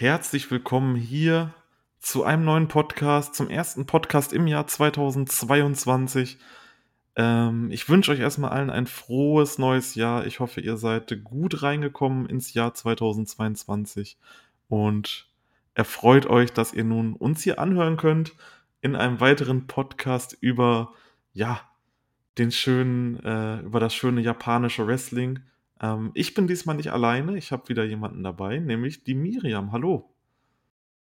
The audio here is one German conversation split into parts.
herzlich willkommen hier zu einem neuen Podcast, zum ersten Podcast im Jahr 2022. Ähm, ich wünsche euch erstmal allen ein frohes neues Jahr. Ich hoffe, ihr seid gut reingekommen ins Jahr 2022 und erfreut euch, dass ihr nun uns hier anhören könnt in einem weiteren Podcast über, ja, den schönen, äh, über das schöne japanische Wrestling. Ähm, ich bin diesmal nicht alleine, ich habe wieder jemanden dabei, nämlich die Miriam. Hallo.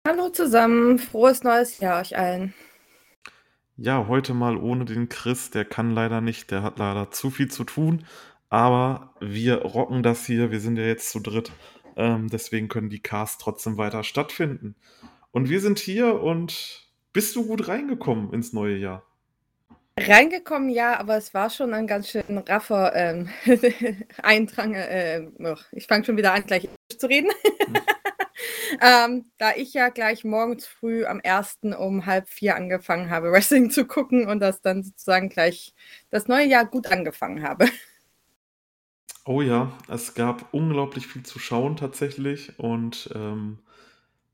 Hallo zusammen, frohes neues Jahr euch allen. Ja, heute mal ohne den Chris, der kann leider nicht, der hat leider zu viel zu tun, aber wir rocken das hier, wir sind ja jetzt zu dritt, ähm, deswegen können die Casts trotzdem weiter stattfinden. Und wir sind hier und bist du gut reingekommen ins neue Jahr? Reingekommen, ja, aber es war schon ein ganz schön raffer ähm, Eindrang. Äh, ich fange schon wieder an, gleich zu reden. Hm. ähm, da ich ja gleich morgens früh am 1. um halb vier angefangen habe, Wrestling zu gucken und das dann sozusagen gleich das neue Jahr gut angefangen habe. Oh ja, es gab unglaublich viel zu schauen tatsächlich und ähm,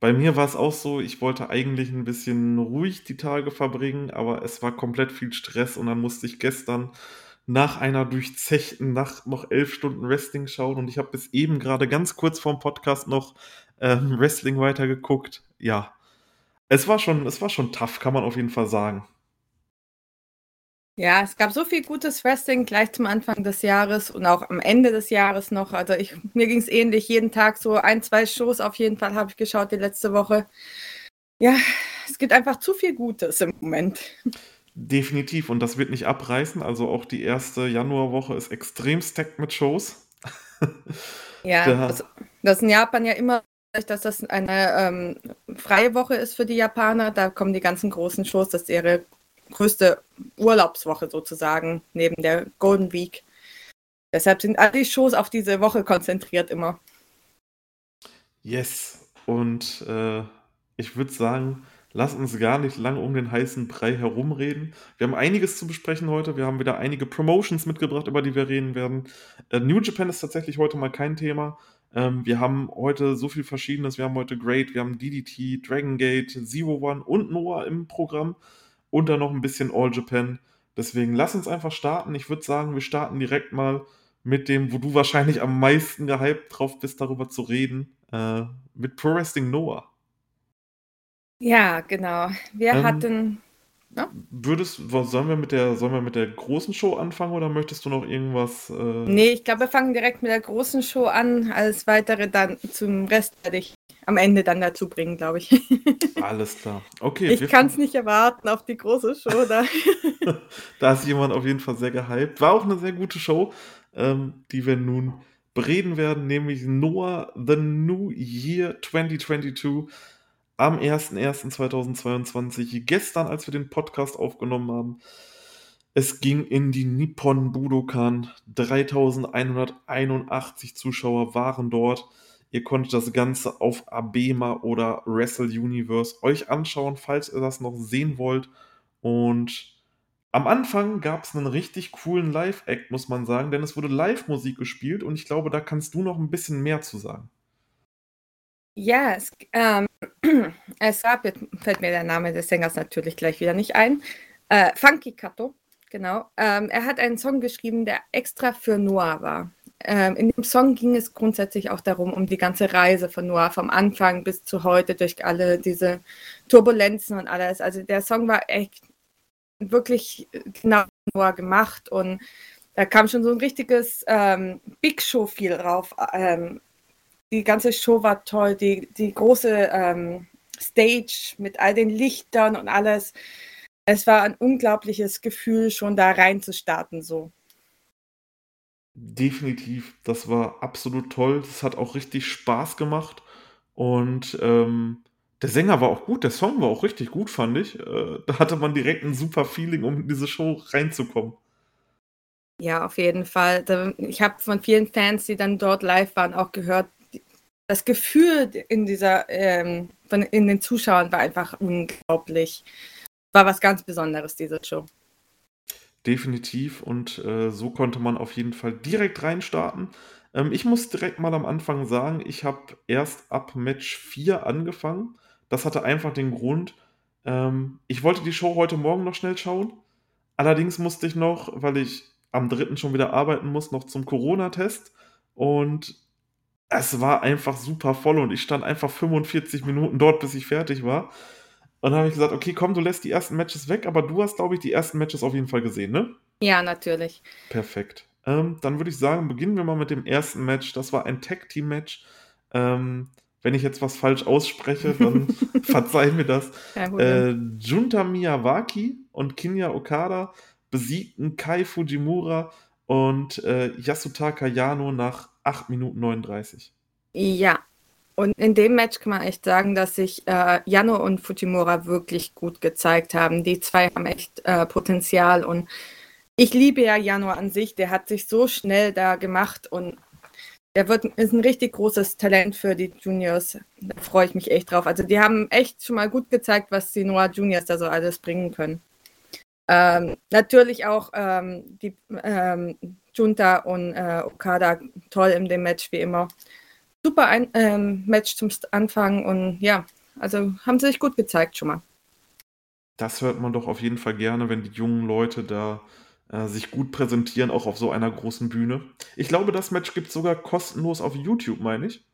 bei mir war es auch so, ich wollte eigentlich ein bisschen ruhig die Tage verbringen, aber es war komplett viel Stress und dann musste ich gestern nach einer durchzechten Nacht noch elf Stunden Wrestling schauen und ich habe bis eben gerade ganz kurz vorm Podcast noch ähm, Wrestling weitergeguckt. Ja, es war schon, es war schon tough, kann man auf jeden Fall sagen. Ja, es gab so viel gutes Wrestling gleich zum Anfang des Jahres und auch am Ende des Jahres noch. Also ich, mir ging es ähnlich. Jeden Tag so ein, zwei Shows auf jeden Fall habe ich geschaut die letzte Woche. Ja, es gibt einfach zu viel Gutes im Moment. Definitiv. Und das wird nicht abreißen. Also auch die erste Januarwoche ist extrem stacked mit Shows. ja, das, das ist in Japan ja immer dass das eine ähm, freie Woche ist für die Japaner. Da kommen die ganzen großen Shows. Das ist ihre größte Urlaubswoche sozusagen, neben der Golden Week. Deshalb sind alle Shows auf diese Woche konzentriert immer. Yes. Und äh, ich würde sagen, lass uns gar nicht lange um den heißen Brei herumreden. Wir haben einiges zu besprechen heute. Wir haben wieder einige Promotions mitgebracht, über die wir reden werden. Äh, New Japan ist tatsächlich heute mal kein Thema. Ähm, wir haben heute so viel Verschiedenes. Wir haben heute Great, wir haben DDT, Dragon Gate, Zero One und Noah im Programm und dann noch ein bisschen All Japan. Deswegen lass uns einfach starten. Ich würde sagen, wir starten direkt mal mit dem, wo du wahrscheinlich am meisten gehypt drauf bist, darüber zu reden, äh, mit Pro Wrestling Noah. Ja, genau. Wir ähm, hatten. Ja? Würdest, sollen wir mit der, sollen wir mit der großen Show anfangen oder möchtest du noch irgendwas? Äh... Nee, ich glaube, wir fangen direkt mit der großen Show an. Alles weitere dann zum Rest werde ich am Ende dann dazu bringen, glaube ich. Alles klar. Okay. Ich kann es nicht erwarten auf die große Show. Da. da ist jemand auf jeden Fall sehr gehypt. War auch eine sehr gute Show, ähm, die wir nun bereden werden, nämlich Noah The New Year 2022 am 01.01.2022. Gestern, als wir den Podcast aufgenommen haben. Es ging in die Nippon Budokan. 3181 Zuschauer waren dort. Ihr konntet das Ganze auf Abema oder Wrestle Universe euch anschauen, falls ihr das noch sehen wollt. Und am Anfang gab es einen richtig coolen Live-Act, muss man sagen, denn es wurde Live-Musik gespielt und ich glaube, da kannst du noch ein bisschen mehr zu sagen. Ja, es, ähm, es gab, jetzt fällt mir der Name des Sängers natürlich gleich wieder nicht ein, äh, Funky Kato, genau. Ähm, er hat einen Song geschrieben, der extra für Noir war. Ähm, in dem Song ging es grundsätzlich auch darum, um die ganze Reise von Noah, vom Anfang bis zu heute, durch alle diese Turbulenzen und alles. Also der Song war echt wirklich genau Noah gemacht und da kam schon so ein richtiges ähm, Big Show-Feel drauf. Die ganze Show war toll, die, die große ähm, Stage mit all den Lichtern und alles. Es war ein unglaubliches Gefühl, schon da reinzustarten so. Definitiv, das war absolut toll. Das hat auch richtig Spaß gemacht. Und ähm, der Sänger war auch gut, der Song war auch richtig gut, fand ich. Äh, da hatte man direkt ein super Feeling, um in diese Show reinzukommen. Ja, auf jeden Fall. Ich habe von vielen Fans, die dann dort live waren, auch gehört, das Gefühl in dieser, ähm, von, in den Zuschauern war einfach unglaublich. War was ganz Besonderes, diese Show. Definitiv. Und äh, so konnte man auf jeden Fall direkt reinstarten. Ähm, ich muss direkt mal am Anfang sagen, ich habe erst ab Match 4 angefangen. Das hatte einfach den Grund, ähm, ich wollte die Show heute Morgen noch schnell schauen. Allerdings musste ich noch, weil ich am 3. schon wieder arbeiten muss, noch zum Corona-Test. Und es war einfach super voll und ich stand einfach 45 Minuten dort, bis ich fertig war. Und dann habe ich gesagt, okay, komm, du lässt die ersten Matches weg, aber du hast, glaube ich, die ersten Matches auf jeden Fall gesehen, ne? Ja, natürlich. Perfekt. Ähm, dann würde ich sagen, beginnen wir mal mit dem ersten Match. Das war ein Tag-Team-Match. Ähm, wenn ich jetzt was falsch ausspreche, dann verzeih mir das. Äh, Junta Miyawaki und Kinya Okada besiegten Kai Fujimura und äh, Yasutaka Yano nach 8 Minuten 39. Ja, und in dem Match kann man echt sagen, dass sich äh, Yano und Fujimura wirklich gut gezeigt haben. Die zwei haben echt äh, Potenzial und ich liebe ja Jano an sich. Der hat sich so schnell da gemacht und der wird, ist ein richtig großes Talent für die Juniors. Da freue ich mich echt drauf. Also die haben echt schon mal gut gezeigt, was die Noah Juniors da so alles bringen können. Ähm, natürlich auch ähm, die ähm, Junta und äh, Okada toll in dem Match wie immer. Super ein, ähm, Match zum Anfang und ja, also haben sie sich gut gezeigt schon mal. Das hört man doch auf jeden Fall gerne, wenn die jungen Leute da äh, sich gut präsentieren, auch auf so einer großen Bühne. Ich glaube, das Match gibt es sogar kostenlos auf YouTube, meine ich.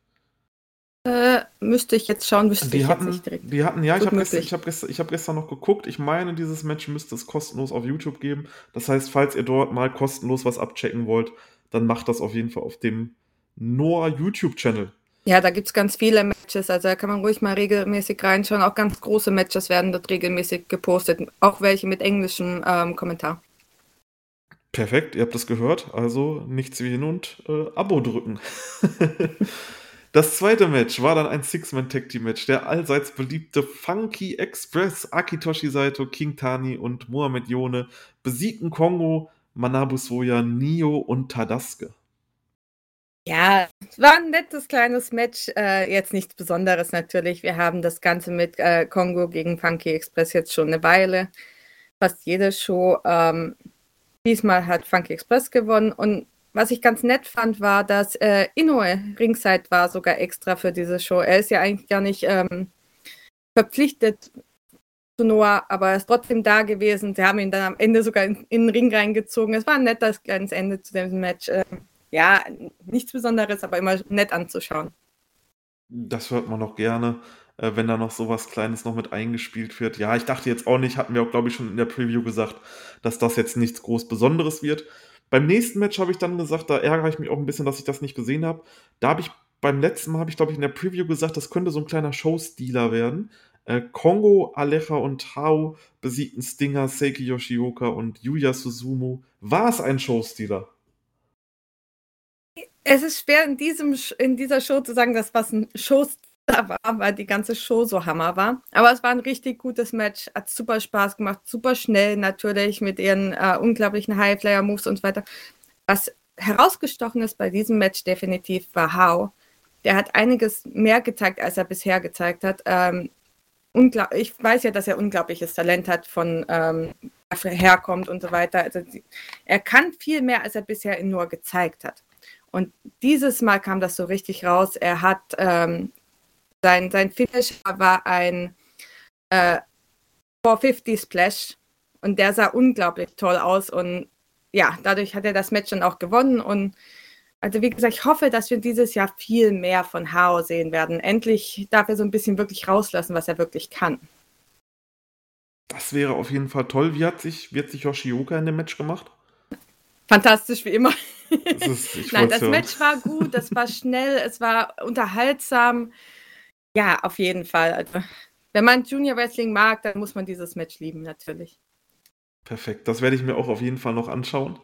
Äh, müsste ich jetzt schauen, wüsste die ich hatten, jetzt nicht direkt. Die hatten, ja, ich habe gestern, hab gestern, hab gestern noch geguckt. Ich meine, dieses Match müsste es kostenlos auf YouTube geben. Das heißt, falls ihr dort mal kostenlos was abchecken wollt, dann macht das auf jeden Fall auf dem Noah YouTube-Channel. Ja, da gibt es ganz viele Matches, also da kann man ruhig mal regelmäßig reinschauen. Auch ganz große Matches werden dort regelmäßig gepostet, auch welche mit englischem ähm, Kommentar. Perfekt, ihr habt das gehört. Also nichts wie hin und äh, Abo drücken. das zweite Match war dann ein Six-Man-Tag-Team-Match. Der allseits beliebte Funky Express, Akitoshi Saito, King Tani und Mohamed Yone besiegten Kongo, Manabu Soya, Nio und Tadaske. Ja, es war ein nettes kleines Match. Äh, jetzt nichts Besonderes natürlich. Wir haben das Ganze mit äh, Kongo gegen Funky Express jetzt schon eine Weile. Fast jede Show. Ähm, Diesmal hat Funky Express gewonnen und was ich ganz nett fand, war, dass äh, Inoue Ringside war sogar extra für diese Show. Er ist ja eigentlich gar nicht ähm, verpflichtet zu Noah, aber er ist trotzdem da gewesen. Sie haben ihn dann am Ende sogar in, in den Ring reingezogen. Es war ein nettes kleines Ende zu diesem Match. Äh, ja, nichts Besonderes, aber immer nett anzuschauen. Das hört man noch gerne äh, wenn da noch sowas Kleines noch mit eingespielt wird. Ja, ich dachte jetzt auch nicht, hatten wir auch, glaube ich, schon in der Preview gesagt, dass das jetzt nichts groß Besonderes wird. Beim nächsten Match habe ich dann gesagt, da ärgere ich mich auch ein bisschen, dass ich das nicht gesehen habe. Da habe ich beim letzten Mal, habe ich, glaube ich, in der Preview gesagt, das könnte so ein kleiner Showstealer werden. Äh, Kongo, Alecha und Tao besiegten Stinger, Seiki Yoshioka und Yuya Suzumu. War es ein Showstealer? Es ist schwer in, diesem, in dieser Show zu sagen, dass was ein Showstealer war, weil die ganze Show so Hammer war. Aber es war ein richtig gutes Match, hat super Spaß gemacht, super schnell natürlich mit ihren äh, unglaublichen High-Flyer-Moves und so weiter. Was herausgestochen ist bei diesem Match definitiv war How. Der hat einiges mehr gezeigt, als er bisher gezeigt hat. Ähm, ich weiß ja, dass er unglaubliches Talent hat, von ähm, herkommt und so weiter. Also er kann viel mehr, als er bisher nur gezeigt hat. Und dieses Mal kam das so richtig raus. Er hat ähm, sein, sein Finish war ein äh, 450 Splash und der sah unglaublich toll aus und ja, dadurch hat er das Match dann auch gewonnen und also wie gesagt, ich hoffe, dass wir dieses Jahr viel mehr von Hao sehen werden. Endlich darf er so ein bisschen wirklich rauslassen, was er wirklich kann. Das wäre auf jeden Fall toll. Wie hat sich, wie hat sich Yoshioka in dem Match gemacht? Fantastisch wie immer. Das ist, Nein, das Match war gut, das war schnell, es war unterhaltsam. Ja, auf jeden Fall. Also, wenn man Junior Wrestling mag, dann muss man dieses Match lieben, natürlich. Perfekt, das werde ich mir auch auf jeden Fall noch anschauen.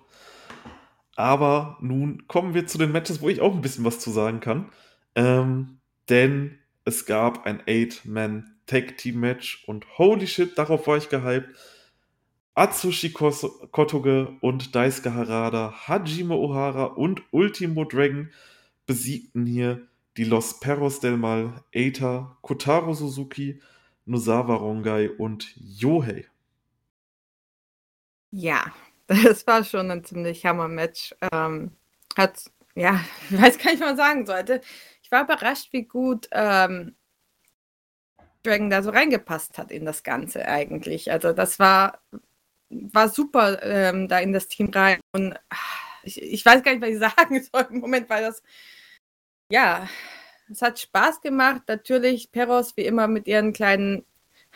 Aber nun kommen wir zu den Matches, wo ich auch ein bisschen was zu sagen kann. Ähm, denn es gab ein Eight-Man-Tag-Team-Match und holy shit, darauf war ich gehypt. Atsushi Kotoge und Daisuke Harada, Hajime Ohara und Ultimo Dragon besiegten hier die Los Perros del Mal, Eita, Kotaro Suzuki, Nozawa Rongai und Yohei. Ja, das war schon ein ziemlich Hammer-Match. Ähm, hat ja, ich weiß gar nicht, was man sagen sollte. Ich war überrascht, wie gut ähm, Dragon da so reingepasst hat in das Ganze eigentlich. Also das war, war super ähm, da in das Team rein. Und ach, ich, ich weiß gar nicht, was ich sagen soll im Moment, weil das, ja, es hat Spaß gemacht. Natürlich Peros wie immer mit ihren kleinen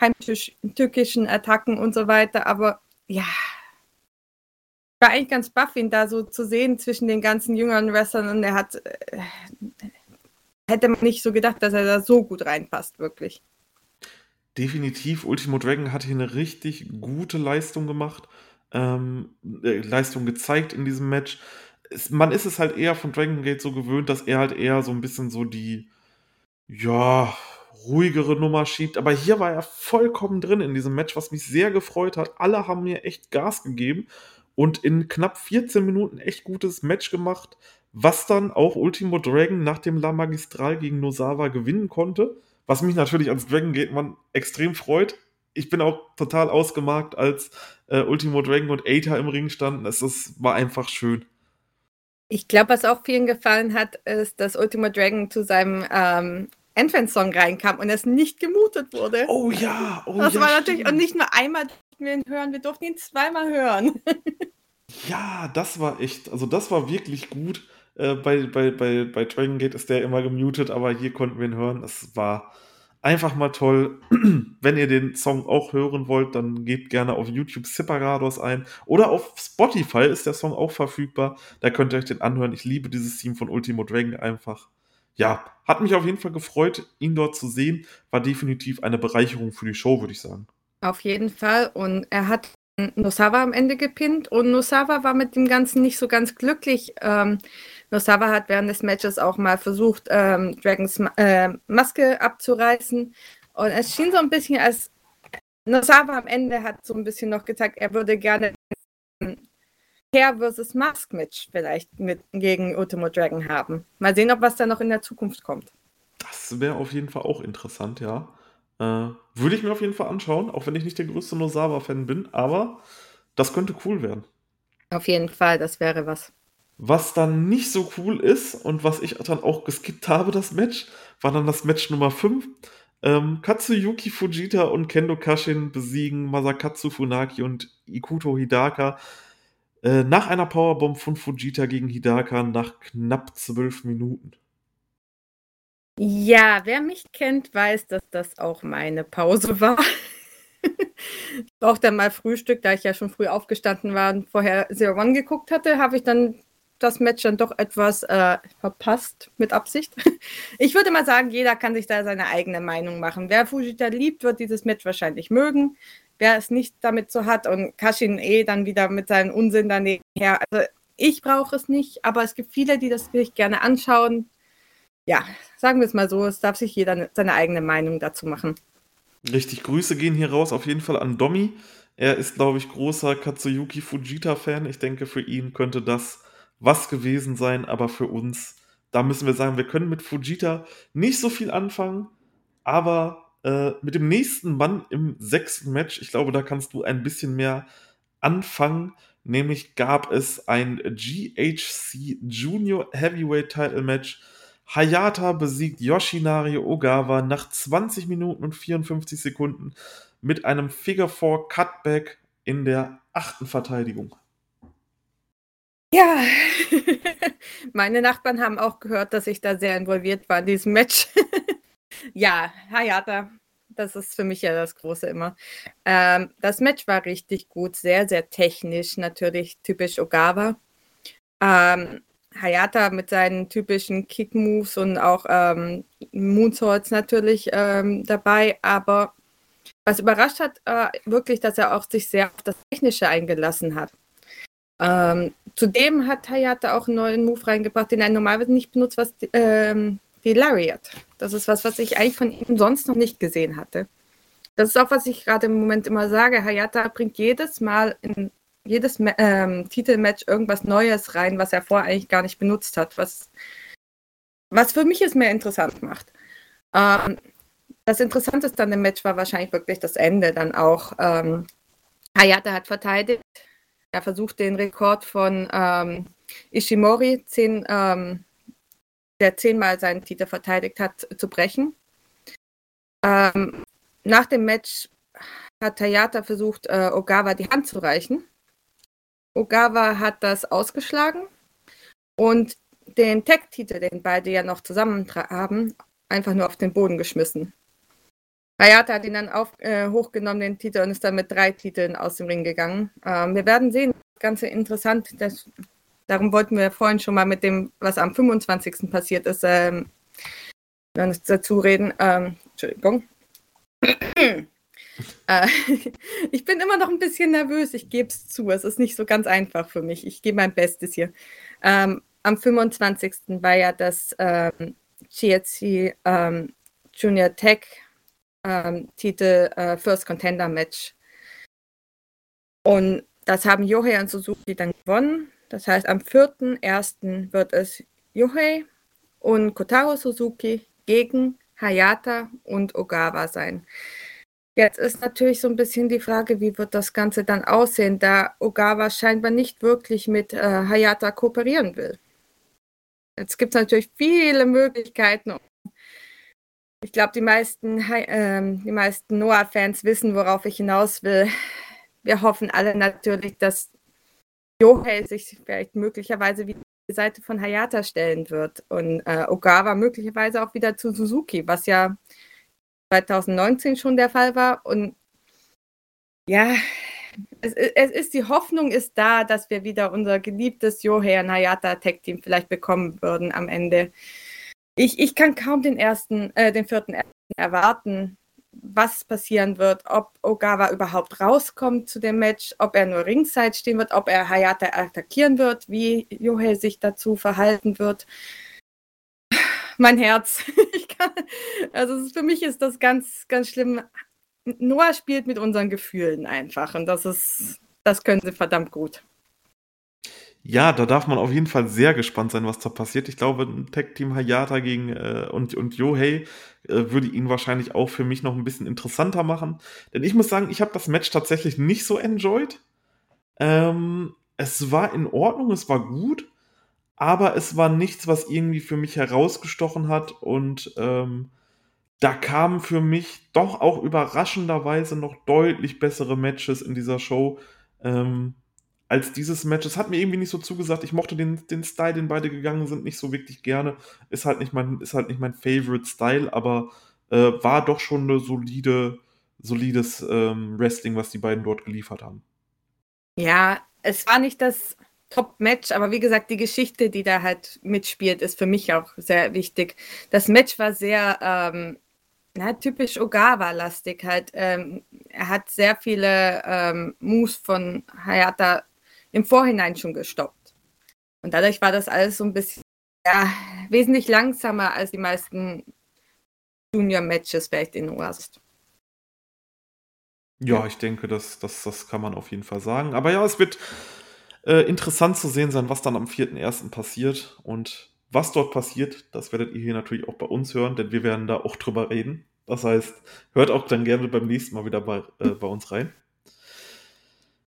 heimtückischen Attacken und so weiter. Aber ja, war eigentlich ganz baff, ihn da so zu sehen zwischen den ganzen jüngeren Wrestlern. Und er hat, äh, hätte man nicht so gedacht, dass er da so gut reinpasst, wirklich. Definitiv, Ultimo Dragon hat hier eine richtig gute Leistung gemacht, ähm, äh, Leistung gezeigt in diesem Match. Es, man ist es halt eher von Dragon Gate so gewöhnt, dass er halt eher so ein bisschen so die, ja, ruhigere Nummer schiebt. Aber hier war er vollkommen drin in diesem Match, was mich sehr gefreut hat. Alle haben mir echt Gas gegeben und in knapp 14 Minuten echt gutes Match gemacht, was dann auch Ultimo Dragon nach dem La Magistral gegen Nosawa gewinnen konnte. Was mich natürlich als Dragon Gate Mann extrem freut. Ich bin auch total ausgemarkt, als äh, Ultimo Dragon und Aether im Ring standen. Es, es war einfach schön. Ich glaube, was auch vielen gefallen hat, ist, dass Ultimo Dragon zu seinem ähm, Entrance-Song reinkam und es nicht gemutet wurde. Oh ja, oh das ja, war natürlich, stimmt. und nicht nur einmal durften wir ihn hören, wir durften ihn zweimal hören. Ja, das war echt, also das war wirklich gut. Äh, bei, bei, bei, bei Dragon Gate ist der immer gemutet, aber hier konnten wir ihn hören. Es war einfach mal toll. Wenn ihr den Song auch hören wollt, dann gebt gerne auf YouTube Separados ein. Oder auf Spotify ist der Song auch verfügbar. Da könnt ihr euch den anhören. Ich liebe dieses Team von Ultimo Dragon einfach. Ja, hat mich auf jeden Fall gefreut, ihn dort zu sehen. War definitiv eine Bereicherung für die Show, würde ich sagen. Auf jeden Fall. Und er hat Nosawa am Ende gepinnt und Nosawa war mit dem Ganzen nicht so ganz glücklich. Ähm, Nosawa hat während des Matches auch mal versucht, ähm, Dragons äh, Maske abzureißen. Und es schien so ein bisschen, als Nosawa am Ende hat so ein bisschen noch gezeigt, er würde gerne Hair versus Mask Match vielleicht mit gegen Ultimo Dragon haben. Mal sehen, ob was da noch in der Zukunft kommt. Das wäre auf jeden Fall auch interessant, ja. Äh, würde ich mir auf jeden Fall anschauen, auch wenn ich nicht der größte Nosawa-Fan bin, aber das könnte cool werden. Auf jeden Fall, das wäre was. Was dann nicht so cool ist und was ich dann auch geskippt habe, das Match, war dann das Match Nummer 5. Ähm, Katsuyuki Fujita und Kendo Kashin besiegen Masakatsu Funaki und Ikuto Hidaka äh, nach einer Powerbomb von Fujita gegen Hidaka nach knapp zwölf Minuten. Ja, wer mich kennt, weiß, dass das auch meine Pause war. ich brauchte mal Frühstück, da ich ja schon früh aufgestanden war und vorher Zero One geguckt hatte, habe ich dann das Match dann doch etwas äh, verpasst, mit Absicht. Ich würde mal sagen, jeder kann sich da seine eigene Meinung machen. Wer Fujita liebt, wird dieses Match wahrscheinlich mögen. Wer es nicht damit so hat und Kashin eh dann wieder mit seinem Unsinn daneben her. Also ich brauche es nicht, aber es gibt viele, die das wirklich gerne anschauen. Ja, sagen wir es mal so, es darf sich jeder seine eigene Meinung dazu machen. Richtig, Grüße gehen hier raus auf jeden Fall an Domi. Er ist, glaube ich, großer Katsuyuki Fujita-Fan. Ich denke, für ihn könnte das was gewesen sein, aber für uns, da müssen wir sagen, wir können mit Fujita nicht so viel anfangen, aber äh, mit dem nächsten Mann im sechsten Match, ich glaube, da kannst du ein bisschen mehr anfangen. Nämlich gab es ein GHC Junior Heavyweight Title Match. Hayata besiegt Yoshinari Ogawa nach 20 Minuten und 54 Sekunden mit einem Figure 4 Cutback in der achten Verteidigung. Ja, meine Nachbarn haben auch gehört, dass ich da sehr involviert war in diesem Match. ja, Hayata, das ist für mich ja das Große immer. Ähm, das Match war richtig gut, sehr, sehr technisch, natürlich typisch Ogawa. Ähm, Hayata mit seinen typischen Kick-Moves und auch ähm, Moonsaults natürlich ähm, dabei, aber was überrascht hat, äh, wirklich, dass er auch sich sehr auf das Technische eingelassen hat. Ähm, zudem hat Hayata auch einen neuen Move reingebracht, den er normalerweise nicht benutzt, was ähm, die Lariat. Das ist was, was ich eigentlich von ihm sonst noch nicht gesehen hatte. Das ist auch, was ich gerade im Moment immer sage. Hayata bringt jedes Mal in jedes ähm, Titelmatch irgendwas Neues rein, was er vorher eigentlich gar nicht benutzt hat, was, was für mich es mehr interessant macht. Ähm, das Interessanteste an dem Match war wahrscheinlich wirklich das Ende dann auch. Ähm, Hayata hat verteidigt, er versucht den Rekord von ähm, Ishimori, zehn, ähm, der zehnmal seinen Titel verteidigt hat, zu brechen. Ähm, nach dem Match hat Tayata versucht, äh, Ogawa die Hand zu reichen. Ogawa hat das ausgeschlagen und den Tech-Titel, den beide ja noch zusammen haben, einfach nur auf den Boden geschmissen. Hayata hat ihn dann auf, äh, hochgenommen, den Titel, und ist dann mit drei Titeln aus dem Ring gegangen. Ähm, wir werden sehen, das Ganze interessant. Das, darum wollten wir vorhin schon mal mit dem, was am 25. passiert ist, ähm, dazu reden. Ähm, Entschuldigung. äh, ich bin immer noch ein bisschen nervös, ich gebe es zu. Es ist nicht so ganz einfach für mich. Ich gebe mein Bestes hier. Ähm, am 25. war ja das ähm, GSC ähm, Junior Tech ähm, Titel äh, First Contender Match. Und das haben Yohei und Suzuki dann gewonnen. Das heißt, am 4.1. wird es Yohei und Kotaro Suzuki gegen Hayata und Ogawa sein. Jetzt ist natürlich so ein bisschen die Frage, wie wird das Ganze dann aussehen, da Ogawa scheinbar nicht wirklich mit äh, Hayata kooperieren will. Jetzt gibt es natürlich viele Möglichkeiten. Ich glaube, die meisten, äh, meisten Noah-Fans wissen, worauf ich hinaus will. Wir hoffen alle natürlich, dass Yohei sich vielleicht möglicherweise wieder die Seite von Hayata stellen wird und äh, Ogawa möglicherweise auch wieder zu Suzuki, was ja 2019 schon der Fall war. Und ja, es, es, ist die Hoffnung ist da, dass wir wieder unser geliebtes Yohei Hayata Tech Team vielleicht bekommen würden am Ende. Ich, ich kann kaum den ersten, äh, den vierten erwarten, was passieren wird, ob Ogawa überhaupt rauskommt zu dem Match, ob er nur Ringside stehen wird, ob er Hayata attackieren wird, wie Yohei sich dazu verhalten wird mein Herz. kann, also für mich ist das ganz, ganz schlimm. Noah spielt mit unseren Gefühlen einfach und das ist, das können sie verdammt gut. Ja, da darf man auf jeden Fall sehr gespannt sein, was da passiert. Ich glaube, ein Tag-Team Hayata gegen äh, und, und Yohei äh, würde ihn wahrscheinlich auch für mich noch ein bisschen interessanter machen. Denn ich muss sagen, ich habe das Match tatsächlich nicht so enjoyed. Ähm, es war in Ordnung, es war gut, aber es war nichts, was irgendwie für mich herausgestochen hat und ähm, da kamen für mich doch auch überraschenderweise noch deutlich bessere Matches in dieser Show ähm, als dieses Match. Es hat mir irgendwie nicht so zugesagt. Ich mochte den, den Style, den beide gegangen sind, nicht so wirklich gerne. Ist halt nicht mein, ist halt nicht mein Favorite Style, aber äh, war doch schon eine solide, solides ähm, Wrestling, was die beiden dort geliefert haben. Ja, es war nicht das Top-Match, aber wie gesagt, die Geschichte, die da halt mitspielt, ist für mich auch sehr wichtig. Das Match war sehr ähm, na, typisch Ogawa-lastig halt. Ähm, er hat sehr viele ähm, Moves von Hayata im Vorhinein schon gestoppt. Und dadurch war das alles so ein bisschen ja, wesentlich langsamer als die meisten Junior-Matches vielleicht in Oast. Ja, ich denke, das, das, das kann man auf jeden Fall sagen. Aber ja, es wird äh, interessant zu sehen sein, was dann am 4.1. passiert. Und was dort passiert, das werdet ihr hier natürlich auch bei uns hören, denn wir werden da auch drüber reden. Das heißt, hört auch dann gerne beim nächsten Mal wieder bei, äh, bei uns rein.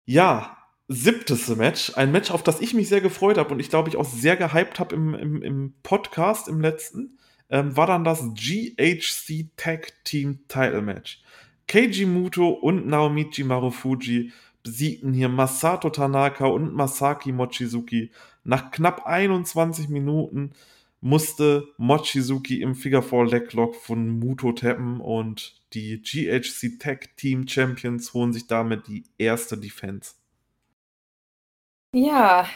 Ja, siebtes Match. Ein Match, auf das ich mich sehr gefreut habe und ich glaube, ich auch sehr gehypt habe im, im, im Podcast, im letzten, ähm, war dann das GHC Tag Team Title Match. Keiji Muto und Naomichi Marufuji besiegten hier Masato Tanaka und Masaki Mochizuki. Nach knapp 21 Minuten musste Mochizuki im Figure 4 Leglock von Muto tappen und die GHC Tag Team Champions holen sich damit die erste Defense. Ja,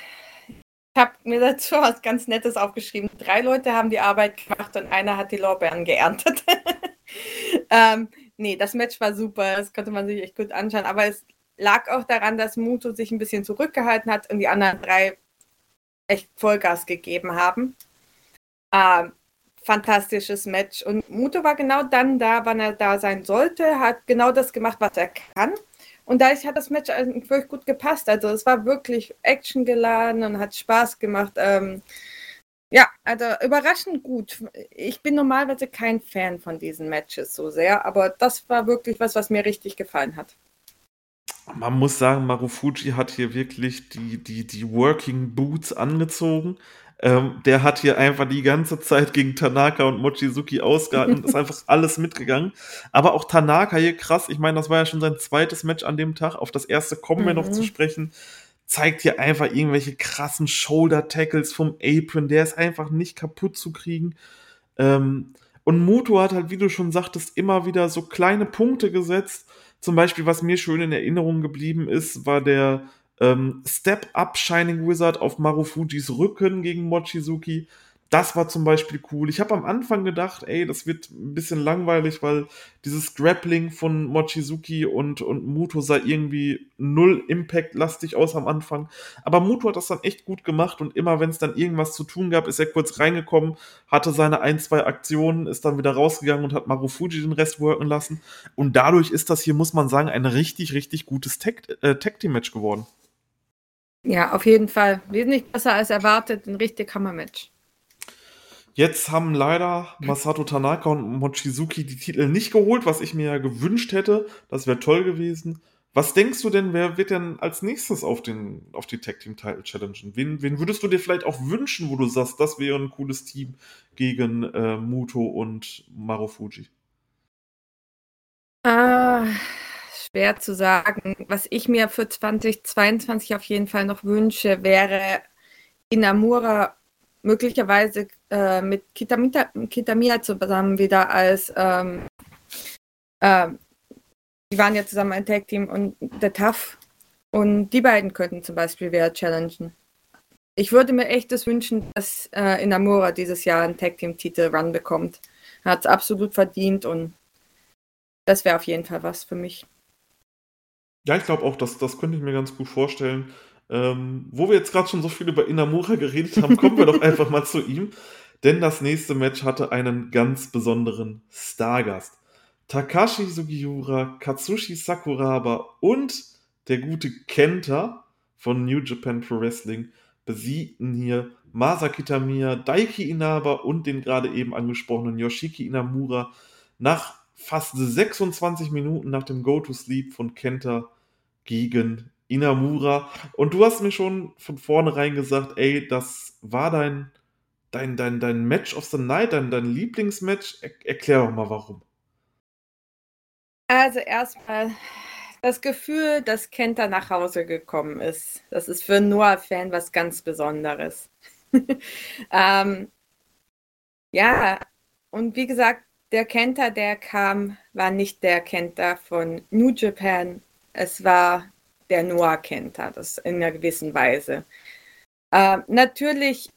ich habe mir dazu was ganz Nettes aufgeschrieben. Drei Leute haben die Arbeit gemacht und einer hat die Lorbeeren geerntet. ähm, nee, das Match war super, das konnte man sich echt gut anschauen, aber es lag auch daran, dass Muto sich ein bisschen zurückgehalten hat und die anderen drei echt Vollgas gegeben haben. Ähm, fantastisches Match. Und Muto war genau dann da, wann er da sein sollte, hat genau das gemacht, was er kann. Und dadurch hat das Match wirklich gut gepasst. Also es war wirklich actiongeladen und hat Spaß gemacht. Ähm, ja, also überraschend gut. Ich bin normalerweise kein Fan von diesen Matches so sehr, aber das war wirklich was, was mir richtig gefallen hat. man muss sagen, Marufuji hat hier wirklich die, die, die Working Boots angezogen. Ähm, der hat hier einfach die ganze Zeit gegen Tanaka und Mochizuki ausgehalten und ist einfach alles mitgegangen. Aber auch Tanaka hier krass, ich meine, das war ja schon sein zweites Match an dem Tag. Auf das erste kommen wir noch zu mhm. sprechen. Zeigt hier einfach irgendwelche krassen Shoulder-Tackles vom Apron. Der ist einfach nicht kaputt zu kriegen. Ähm, und Muto hat halt, wie du schon sagtest, immer wieder so kleine Punkte gesetzt. Zum Beispiel, was mir schön in Erinnerung geblieben ist, war der ähm, Step Up Shining Wizard auf Marufujis Rücken gegen Mochizuki. Das war zum Beispiel cool. Ich habe am Anfang gedacht, ey, das wird ein bisschen langweilig, weil dieses Grappling von Mochizuki und, und Muto sah irgendwie null Impact-lastig aus am Anfang. Aber Muto hat das dann echt gut gemacht und immer, wenn es dann irgendwas zu tun gab, ist er kurz reingekommen, hatte seine ein, zwei Aktionen, ist dann wieder rausgegangen und hat Marufuji den Rest worken lassen. Und dadurch ist das hier, muss man sagen, ein richtig, richtig gutes äh, Tag-Team-Match geworden. Ja, auf jeden Fall. Wesentlich besser als erwartet, ein richtig Hammer-Match. Jetzt haben leider Masato Tanaka und Mochizuki die Titel nicht geholt, was ich mir ja gewünscht hätte. Das wäre toll gewesen. Was denkst du denn, wer wird denn als nächstes auf, den, auf die Tag Team Title challengen? Wen, wen würdest du dir vielleicht auch wünschen, wo du sagst, das wäre ein cooles Team gegen äh, Muto und Marufuji? Ah, schwer zu sagen. Was ich mir für 2022 auf jeden Fall noch wünsche, wäre Inamura möglicherweise äh, mit Kitamita, Kitamiya zusammen wieder als ähm, äh, die waren ja zusammen ein Tag-Team und der Tough und die beiden könnten zum Beispiel wieder challengen. Ich würde mir echt das wünschen, dass äh, Inamura dieses Jahr einen Tag-Team-Titel-Run bekommt. Er hat es absolut verdient und das wäre auf jeden Fall was für mich. Ja, ich glaube auch, das, das könnte ich mir ganz gut vorstellen. Ähm, wo wir jetzt gerade schon so viel über Inamura geredet haben, kommen wir doch einfach mal zu ihm. Denn das nächste Match hatte einen ganz besonderen Stargast. Takashi Sugiura, Katsushi Sakuraba und der gute Kenta von New Japan Pro Wrestling besiegten hier Masaki Tamiya, Daiki Inaba und den gerade eben angesprochenen Yoshiki Inamura nach fast 26 Minuten nach dem Go-to-Sleep von Kenta gegen Inamura. Und du hast mir schon von vornherein gesagt, ey, das war dein, dein, dein, dein Match of the Night, dein, dein Lieblingsmatch. Er, erklär doch mal warum. Also erstmal das Gefühl, dass Kenta nach Hause gekommen ist. Das ist für Noah-Fan was ganz Besonderes. ähm, ja, und wie gesagt, der Kenta, der kam, war nicht der Kenta von New Japan. Es war der Noah Kenta, das in einer gewissen Weise. Äh, natürlich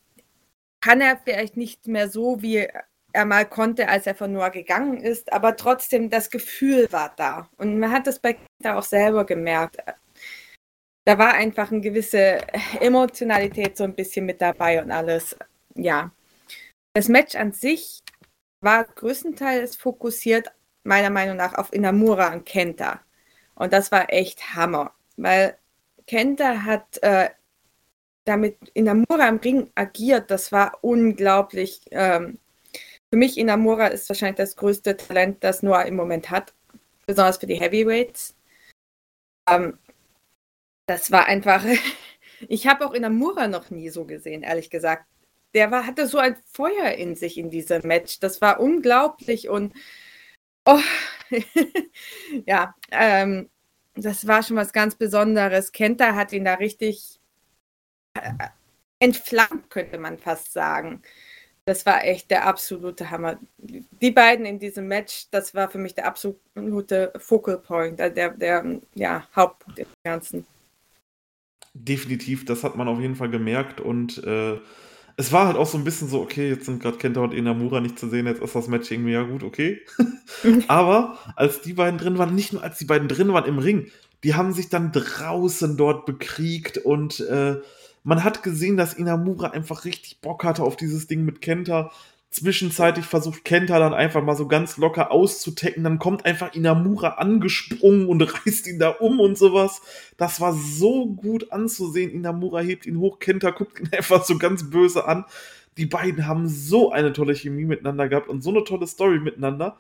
kann er vielleicht nicht mehr so, wie er mal konnte, als er von Noah gegangen ist, aber trotzdem das Gefühl war da. Und man hat das bei Kenta auch selber gemerkt. Da war einfach eine gewisse Emotionalität so ein bisschen mit dabei und alles. Ja. Das Match an sich war größtenteils fokussiert, meiner Meinung nach, auf Inamura und Kenta. Und das war echt Hammer, weil Kenta hat äh, damit Inamura im Ring agiert. Das war unglaublich. Ähm, für mich Inamura ist wahrscheinlich das größte Talent, das Noah im Moment hat, besonders für die Heavyweights. Ähm, das war einfach. ich habe auch Inamura noch nie so gesehen, ehrlich gesagt der war, hatte so ein Feuer in sich in diesem Match. Das war unglaublich und oh, ja, ähm, das war schon was ganz Besonderes. Kenta hat ihn da richtig äh, entflammt, könnte man fast sagen. Das war echt der absolute Hammer. Die beiden in diesem Match, das war für mich der absolute Focal Point, äh, der, der ja, Hauptpunkt im Ganzen. Definitiv, das hat man auf jeden Fall gemerkt und äh, es war halt auch so ein bisschen so, okay, jetzt sind gerade Kenta und Inamura nicht zu sehen, jetzt ist das Match irgendwie ja gut, okay. Aber als die beiden drin waren, nicht nur als die beiden drin waren im Ring, die haben sich dann draußen dort bekriegt und äh, man hat gesehen, dass Inamura einfach richtig Bock hatte auf dieses Ding mit Kenta. Zwischenzeitlich versucht Kenta dann einfach mal so ganz locker auszutecken. Dann kommt einfach Inamura angesprungen und reißt ihn da um und sowas. Das war so gut anzusehen. Inamura hebt ihn hoch, Kenta guckt ihn einfach so ganz böse an. Die beiden haben so eine tolle Chemie miteinander gehabt und so eine tolle Story miteinander.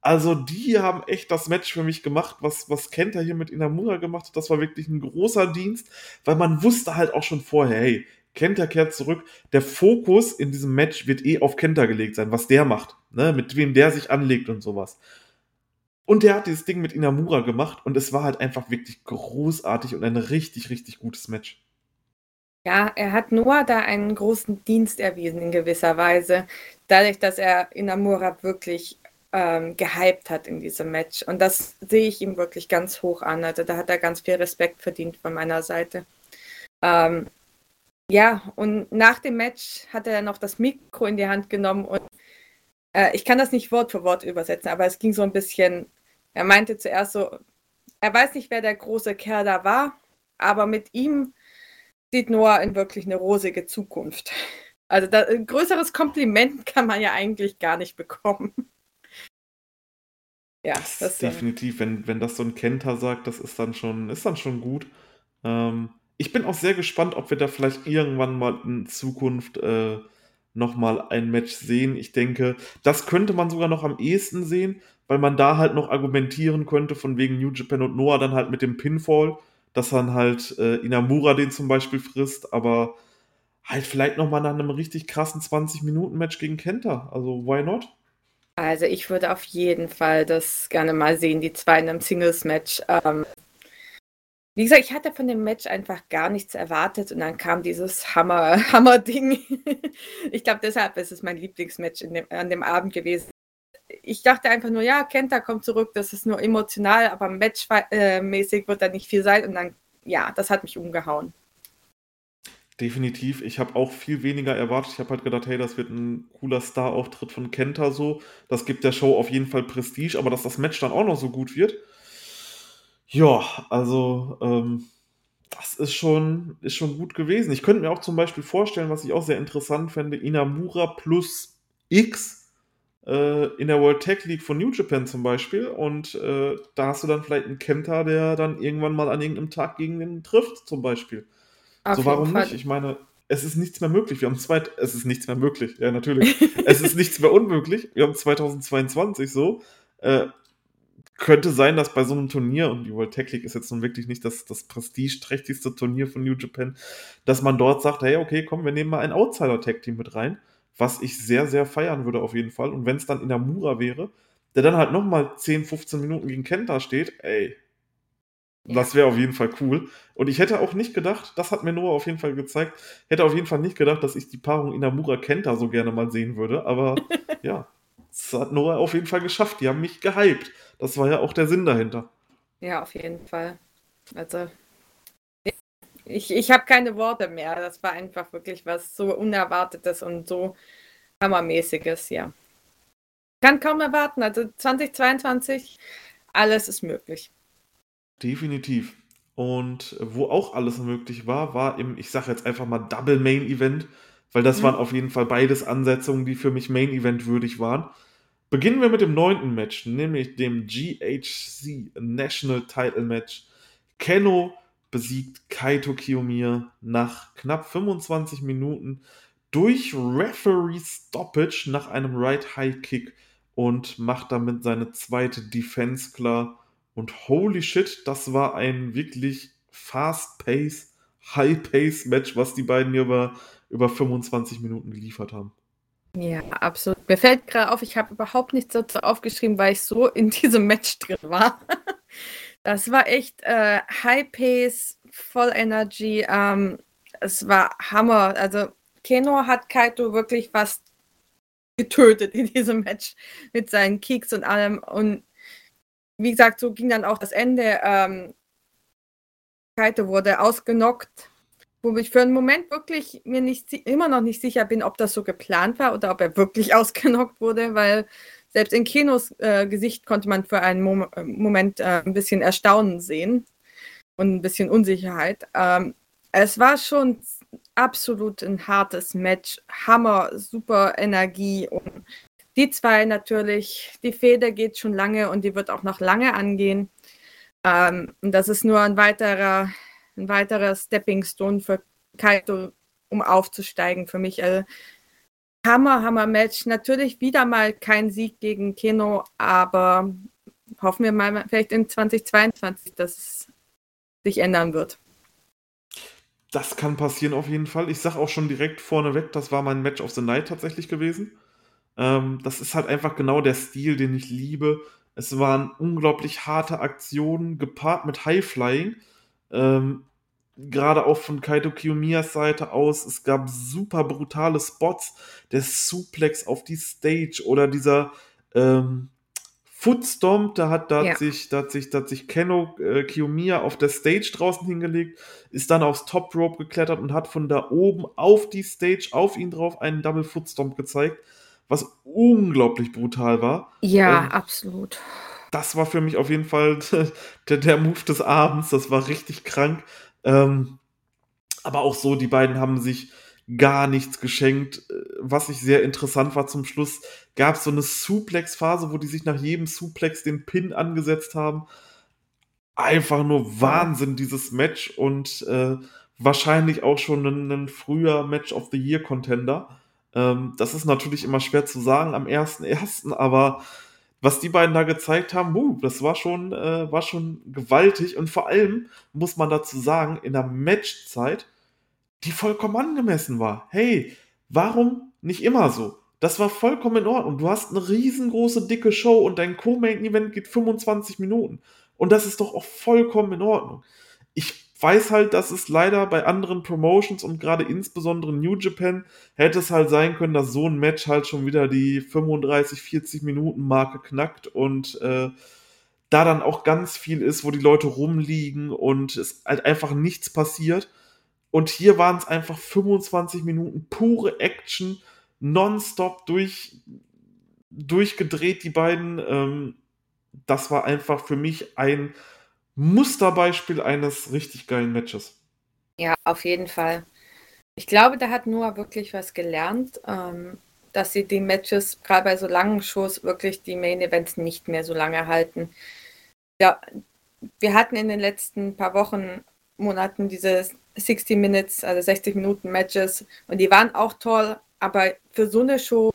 Also, die haben echt das Match für mich gemacht, was, was Kenta hier mit Inamura gemacht hat. Das war wirklich ein großer Dienst, weil man wusste halt auch schon vorher, hey, Kenta kehrt zurück. Der Fokus in diesem Match wird eh auf Kenta gelegt sein, was der macht, ne? mit wem der sich anlegt und sowas. Und der hat dieses Ding mit Inamura gemacht und es war halt einfach wirklich großartig und ein richtig, richtig gutes Match. Ja, er hat Noah da einen großen Dienst erwiesen in gewisser Weise, dadurch, dass er Inamura wirklich ähm, gehypt hat in diesem Match. Und das sehe ich ihm wirklich ganz hoch an. Also da hat er ganz viel Respekt verdient von meiner Seite. Ähm, ja, und nach dem Match hat er noch das Mikro in die Hand genommen und äh, ich kann das nicht Wort für Wort übersetzen, aber es ging so ein bisschen, er meinte zuerst so, er weiß nicht, wer der große Kerl da war, aber mit ihm sieht Noah in wirklich eine rosige Zukunft. Also da, ein größeres Kompliment kann man ja eigentlich gar nicht bekommen. Ja, das, das definitiv, wenn, wenn das so ein Kenter sagt, das ist dann schon, ist dann schon gut. Ähm, ich bin auch sehr gespannt, ob wir da vielleicht irgendwann mal in Zukunft äh, nochmal ein Match sehen. Ich denke, das könnte man sogar noch am ehesten sehen, weil man da halt noch argumentieren könnte, von wegen New Japan und Noah dann halt mit dem Pinfall, dass dann halt äh, Inamura den zum Beispiel frisst, aber halt vielleicht nochmal nach einem richtig krassen 20-Minuten-Match gegen Kenta. Also, why not? Also, ich würde auf jeden Fall das gerne mal sehen, die zwei in einem Singles-Match. Ähm, wie gesagt, ich hatte von dem Match einfach gar nichts erwartet und dann kam dieses Hammer, Hammer-Ding. ich glaube, deshalb ist es mein Lieblingsmatch dem, an dem Abend gewesen. Ich dachte einfach nur, ja, Kenta kommt zurück, das ist nur emotional, aber matchmäßig wird da nicht viel sein und dann, ja, das hat mich umgehauen. Definitiv. Ich habe auch viel weniger erwartet. Ich habe halt gedacht, hey, das wird ein cooler Star-Auftritt von Kenta so. Das gibt der Show auf jeden Fall Prestige, aber dass das Match dann auch noch so gut wird, ja, also ähm, das ist schon, ist schon gut gewesen. Ich könnte mir auch zum Beispiel vorstellen, was ich auch sehr interessant fände, Inamura plus X äh, in der World Tech League von New Japan zum Beispiel. Und äh, da hast du dann vielleicht einen Kenta, der dann irgendwann mal an irgendeinem Tag gegen den trifft, zum Beispiel. Auf so, warum Fall. nicht? Ich meine, es ist nichts mehr möglich. Wir haben zwei, es ist nichts mehr möglich. Ja, natürlich. es ist nichts mehr unmöglich. Wir haben 2022 so. Äh, könnte sein, dass bei so einem Turnier, und die World Tech League ist jetzt nun wirklich nicht das, das prestigeträchtigste Turnier von New Japan, dass man dort sagt, hey, okay, komm, wir nehmen mal ein Outsider-Tag-Team mit rein, was ich sehr, sehr feiern würde auf jeden Fall. Und wenn es dann in der Mura wäre, der dann halt nochmal 10, 15 Minuten gegen Kenta steht, ey, ja. das wäre auf jeden Fall cool. Und ich hätte auch nicht gedacht, das hat mir Noah auf jeden Fall gezeigt, hätte auf jeden Fall nicht gedacht, dass ich die Paarung Inamura Kenta so gerne mal sehen würde, aber ja, das hat Noah auf jeden Fall geschafft. Die haben mich gehypt. Das war ja auch der Sinn dahinter. Ja, auf jeden Fall. Also, ich, ich habe keine Worte mehr. Das war einfach wirklich was so Unerwartetes und so Hammermäßiges, ja. Kann kaum erwarten. Also 2022, alles ist möglich. Definitiv. Und wo auch alles möglich war, war im, ich sage jetzt einfach mal Double Main Event, weil das mhm. waren auf jeden Fall beides Ansetzungen, die für mich Main Event würdig waren. Beginnen wir mit dem neunten Match, nämlich dem GHC National Title Match. Keno besiegt Kaito Kiyomiya nach knapp 25 Minuten durch Referee Stoppage nach einem Right High Kick und macht damit seine zweite Defense klar. Und holy shit, das war ein wirklich fast-pace, high-pace Match, was die beiden hier über, über 25 Minuten geliefert haben. Ja, absolut. Mir fällt gerade auf, ich habe überhaupt nichts dazu aufgeschrieben, weil ich so in diesem Match drin war. Das war echt äh, High Pace, voll Energy. Ähm, es war Hammer. Also Keno hat Kaito wirklich fast getötet in diesem Match mit seinen Kicks und allem. Und wie gesagt, so ging dann auch das Ende. Ähm, Kaito wurde ausgenockt wo ich für einen Moment wirklich mir nicht, immer noch nicht sicher bin, ob das so geplant war oder ob er wirklich ausgenockt wurde, weil selbst in Kinos äh, Gesicht konnte man für einen Mom äh, Moment äh, ein bisschen Erstaunen sehen und ein bisschen Unsicherheit. Ähm, es war schon absolut ein hartes Match, Hammer, super Energie und die zwei natürlich, die Feder geht schon lange und die wird auch noch lange angehen. Ähm, und das ist nur ein weiterer ein weiterer Stepping Stone für Kaito, um aufzusteigen für mich. Also, Hammer, Hammer Match. Natürlich wieder mal kein Sieg gegen Keno, aber hoffen wir mal vielleicht in 2022, dass es sich ändern wird. Das kann passieren auf jeden Fall. Ich sage auch schon direkt vorneweg, das war mein Match of the Night tatsächlich gewesen. Ähm, das ist halt einfach genau der Stil, den ich liebe. Es waren unglaublich harte Aktionen, gepaart mit High Flying. Ähm, Gerade auch von Kaito Kiyomiyas Seite aus. Es gab super brutale Spots. Der Suplex auf die Stage oder dieser ähm, Footstomp, da hat, da, ja. hat sich, da hat sich, da hat sich Kenno äh, Kiyomiya auf der Stage draußen hingelegt, ist dann aufs Top Rope geklettert und hat von da oben auf die Stage, auf ihn drauf, einen Double Footstomp gezeigt, was unglaublich brutal war. Ja, ähm, absolut. Das war für mich auf jeden Fall der, der Move des Abends. Das war richtig krank. Ähm, aber auch so, die beiden haben sich gar nichts geschenkt. Äh, was ich sehr interessant war zum Schluss, gab es so eine Suplex-Phase, wo die sich nach jedem Suplex den Pin angesetzt haben. Einfach nur Wahnsinn, dieses Match und äh, wahrscheinlich auch schon ein, ein, früher Match of the Year Contender. Ähm, das ist natürlich immer schwer zu sagen am 1.1., aber was die beiden da gezeigt haben, uh, das war schon, äh, war schon gewaltig und vor allem muss man dazu sagen, in der Matchzeit die vollkommen angemessen war. Hey, warum nicht immer so? Das war vollkommen in Ordnung. Du hast eine riesengroße, dicke Show und dein Co-Main-Event geht 25 Minuten. Und das ist doch auch vollkommen in Ordnung. Ich weiß halt, dass es leider bei anderen Promotions und gerade insbesondere New Japan hätte es halt sein können, dass so ein Match halt schon wieder die 35, 40 Minuten Marke knackt und äh, da dann auch ganz viel ist, wo die Leute rumliegen und es halt einfach nichts passiert. Und hier waren es einfach 25 Minuten pure Action, nonstop durch, durchgedreht, die beiden. Ähm, das war einfach für mich ein Musterbeispiel eines richtig geilen Matches. Ja, auf jeden Fall. Ich glaube, da hat Noah wirklich was gelernt, ähm, dass sie die Matches, gerade bei so langen Shows, wirklich die Main Events nicht mehr so lange halten. Ja, wir hatten in den letzten paar Wochen, Monaten diese 60 Minutes, also 60 Minuten Matches und die waren auch toll, aber für so eine Show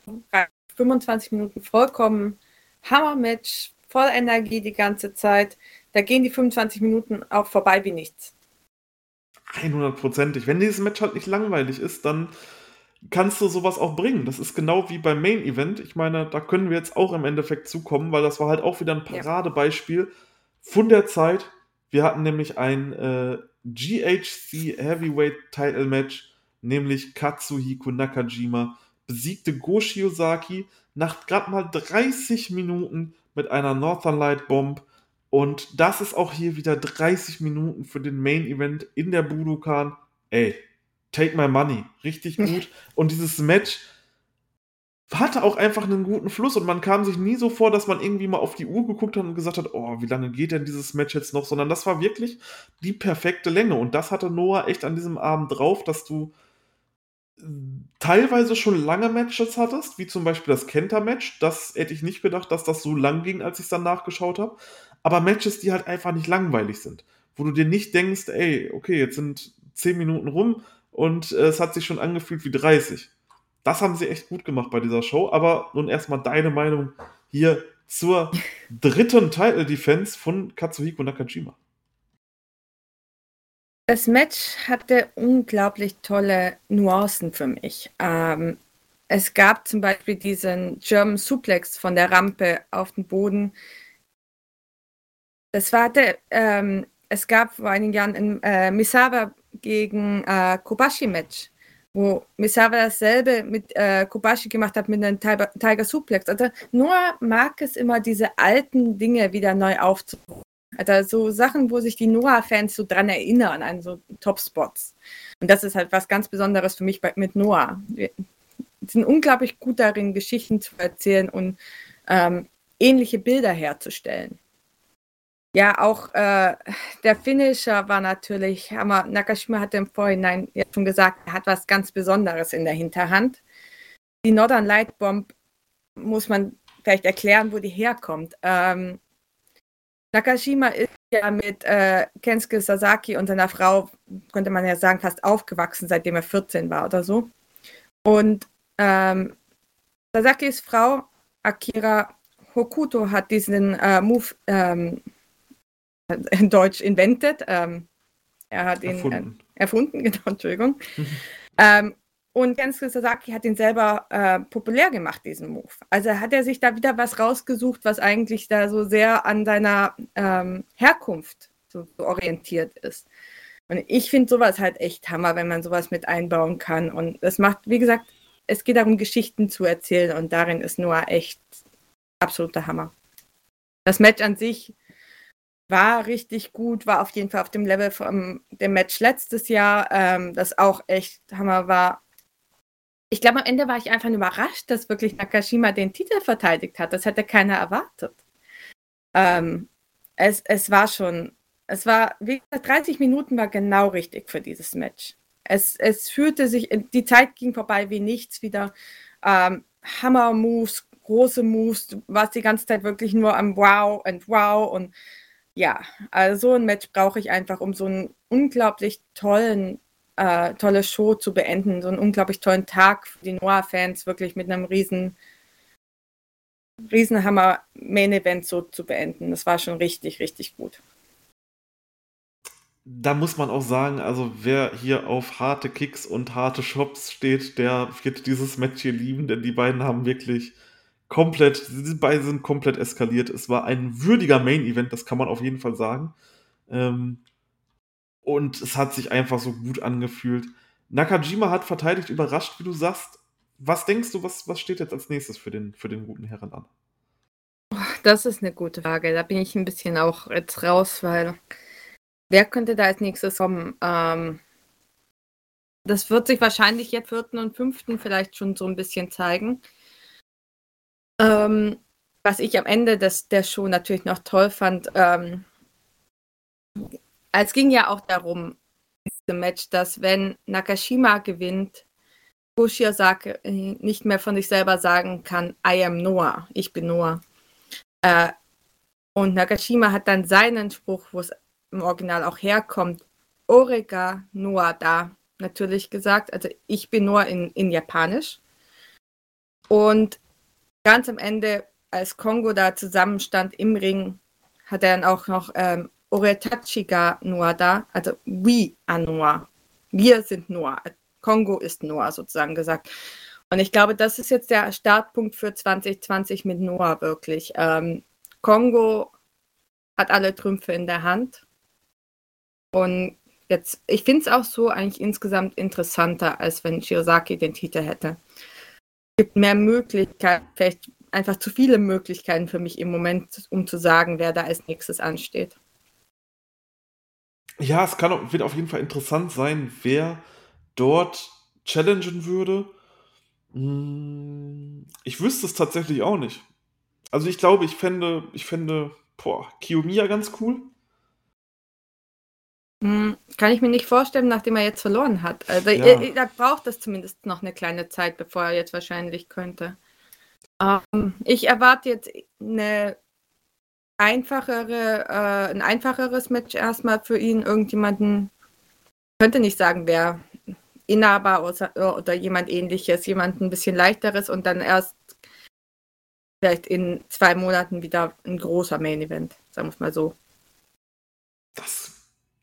25 Minuten vollkommen Hammer-Match, voll Energie die ganze Zeit. Da gehen die 25 Minuten auch vorbei wie nichts. 100%ig. Wenn dieses Match halt nicht langweilig ist, dann kannst du sowas auch bringen. Das ist genau wie beim Main Event. Ich meine, da können wir jetzt auch im Endeffekt zukommen, weil das war halt auch wieder ein Paradebeispiel von der Zeit. Wir hatten nämlich ein äh, GHC Heavyweight Title Match, nämlich Katsuhiko Nakajima besiegte Go Shiozaki nach gerade mal 30 Minuten mit einer Northern Light Bomb. Und das ist auch hier wieder 30 Minuten für den Main Event in der Budokan. Ey, take my money. Richtig gut. Und dieses Match hatte auch einfach einen guten Fluss und man kam sich nie so vor, dass man irgendwie mal auf die Uhr geguckt hat und gesagt hat, oh, wie lange geht denn dieses Match jetzt noch, sondern das war wirklich die perfekte Länge und das hatte Noah echt an diesem Abend drauf, dass du teilweise schon lange Matches hattest, wie zum Beispiel das Kenta-Match. Das hätte ich nicht gedacht, dass das so lang ging, als ich es dann nachgeschaut habe. Aber Matches, die halt einfach nicht langweilig sind. Wo du dir nicht denkst, ey, okay, jetzt sind 10 Minuten rum und äh, es hat sich schon angefühlt wie 30. Das haben sie echt gut gemacht bei dieser Show. Aber nun erstmal deine Meinung hier zur dritten Title Defense von Katsuhiko Nakajima. Das Match hatte unglaublich tolle Nuancen für mich. Ähm, es gab zum Beispiel diesen German Suplex von der Rampe auf den Boden. Das war der, ähm, es gab vor einigen Jahren ein äh, Misawa gegen äh, Kobashi-Match, wo Misawa dasselbe mit äh, Kobashi gemacht hat mit einem Tiger, Tiger Suplex. Also nur mag es immer, diese alten Dinge wieder neu aufzubauen. Also so Sachen, wo sich die Noah-Fans so dran erinnern, an so Top-Spots. Und das ist halt was ganz Besonderes für mich bei, mit Noah. Wir sind unglaublich gut darin, Geschichten zu erzählen und ähm, ähnliche Bilder herzustellen. Ja, auch äh, der Finisher war natürlich Hammer. Nakashima hatte im Vorhinein ja schon gesagt, er hat was ganz Besonderes in der Hinterhand. Die Northern Light Bomb muss man vielleicht erklären, wo die herkommt. Ähm, Nakashima ist ja mit äh, Kensuke Sasaki und seiner Frau, könnte man ja sagen, fast aufgewachsen, seitdem er 14 war oder so. Und ähm, Sasakis Frau Akira Hokuto hat diesen äh, Move ähm, in Deutsch invented. Ähm, er hat ihn erfunden, äh, erfunden genau, Entschuldigung. ähm, und Kensuke Sasaki hat ihn selber äh, populär gemacht, diesen Move. Also hat er sich da wieder was rausgesucht, was eigentlich da so sehr an seiner ähm, Herkunft so, so, orientiert ist. Und ich finde sowas halt echt Hammer, wenn man sowas mit einbauen kann. Und es macht, wie gesagt, es geht darum, Geschichten zu erzählen und darin ist Noah echt absoluter Hammer. Das Match an sich war richtig gut, war auf jeden Fall auf dem Level vom dem Match letztes Jahr, ähm, das auch echt Hammer war ich glaube, am Ende war ich einfach überrascht, dass wirklich Nakashima den Titel verteidigt hat. Das hätte keiner erwartet. Ähm, es, es war schon, es war, wie gesagt, 30 Minuten war genau richtig für dieses Match. Es, es fühlte sich, die Zeit ging vorbei wie nichts wieder. Ähm, Hammer-Moves, große Moves, du warst die ganze Zeit wirklich nur am Wow und Wow und ja, also so ein Match brauche ich einfach, um so einen unglaublich tollen äh, tolle Show zu beenden. So einen unglaublich tollen Tag für die Noah-Fans, wirklich mit einem riesen, Riesenhammer Main-Event so zu beenden. Das war schon richtig, richtig gut. Da muss man auch sagen, also wer hier auf harte Kicks und harte Shops steht, der wird dieses Match hier lieben, denn die beiden haben wirklich komplett, die beiden sind komplett eskaliert. Es war ein würdiger Main-Event, das kann man auf jeden Fall sagen. Ähm, und es hat sich einfach so gut angefühlt. Nakajima hat verteidigt, überrascht, wie du sagst. Was denkst du, was, was steht jetzt als nächstes für den, für den guten Herren an? Das ist eine gute Frage. Da bin ich ein bisschen auch jetzt raus, weil wer könnte da als nächstes kommen? Ähm, das wird sich wahrscheinlich jetzt vierten und fünften vielleicht schon so ein bisschen zeigen. Ähm, was ich am Ende des, der Show natürlich noch toll fand, ähm, es ging ja auch darum, im Match, dass wenn Nakashima gewinnt, Bushiosaki äh, nicht mehr von sich selber sagen kann, I am Noah, ich bin Noah. Äh, und Nakashima hat dann seinen Spruch, wo es im Original auch herkommt, Orega Noah da natürlich gesagt, also ich bin Noah in, in Japanisch. Und ganz am Ende, als Kongo da zusammenstand im Ring, hat er dann auch noch ähm, Oretachi ga Noa da, also we are Noa. Wir sind Noa. Kongo ist Noa sozusagen gesagt. Und ich glaube, das ist jetzt der Startpunkt für 2020 mit Noah wirklich. Ähm, Kongo hat alle Trümpfe in der Hand. Und jetzt, ich finde es auch so eigentlich insgesamt interessanter, als wenn Shiozaki den Titel hätte. Gibt mehr Möglichkeiten, vielleicht einfach zu viele Möglichkeiten für mich im Moment, um zu sagen, wer da als nächstes ansteht. Ja, es kann, wird auf jeden Fall interessant sein, wer dort challengen würde. Hm, ich wüsste es tatsächlich auch nicht. Also ich glaube, ich fände, ich fände, boah, Kiyomiya ganz cool. Hm, kann ich mir nicht vorstellen, nachdem er jetzt verloren hat. Also ja. er, er, braucht das zumindest noch eine kleine Zeit, bevor er jetzt wahrscheinlich könnte. Ähm, ich erwarte jetzt eine einfachere, äh, ein einfacheres Match erstmal für ihn. Irgendjemanden, könnte nicht sagen, wer Inhaber oder, oder jemand ähnliches, jemand ein bisschen leichteres und dann erst vielleicht in zwei Monaten wieder ein großer Main Event, sagen wir es mal so.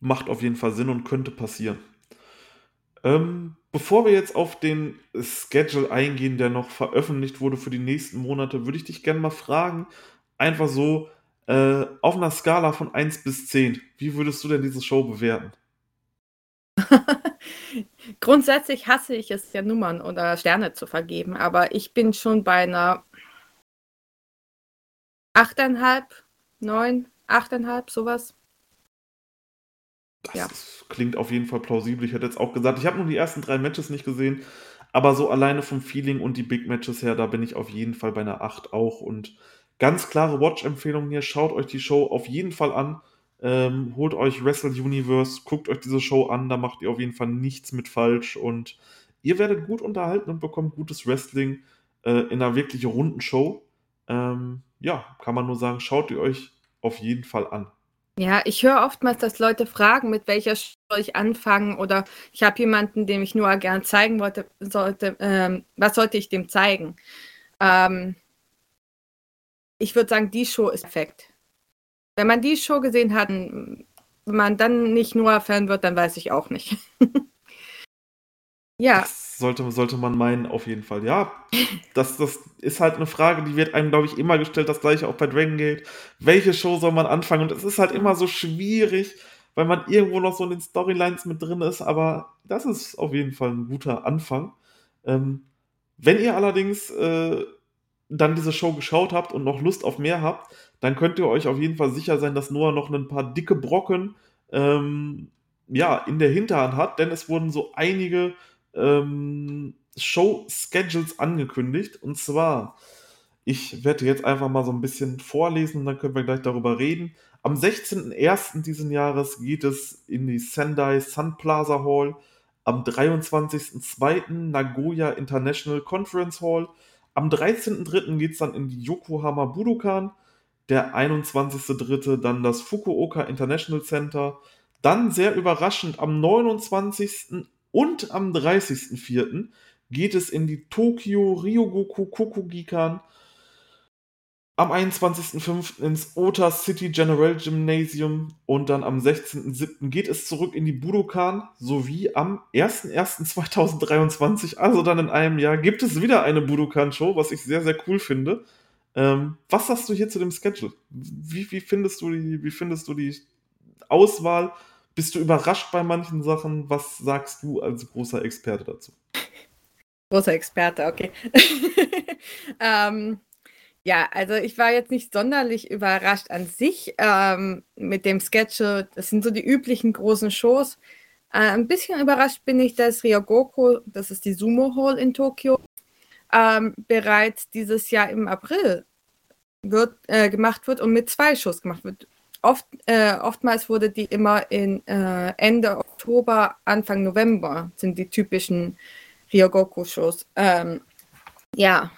Macht auf jeden Fall Sinn und könnte passieren. Ähm, bevor wir jetzt auf den Schedule eingehen, der noch veröffentlicht wurde für die nächsten Monate, würde ich dich gerne mal fragen, einfach so, äh, auf einer Skala von 1 bis 10, wie würdest du denn diese Show bewerten? Grundsätzlich hasse ich es ja Nummern oder Sterne zu vergeben, aber ich bin schon bei einer 8,5, 9, 8,5, sowas. Das ja. klingt auf jeden Fall plausibel. Ich hätte jetzt auch gesagt, ich habe nur die ersten drei Matches nicht gesehen, aber so alleine vom Feeling und die Big Matches her, da bin ich auf jeden Fall bei einer 8 auch und Ganz klare Watch-Empfehlung hier. Schaut euch die Show auf jeden Fall an. Ähm, holt euch Wrestle Universe, guckt euch diese Show an, da macht ihr auf jeden Fall nichts mit falsch und ihr werdet gut unterhalten und bekommt gutes Wrestling äh, in einer wirklich runden Show. Ähm, ja, kann man nur sagen, schaut ihr euch auf jeden Fall an. Ja, ich höre oftmals, dass Leute fragen, mit welcher Show soll ich anfangen oder ich habe jemanden, dem ich nur gern zeigen wollte, sollte, ähm, was sollte ich dem zeigen? Ähm, ich würde sagen, die Show ist perfekt. Wenn man die Show gesehen hat, wenn man dann nicht nur Fan wird, dann weiß ich auch nicht. ja. Das sollte, sollte man meinen, auf jeden Fall. Ja, das, das ist halt eine Frage, die wird einem, glaube ich, immer gestellt, das gleiche auch bei Dragon Gate. Welche Show soll man anfangen? Und es ist halt immer so schwierig, weil man irgendwo noch so in den Storylines mit drin ist, aber das ist auf jeden Fall ein guter Anfang. Ähm, wenn ihr allerdings äh, dann diese Show geschaut habt und noch Lust auf mehr habt, dann könnt ihr euch auf jeden Fall sicher sein, dass Noah noch ein paar dicke Brocken ähm, ja, in der Hinterhand hat, denn es wurden so einige ähm, Show-Schedules angekündigt. Und zwar, ich werde jetzt einfach mal so ein bisschen vorlesen und dann können wir gleich darüber reden. Am 16.01. diesen Jahres geht es in die Sendai Sun Plaza Hall. Am 23.02. Nagoya International Conference Hall. Am 13.03. geht es dann in die Yokohama Budokan. Der 21.03. dann das Fukuoka International Center. Dann sehr überraschend am 29. und am 30.04. geht es in die Tokyo Ryogoku Kokugikan. Am 21.05. ins Ota City General Gymnasium und dann am 16.07. geht es zurück in die Budokan sowie am 01.01.2023, also dann in einem Jahr, gibt es wieder eine Budokan-Show, was ich sehr, sehr cool finde. Ähm, was sagst du hier zu dem Schedule? Wie, wie, findest du die, wie findest du die Auswahl? Bist du überrascht bei manchen Sachen? Was sagst du als großer Experte dazu? Großer Experte, okay. ähm, ja, also ich war jetzt nicht sonderlich überrascht an sich ähm, mit dem Schedule. Das sind so die üblichen großen Shows. Äh, ein bisschen überrascht bin ich, dass Ryogoku, das ist die Sumo Hall in Tokio, ähm, bereits dieses Jahr im April wird, äh, gemacht wird und mit zwei Shows gemacht wird. Oft, äh, oftmals wurde die immer in äh, Ende Oktober, Anfang November sind die typischen Ryogoku-Shows. Ähm, ja,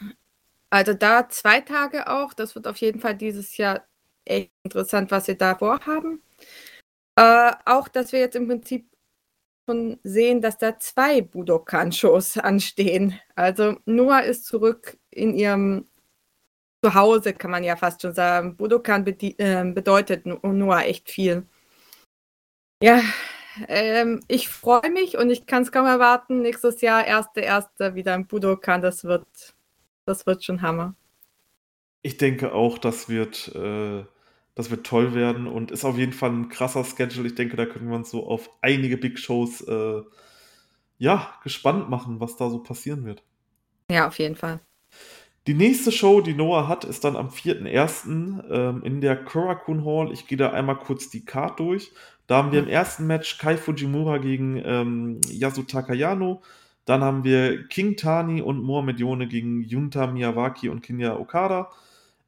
also da zwei Tage auch. Das wird auf jeden Fall dieses Jahr echt interessant, was wir da vorhaben. Äh, auch, dass wir jetzt im Prinzip schon sehen, dass da zwei Budokan-Shows anstehen. Also Noah ist zurück in ihrem Zuhause, kann man ja fast schon sagen. Budokan äh, bedeutet Noah echt viel. Ja, ähm, ich freue mich und ich kann es kaum erwarten. Nächstes Jahr, erste, erste wieder im Budokan. Das wird, das wird schon Hammer. Ich denke auch, das wird, äh, das wird toll werden und ist auf jeden Fall ein krasser Schedule. Ich denke, da können wir uns so auf einige Big Shows äh, ja, gespannt machen, was da so passieren wird. Ja, auf jeden Fall. Die nächste Show, die Noah hat, ist dann am 4.1. Ähm, in der Kurakun Hall. Ich gehe da einmal kurz die Card durch. Da haben wir im ersten Match Kai Fujimura gegen ähm, Yasutaka Yano. Dann haben wir King Tani und Mohamed Yone gegen Yunta Miyawaki und Kinya Okada.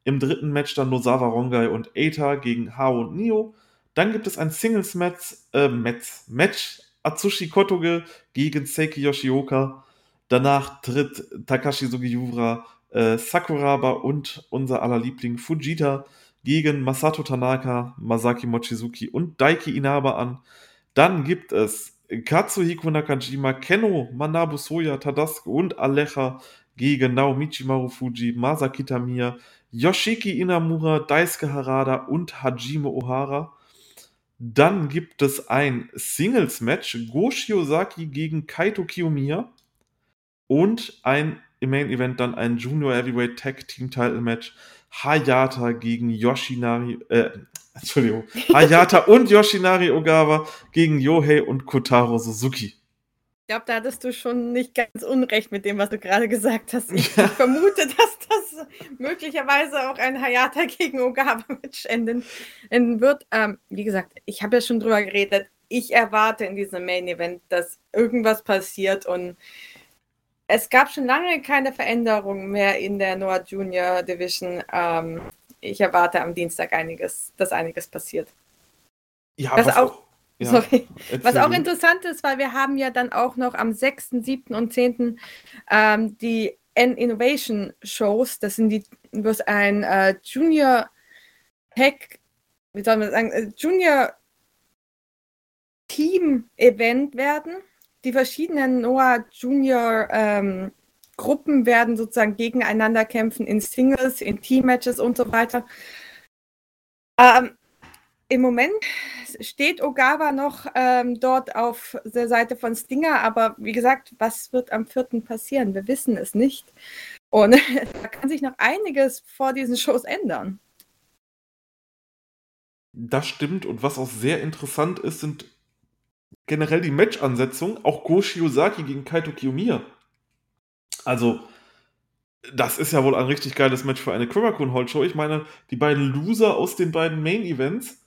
Im dritten Match dann Nozawa Rongai und Eita gegen Hao und Nio. Dann gibt es ein Singles-Match, äh, Match, Match Atsushi Kotoge gegen Seiki Yoshioka. Danach tritt Takashi Sugiura äh, Sakuraba und unser aller Liebling Fujita gegen Masato Tanaka, Masaki Mochizuki und Daiki Inaba an. Dann gibt es Katsuhiko Nakajima, Kenno, Manabu Soya, Tadasuke und Alecha gegen Naomichi Marufuji, Masaki Tamiya, Yoshiki Inamura, Daisuke Harada und Hajime Ohara. Dann gibt es ein Singles-Match, Go Shiozaki gegen Kaito Kiyomiya und ein im Main Event dann ein Junior Heavyweight Tag Team Title Match. Hayata gegen Yoshinari, äh, Entschuldigung, Hayata und Yoshinari Ogawa gegen Yohei und Kotaro Suzuki. Ich glaube, da hattest du schon nicht ganz unrecht mit dem, was du gerade gesagt hast. Ich vermute, dass das möglicherweise auch ein Hayata gegen Ogawa-Match enden, enden, wird. Ähm, wie gesagt, ich habe ja schon drüber geredet. Ich erwarte in diesem Main Event, dass irgendwas passiert und es gab schon lange keine Veränderung mehr in der Noah Junior Division. Ähm, ich erwarte am Dienstag einiges, dass einiges passiert. Ja, was, was auch, ja, sorry, was auch interessant ist, weil wir haben ja dann auch noch am 6., 7. und 10. Ähm, die N-Innovation Shows. Das sind die, was ein äh, Junior Tech wie soll man sagen, äh, Junior Team-Event werden. Die verschiedenen Noah Junior ähm, Gruppen werden sozusagen gegeneinander kämpfen in Singles, in Team-Matches und so weiter. Ähm, Im Moment steht Ogawa noch ähm, dort auf der Seite von Stinger, aber wie gesagt, was wird am 4. passieren? Wir wissen es nicht. Und da kann sich noch einiges vor diesen Shows ändern. Das stimmt. Und was auch sehr interessant ist, sind generell die Match-Ansetzungen. Auch Go Shiozaki gegen Kaito Kiyomiya. Also, das ist ja wohl ein richtig geiles Match für eine Kurakun Hall Show. Ich meine, die beiden Loser aus den beiden Main Events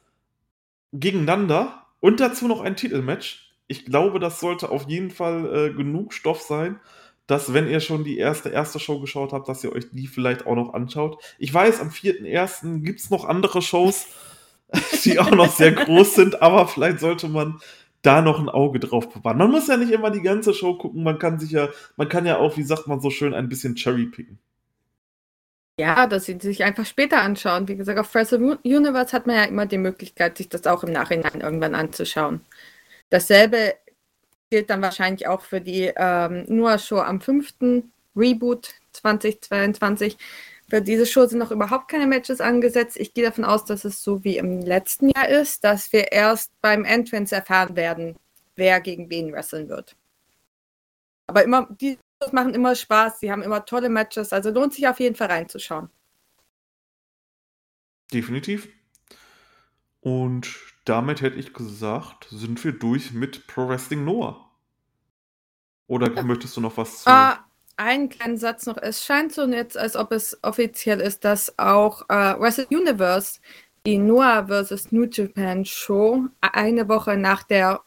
gegeneinander und dazu noch ein Titelmatch. Ich glaube, das sollte auf jeden Fall äh, genug Stoff sein, dass, wenn ihr schon die erste, erste Show geschaut habt, dass ihr euch die vielleicht auch noch anschaut. Ich weiß, am 4.1. gibt es noch andere Shows, die auch noch sehr groß sind, aber vielleicht sollte man da noch ein Auge drauf bewahren. Man muss ja nicht immer die ganze Show gucken, man kann sich ja, man kann ja auch, wie sagt man so schön, ein bisschen Cherry picken. Ja, dass sie sich einfach später anschauen. Wie gesagt, auf Wrestle Universe hat man ja immer die Möglichkeit, sich das auch im Nachhinein irgendwann anzuschauen. Dasselbe gilt dann wahrscheinlich auch für die ähm, Noah Show am 5. Reboot 2022. Für diese Show sind noch überhaupt keine Matches angesetzt. Ich gehe davon aus, dass es so wie im letzten Jahr ist, dass wir erst beim Entrance erfahren werden, wer gegen wen wresteln wird. Aber immer, die machen immer Spaß, sie haben immer tolle Matches, also lohnt sich auf jeden Fall reinzuschauen. Definitiv. Und damit hätte ich gesagt, sind wir durch mit Pro Wrestling Noah. Oder ja. möchtest du noch was zu. Uh, einen kleinen Satz noch. Es scheint so jetzt, als ob es offiziell ist, dass auch uh, Wrestle Universe die Noah vs. New Japan Show eine Woche nach der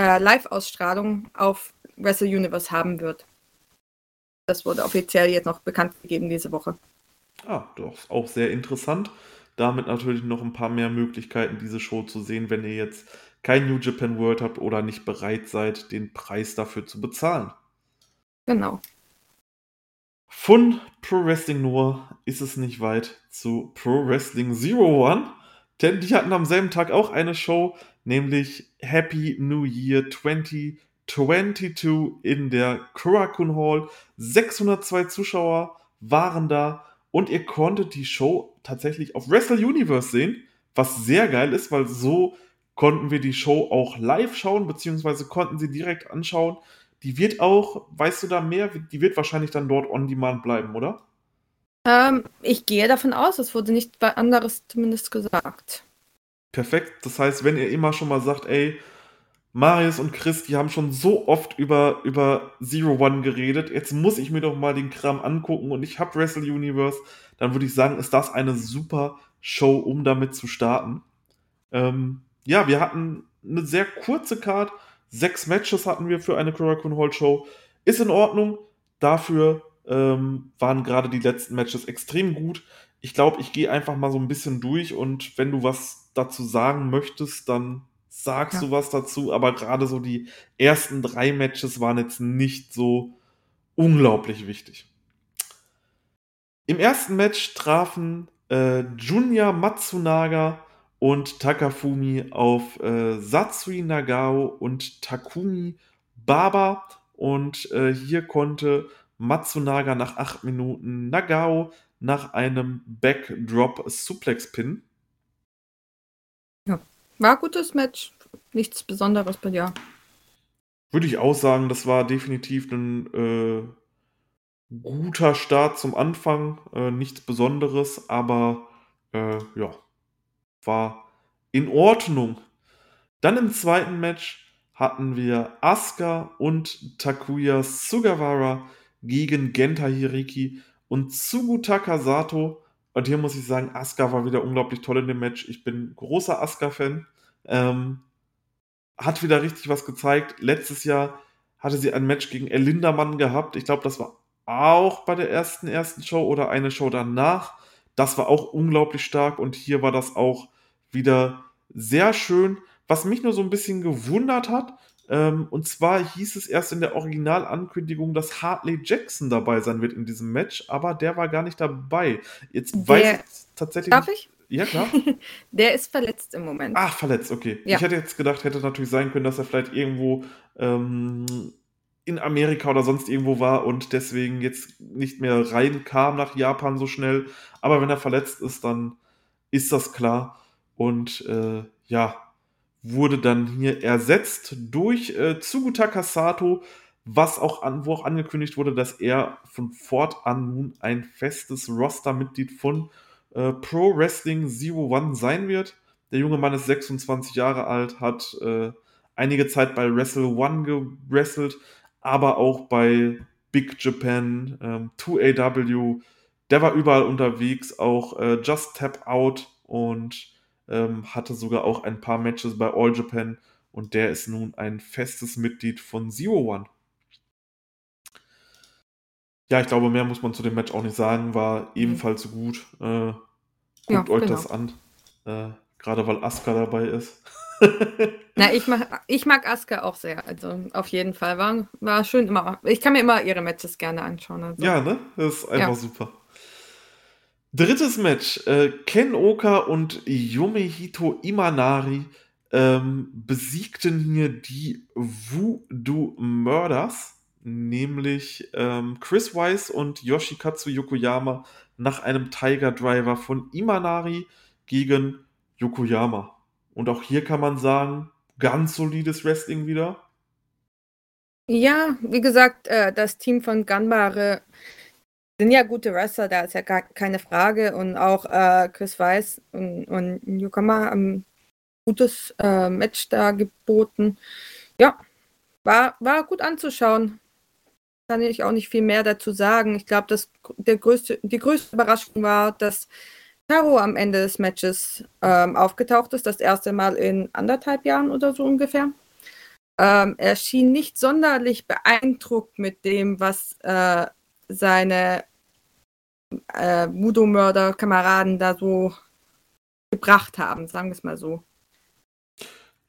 uh, Live-Ausstrahlung auf Wrestle Universe haben wird. Das wurde offiziell jetzt noch bekannt gegeben diese Woche. Ah, doch, auch sehr interessant. Damit natürlich noch ein paar mehr Möglichkeiten, diese Show zu sehen, wenn ihr jetzt kein New Japan World habt oder nicht bereit seid, den Preis dafür zu bezahlen. Genau. Von Pro Wrestling Noah ist es nicht weit zu Pro Wrestling Zero One, denn die hatten am selben Tag auch eine Show, nämlich Happy New Year 20 22 in der Kurakun Hall. 602 Zuschauer waren da und ihr konntet die Show tatsächlich auf Wrestle Universe sehen, was sehr geil ist, weil so konnten wir die Show auch live schauen, beziehungsweise konnten sie direkt anschauen. Die wird auch, weißt du da mehr, die wird wahrscheinlich dann dort on demand bleiben, oder? Ähm, ich gehe davon aus, es wurde nicht anderes zumindest gesagt. Perfekt. Das heißt, wenn ihr immer schon mal sagt, ey, Marius und Chris, die haben schon so oft über, über Zero One geredet. Jetzt muss ich mir doch mal den Kram angucken und ich habe Wrestle Universe. Dann würde ich sagen, ist das eine super Show, um damit zu starten. Ähm, ja, wir hatten eine sehr kurze Card. Sechs Matches hatten wir für eine Kurakun Hall Show. Ist in Ordnung. Dafür ähm, waren gerade die letzten Matches extrem gut. Ich glaube, ich gehe einfach mal so ein bisschen durch und wenn du was dazu sagen möchtest, dann sagst ja. du was dazu, aber gerade so die ersten drei Matches waren jetzt nicht so unglaublich wichtig. Im ersten Match trafen äh, Junya Matsunaga und Takafumi auf äh, Satsui Nagao und Takumi Baba. Und äh, hier konnte Matsunaga nach acht Minuten Nagao nach einem Backdrop Suplex pinnen. Ja. War ein gutes Match. Nichts Besonderes bei dir. Würde ich auch sagen, das war definitiv ein äh, guter Start zum Anfang. Äh, nichts Besonderes, aber äh, ja, war in Ordnung. Dann im zweiten Match hatten wir Asuka und Takuya Sugawara gegen Genta Hiriki und Tsugutaka Sato. Und hier muss ich sagen, Asuka war wieder unglaublich toll in dem Match. Ich bin großer Asuka-Fan. Ähm, hat wieder richtig was gezeigt. Letztes Jahr hatte sie ein Match gegen Elindermann gehabt. Ich glaube, das war auch bei der ersten ersten Show oder eine Show danach. Das war auch unglaublich stark und hier war das auch wieder sehr schön. Was mich nur so ein bisschen gewundert hat, ähm, und zwar hieß es erst in der Originalankündigung, dass Hartley Jackson dabei sein wird in diesem Match, aber der war gar nicht dabei. Jetzt der, weiß ich tatsächlich. Darf ich? Ja, klar. Der ist verletzt im Moment. Ach, verletzt, okay. Ja. Ich hätte jetzt gedacht, hätte natürlich sein können, dass er vielleicht irgendwo ähm, in Amerika oder sonst irgendwo war und deswegen jetzt nicht mehr reinkam nach Japan so schnell. Aber wenn er verletzt ist, dann ist das klar. Und äh, ja, wurde dann hier ersetzt durch äh, Tsugutaka Sato, was auch an, wo auch angekündigt wurde, dass er von fortan nun ein festes Roster-Mitglied von äh, Pro Wrestling Zero One sein wird. Der junge Mann ist 26 Jahre alt, hat äh, einige Zeit bei Wrestle One gewrestelt, aber auch bei Big Japan, ähm, 2AW. Der war überall unterwegs, auch äh, Just Tap Out und ähm, hatte sogar auch ein paar Matches bei All Japan und der ist nun ein festes Mitglied von Zero One. Ja, ich glaube, mehr muss man zu dem Match auch nicht sagen, war ebenfalls gut. Äh, guckt Ja, euch genau. das an, äh, gerade weil Asuka dabei ist. Na, ich mag, ich mag Asuka auch sehr. Also auf jeden Fall. War, war schön immer. Ich kann mir immer ihre Matches gerne anschauen. Also. Ja, ne? Das ist einfach Ja. super. Drittes Match. Äh, Ken Oka und Yumehito Imanari ähm, besiegten hier die Voodoo Murders, nämlich ähm, Chris Weiss und Yoshikatsu Yokoyama nach einem Tiger Driver von Imanari gegen Yokoyama. Und auch hier kann man sagen, ganz solides Wrestling wieder. Ja, wie gesagt, äh, das Team von Ganbare sind ja gute Wrestler, da ist ja gar keine Frage. Und auch äh, Chris Weiss und, und Yukama haben ein gutes äh, Match da geboten. Ja, war, war gut anzuschauen. Kann ich auch nicht viel mehr dazu sagen. Ich glaube, die größte Überraschung war, dass Taro am Ende des Matches ähm, aufgetaucht ist, das erste Mal in anderthalb Jahren oder so ungefähr. Ähm, er schien nicht sonderlich beeindruckt mit dem, was äh, seine äh, Voodoo-Mörder-Kameraden da so gebracht haben, sagen wir es mal so.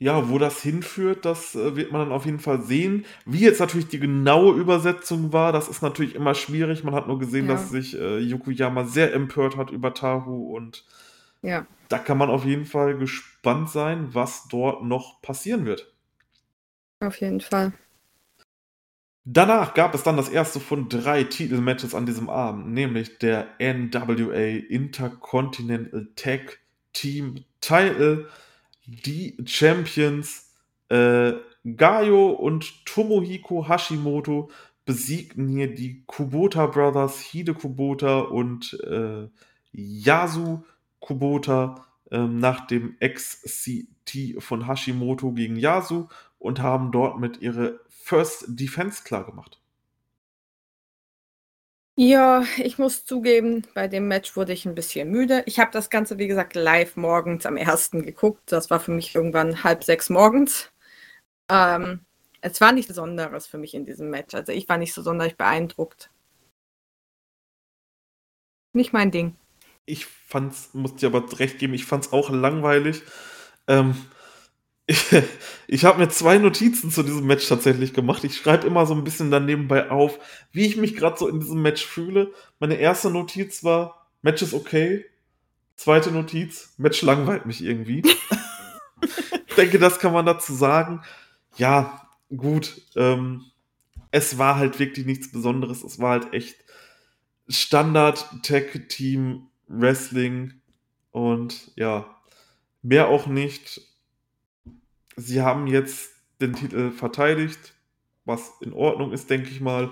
Ja, wo das hinführt, das äh, wird man dann auf jeden Fall sehen. Wie jetzt natürlich die genaue Übersetzung war, das ist natürlich immer schwierig. Man hat nur gesehen, Ja. dass sich äh, Yukuyama sehr empört hat über Tahu und Ja. da kann man auf jeden Fall gespannt sein, was dort noch passieren wird. Auf jeden Fall. Danach gab es dann das erste von drei Titelmatches an diesem Abend, nämlich der NWA Intercontinental Tag Team Title. Die Champions äh, Gaio und Tomohiko Hashimoto besiegten hier die Kubota Brothers, Hide Kubota und äh, Yasu Kubota ähm, nach dem XCT von Hashimoto gegen Yasu und haben dort mit ihre First Defense klar gemacht. Ja, ich muss zugeben, bei dem Match wurde ich ein bisschen müde. Ich habe das Ganze, wie gesagt, live morgens am ersten geguckt. Das war für mich irgendwann halb sechs morgens. Ähm, es war nichts Besonderes für mich in diesem Match. Also ich war nicht so sonderlich beeindruckt. Nicht mein Ding. Ich fand's, muss dir aber recht geben, ich fand's auch langweilig. Ähm, ich habe mir zwei Notizen zu diesem Match tatsächlich gemacht. Ich schreibe immer so ein bisschen dann nebenbei auf, wie ich mich gerade so in diesem Match fühle. Meine erste Notiz war, Match ist okay. Zweite Notiz, Match langweilt mich irgendwie. ich denke, das kann man dazu sagen. Ja, gut. Ähm, es war halt wirklich nichts Besonderes. Es war halt echt Standard Tag Team Wrestling und ja, mehr auch nicht. Sie haben jetzt den Titel verteidigt, was in Ordnung ist, denke ich mal.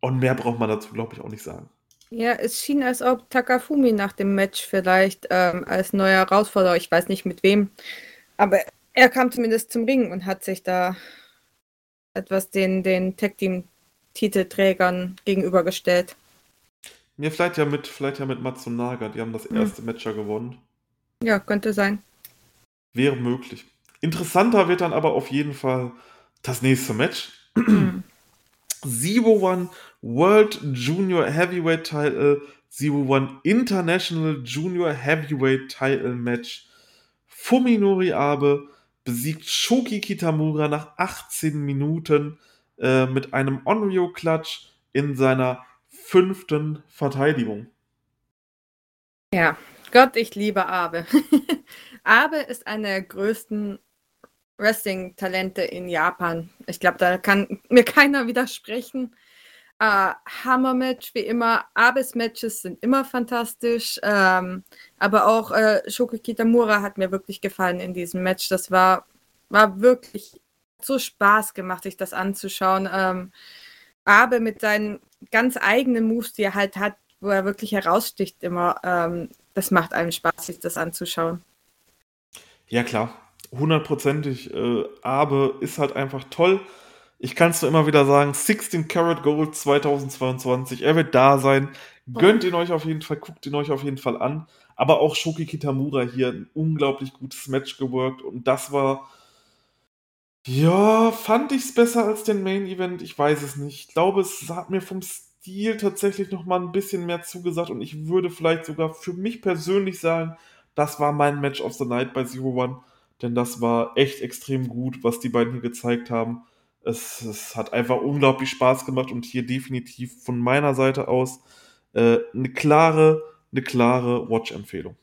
Und mehr braucht man dazu, glaube ich, auch nicht sagen. Ja, es schien, als ob Takafumi nach dem Match vielleicht ähm, als neuer Herausforderer, ich weiß nicht mit wem, aber er kam zumindest zum Ring und hat sich da etwas den, den Tag Team Titelträgern gegenübergestellt. Mir vielleicht ja mit, vielleicht ja mit Matsunaga, die haben das Hm. erste Match ja gewonnen. Ja, könnte sein. Wäre möglich. Interessanter wird dann aber auf jeden Fall das nächste Match. Zero One World Junior Heavyweight Title, Zero One International Junior Heavyweight Title Match. Fuminori Abe besiegt Shoki Kitamura nach 18 Minuten äh, mit einem Onryo Clutch in seiner fünften Verteidigung. Ja, Gott, ich liebe Abe. Abe ist einer der größten Wrestling-Talente in Japan. Ich glaube, da kann mir keiner widersprechen. Uh, Hammer-Match wie immer. Abes Matches sind immer fantastisch. Ähm, aber auch äh, Shoko Kitamura hat mir wirklich gefallen in diesem Match. Das war, war wirklich so Spaß gemacht, sich das anzuschauen. Ähm, Abe mit seinen ganz eigenen Moves, die er halt hat, wo er wirklich heraussticht immer. Ähm, das macht einem Spaß, sich das anzuschauen. Ja, klar. Hundertprozentig. Äh, Abe ist halt einfach toll. Ich kann es nur immer wieder sagen, 16 Karat Gold 2022. Er wird da sein. Gönnt ihn euch auf jeden Fall, guckt ihn euch auf jeden Fall an. Aber auch Shoki Kitamura hier ein unglaublich gutes Match geworkt. Und das war. Ja, fand ich es besser als den Main Event? Ich weiß es nicht. Ich glaube, es hat mir vom Stil tatsächlich noch mal ein bisschen mehr zugesagt. Und ich würde vielleicht sogar für mich persönlich sagen, das war mein Match of the Night bei Zero One. Denn das war echt extrem gut, was die beiden hier gezeigt haben. Es, es hat einfach unglaublich Spaß gemacht und hier definitiv von meiner Seite aus äh, eine klare, eine klare Watch-Empfehlung.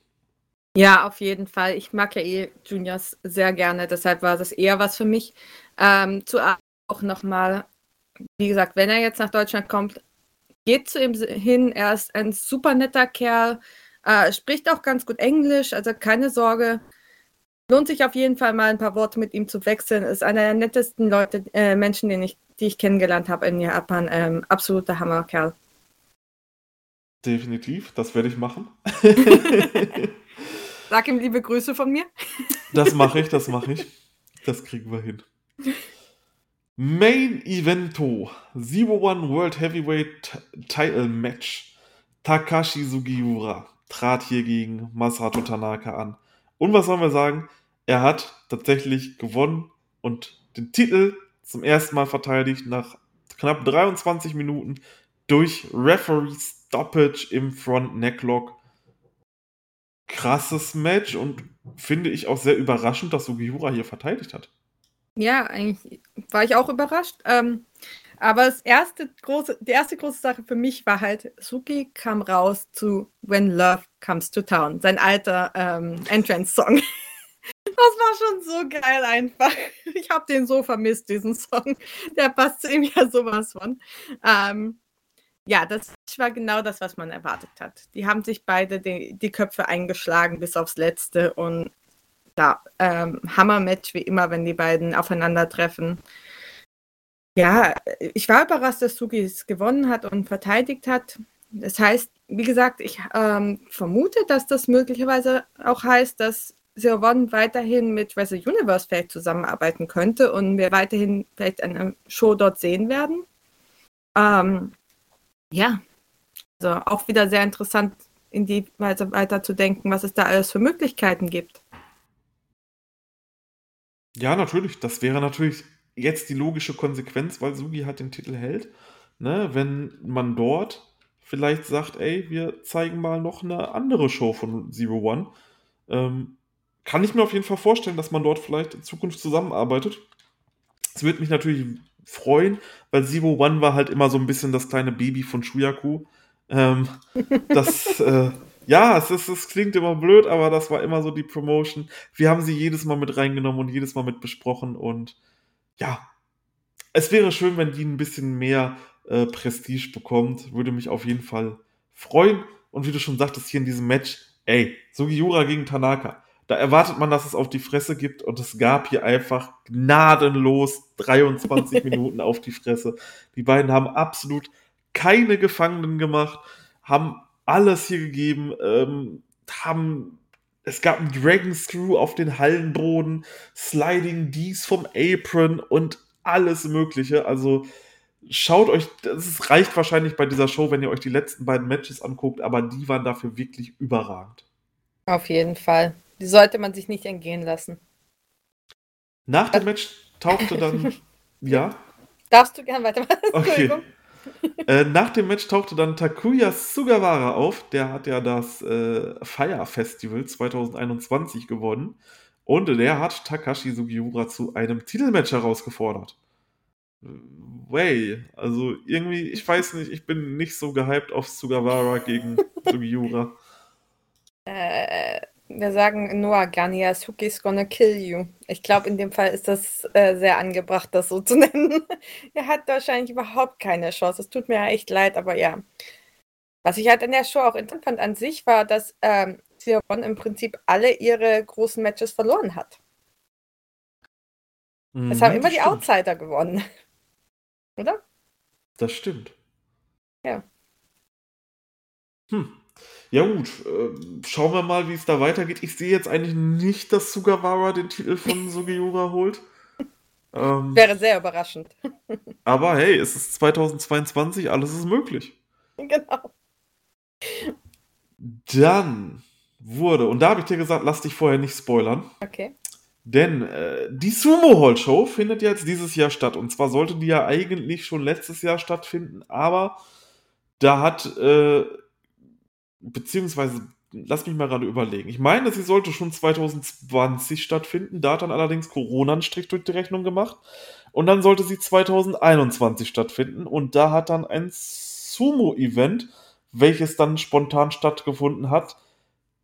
Ja, auf jeden Fall. Ich mag ja eh Juniors sehr gerne, deshalb war das eher was für mich. Ähm, zu auch nochmal, wie gesagt, wenn er jetzt nach Deutschland kommt, geht zu ihm hin. Er ist ein super netter Kerl, äh, spricht auch ganz gut Englisch, also keine Sorge. Lohnt sich auf jeden Fall mal ein paar Worte mit ihm zu wechseln. Ist einer der nettesten Leute, äh, Menschen, den ich, die ich kennengelernt habe in Japan. Ähm, absoluter Hammerkerl. Definitiv, das werde ich machen. Sag ihm liebe Grüße von mir. das mache ich, das mache ich. Das kriegen wir hin. Main Evento Zero One World Heavyweight Title Match. Takashi Sugiura trat hier gegen Masato Tanaka an. Und was sollen wir sagen? Er hat tatsächlich gewonnen und den Titel zum ersten Mal verteidigt nach knapp 23 Minuten durch Referee Stoppage im Front Necklock. Krasses Match und finde ich auch sehr überraschend, dass Sugiura hier verteidigt hat. Ja, eigentlich war ich auch überrascht. Ähm, aber das erste große, die erste große Sache für mich war halt, Suki kam raus zu When Love Comes to Town, sein alter ähm, Entrance-Song. Das war schon so geil einfach. Ich habe den so vermisst, diesen Song. Der passt zu ihm ja sowas von. Ähm, ja, das war genau das, was man erwartet hat. Die haben sich beide die, die Köpfe eingeschlagen bis aufs Letzte und ja, ähm, Hammer-Match wie immer, wenn die beiden aufeinandertreffen. Ja, ich war überrascht, dass Sugi es gewonnen hat und verteidigt hat. Das heißt, wie gesagt, ich ähm, vermute, dass das möglicherweise auch heißt, dass One weiterhin mit Wrestle Universe vielleicht zusammenarbeiten könnte und wir weiterhin vielleicht eine Show dort sehen werden. Ähm, ja, also auch wieder sehr interessant, in die Weise weiter zu denken, was es da alles für Möglichkeiten gibt. Ja, natürlich. Das wäre natürlich jetzt die logische Konsequenz, weil Sugi halt den Titel hält, ne, wenn man dort vielleicht sagt, ey, wir zeigen mal noch eine andere Show von Zero One, ähm, kann ich mir auf jeden Fall vorstellen, dass man dort vielleicht in Zukunft zusammenarbeitet. Es würde mich natürlich freuen, weil Zero One war halt immer so ein bisschen das kleine Baby von Shuyaku. Ähm, das, äh, ja, es, ist, es klingt immer blöd, aber das war immer so die Promotion. Wir haben sie jedes Mal mit reingenommen und jedes Mal mit besprochen und ja, es wäre schön, wenn die ein bisschen mehr äh, Prestige bekommt. Würde mich auf jeden Fall freuen. Und wie du schon sagtest, hier in diesem Match, ey, Sugiura gegen Tanaka. Da erwartet man, dass es auf die Fresse gibt und es gab hier einfach gnadenlos 23 Minuten auf die Fresse. Die beiden haben absolut keine Gefangenen gemacht, haben alles hier gegeben, ähm, haben es gab einen Dragon Screw auf den Hallenboden, Sliding Ds vom Apron und alles Mögliche. Also schaut euch, das reicht wahrscheinlich bei dieser Show, wenn ihr euch die letzten beiden Matches anguckt, aber die waren dafür wirklich überragend. Auf jeden Fall. Die sollte man sich nicht entgehen lassen. Nach dem Match tauchte dann. ja? Darfst du gern weitermachen? Okay. Äh, nach dem Match tauchte dann Takuya Sugawara auf. Der hat ja das äh, Fire Festival 2021 gewonnen. Und der hat Takashi Sugiura zu einem Titelmatch herausgefordert. Way, also irgendwie, ich weiß nicht, ich bin nicht so gehypt auf Sugawara gegen Sugiura. Äh, wir sagen Noah Gania, Suki's gonna kill you. Ich glaube, in dem Fall ist das äh, sehr angebracht, das so zu nennen. er hat wahrscheinlich überhaupt keine Chance. Es tut mir ja echt leid, aber ja. Was ich halt in der Show auch interessant fand an sich, war, dass ähm, One im Prinzip alle ihre großen Matches verloren hat. Mhm, es haben immer die stimmt. Outsider gewonnen. Oder? Das stimmt. Ja. Hm. Ja gut, äh, schauen wir mal, wie es da weitergeht. Ich sehe jetzt eigentlich nicht, dass Sugawara den Titel von Sugiura holt. Ähm, Wäre sehr überraschend. aber hey, es ist 2022, alles ist möglich. Genau. Dann wurde, und da habe ich dir gesagt, lass dich vorher nicht spoilern. Okay. Denn äh, die Sumo Hall Show findet jetzt dieses Jahr statt. Und zwar sollte die ja eigentlich schon letztes Jahr stattfinden, aber da hat, äh, beziehungsweise, lass mich mal gerade überlegen. Ich meine, sie sollte schon 2020 stattfinden. Da hat dann allerdings Corona einen Strich durch die Rechnung gemacht. Und dann sollte sie 2021 stattfinden. Und da hat dann ein Sumo-Event, welches dann spontan stattgefunden hat,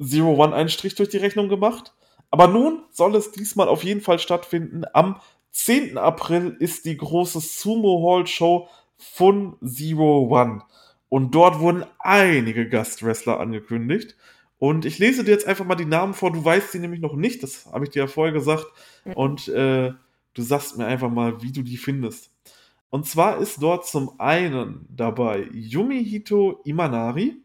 Zero One einen Strich durch die Rechnung gemacht. Aber nun soll es diesmal auf jeden Fall stattfinden. Am 10. April ist die große Sumo Hall Show von Zero One. Und dort wurden einige Gastwrestler angekündigt. Und ich lese dir jetzt einfach mal die Namen vor. Du weißt sie nämlich noch nicht, das habe ich dir ja vorher gesagt. Mhm. Und äh, du sagst mir einfach mal, wie du die findest. Und zwar ist dort zum einen dabei Yumihito Imanari.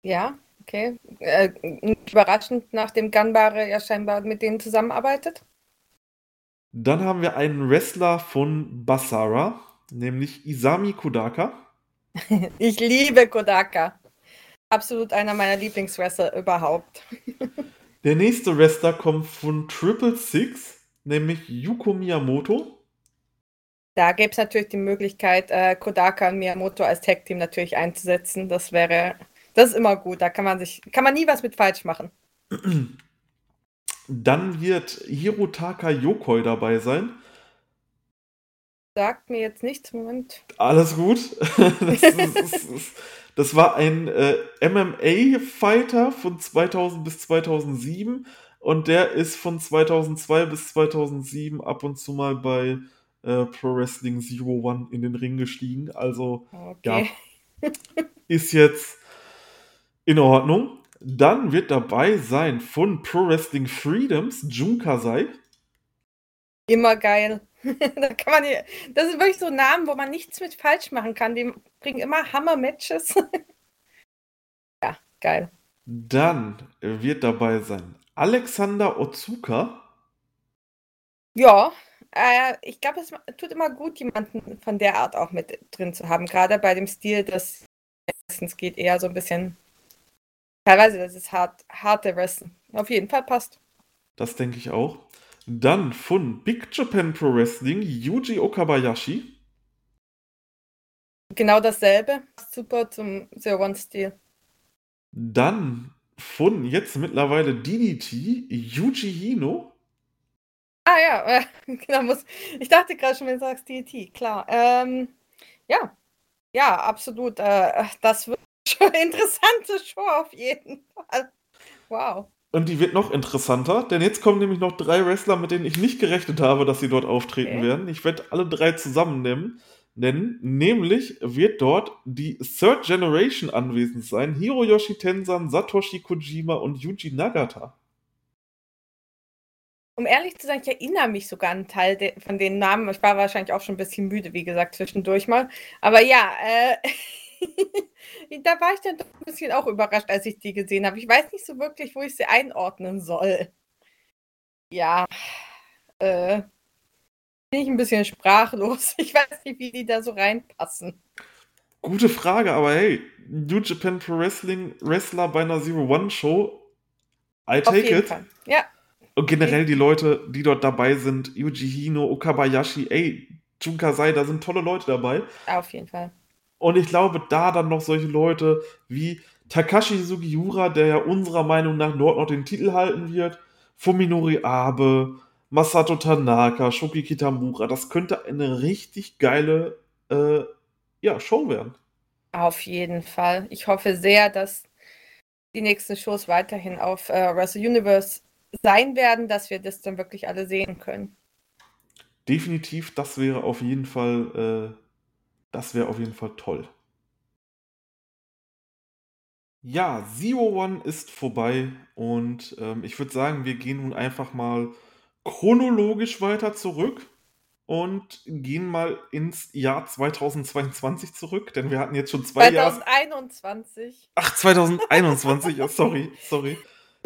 Ja. Okay. Äh, überraschend, nachdem Ganbare ja scheinbar mit denen zusammenarbeitet. Dann haben wir einen Wrestler von Basara, nämlich Isami Kodaka. ich liebe Kodaka. Absolut einer meiner Lieblingswrestler überhaupt. Der nächste Wrestler kommt von Triple Six, nämlich Yuko Miyamoto. Da gäbe es natürlich die Möglichkeit, äh, Kodaka und Miyamoto als Tag-Team natürlich einzusetzen. Das wäre das ist immer gut, da kann man sich, kann man nie was mit falsch machen. Dann wird Hirotaka Yokoi dabei sein. Sagt mir jetzt nichts, Moment. Alles gut. Das, ist, das war ein äh, MMA-Fighter von 2000 bis 2007 und der ist von 2002 bis 2007 ab und zu mal bei äh, Pro Wrestling Zero One in den Ring gestiegen. Also, okay. ja, ist jetzt in Ordnung. Dann wird dabei sein von Pro Wrestling Freedoms Junkasai. Immer geil. da kann man hier, das ist wirklich so Namen, wo man nichts mit falsch machen kann. Die bringen immer Hammer-Matches. ja, geil. Dann wird dabei sein Alexander Otsuka. Ja, äh, ich glaube, es tut immer gut, jemanden von der Art auch mit drin zu haben. Gerade bei dem Stil, das meistens geht eher so ein bisschen Teilweise, das ist hart, harte Wrestling. Auf jeden Fall passt. Das denke ich auch. Dann von Big Japan Pro Wrestling Yuji Okabayashi. Genau dasselbe. Super zum Zero One-Stil. Dann von jetzt mittlerweile DDT Yuji Hino. Ah ja, äh, genau. Muss, ich dachte gerade schon, wenn du sagst DDT, klar. Ähm, ja, ja, absolut. Äh, das wird interessante Show auf jeden Fall. Wow. Und die wird noch interessanter, denn jetzt kommen nämlich noch drei Wrestler, mit denen ich nicht gerechnet habe, dass sie dort auftreten okay. werden. Ich werde alle drei zusammen nennen. Nennen. Nämlich wird dort die Third Generation anwesend sein. Hiroyoshi Tensan, Satoshi Kojima und Yuji Nagata. Um ehrlich zu sein, ich erinnere mich sogar an einen Teil de von den Namen. Ich war wahrscheinlich auch schon ein bisschen müde, wie gesagt, zwischendurch mal. Aber ja, äh, da war ich dann doch ein bisschen auch überrascht, als ich die gesehen habe. Ich weiß nicht so wirklich, wo ich sie einordnen soll. Ja, äh, bin ich ein bisschen sprachlos. Ich weiß nicht, wie die da so reinpassen. Gute Frage, aber hey, New Japan Pro Wrestling Wrestler bei einer Zero One Show. I take Auf jeden it. Fall. Ja. Und generell die Leute, die dort dabei sind, Yuji Hino, Okabayashi, ey, Junkasai, da sind tolle Leute dabei. Auf jeden Fall. Und ich glaube, da dann noch solche Leute wie Takashi Sugiura, der ja unserer Meinung nach dort noch den Titel halten wird, Fuminori Abe, Masato Tanaka, Shoki Kitamura, das könnte eine richtig geile äh, ja, Show werden. Auf jeden Fall. Ich hoffe sehr, dass die nächsten Shows weiterhin auf äh, Wrestle Universe sein werden, dass wir das dann wirklich alle sehen können. Definitiv, das wäre auf jeden Fall, äh, das wäre auf jeden Fall toll. Ja, Zero One ist vorbei und ähm, ich würde sagen, wir gehen nun einfach mal chronologisch weiter zurück und gehen mal ins Jahr 2022 zurück, denn wir hatten jetzt schon zwei Jahre. 2021. Ach, 2021, ja, sorry, sorry.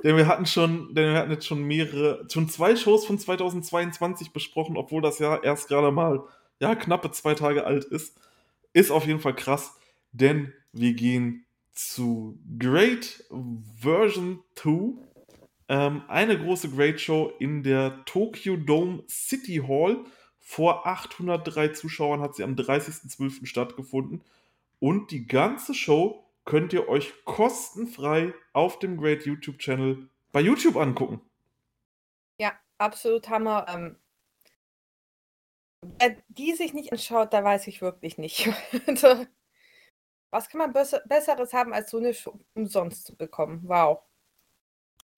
Denn wir hatten schon, denn wir hatten jetzt schon mehrere, schon zwei Shows von 2022 besprochen, obwohl das Jahr erst gerade mal, ja, knappe zwei Tage alt ist. Ist auf jeden Fall krass, denn wir gehen zu Great Version 2. Ähm, eine große Great Show in der Tokyo Dome City Hall vor 803 Zuschauern hat sie am 30.12. stattgefunden. Und die ganze Show könnt ihr euch kostenfrei auf dem Great YouTube-Channel bei YouTube angucken. Ja, absolut Hammer. Ähm, wer die sich nicht anschaut, da weiß ich wirklich nicht. Was kann man Besseres haben, als so eine Show umsonst zu bekommen? Wow.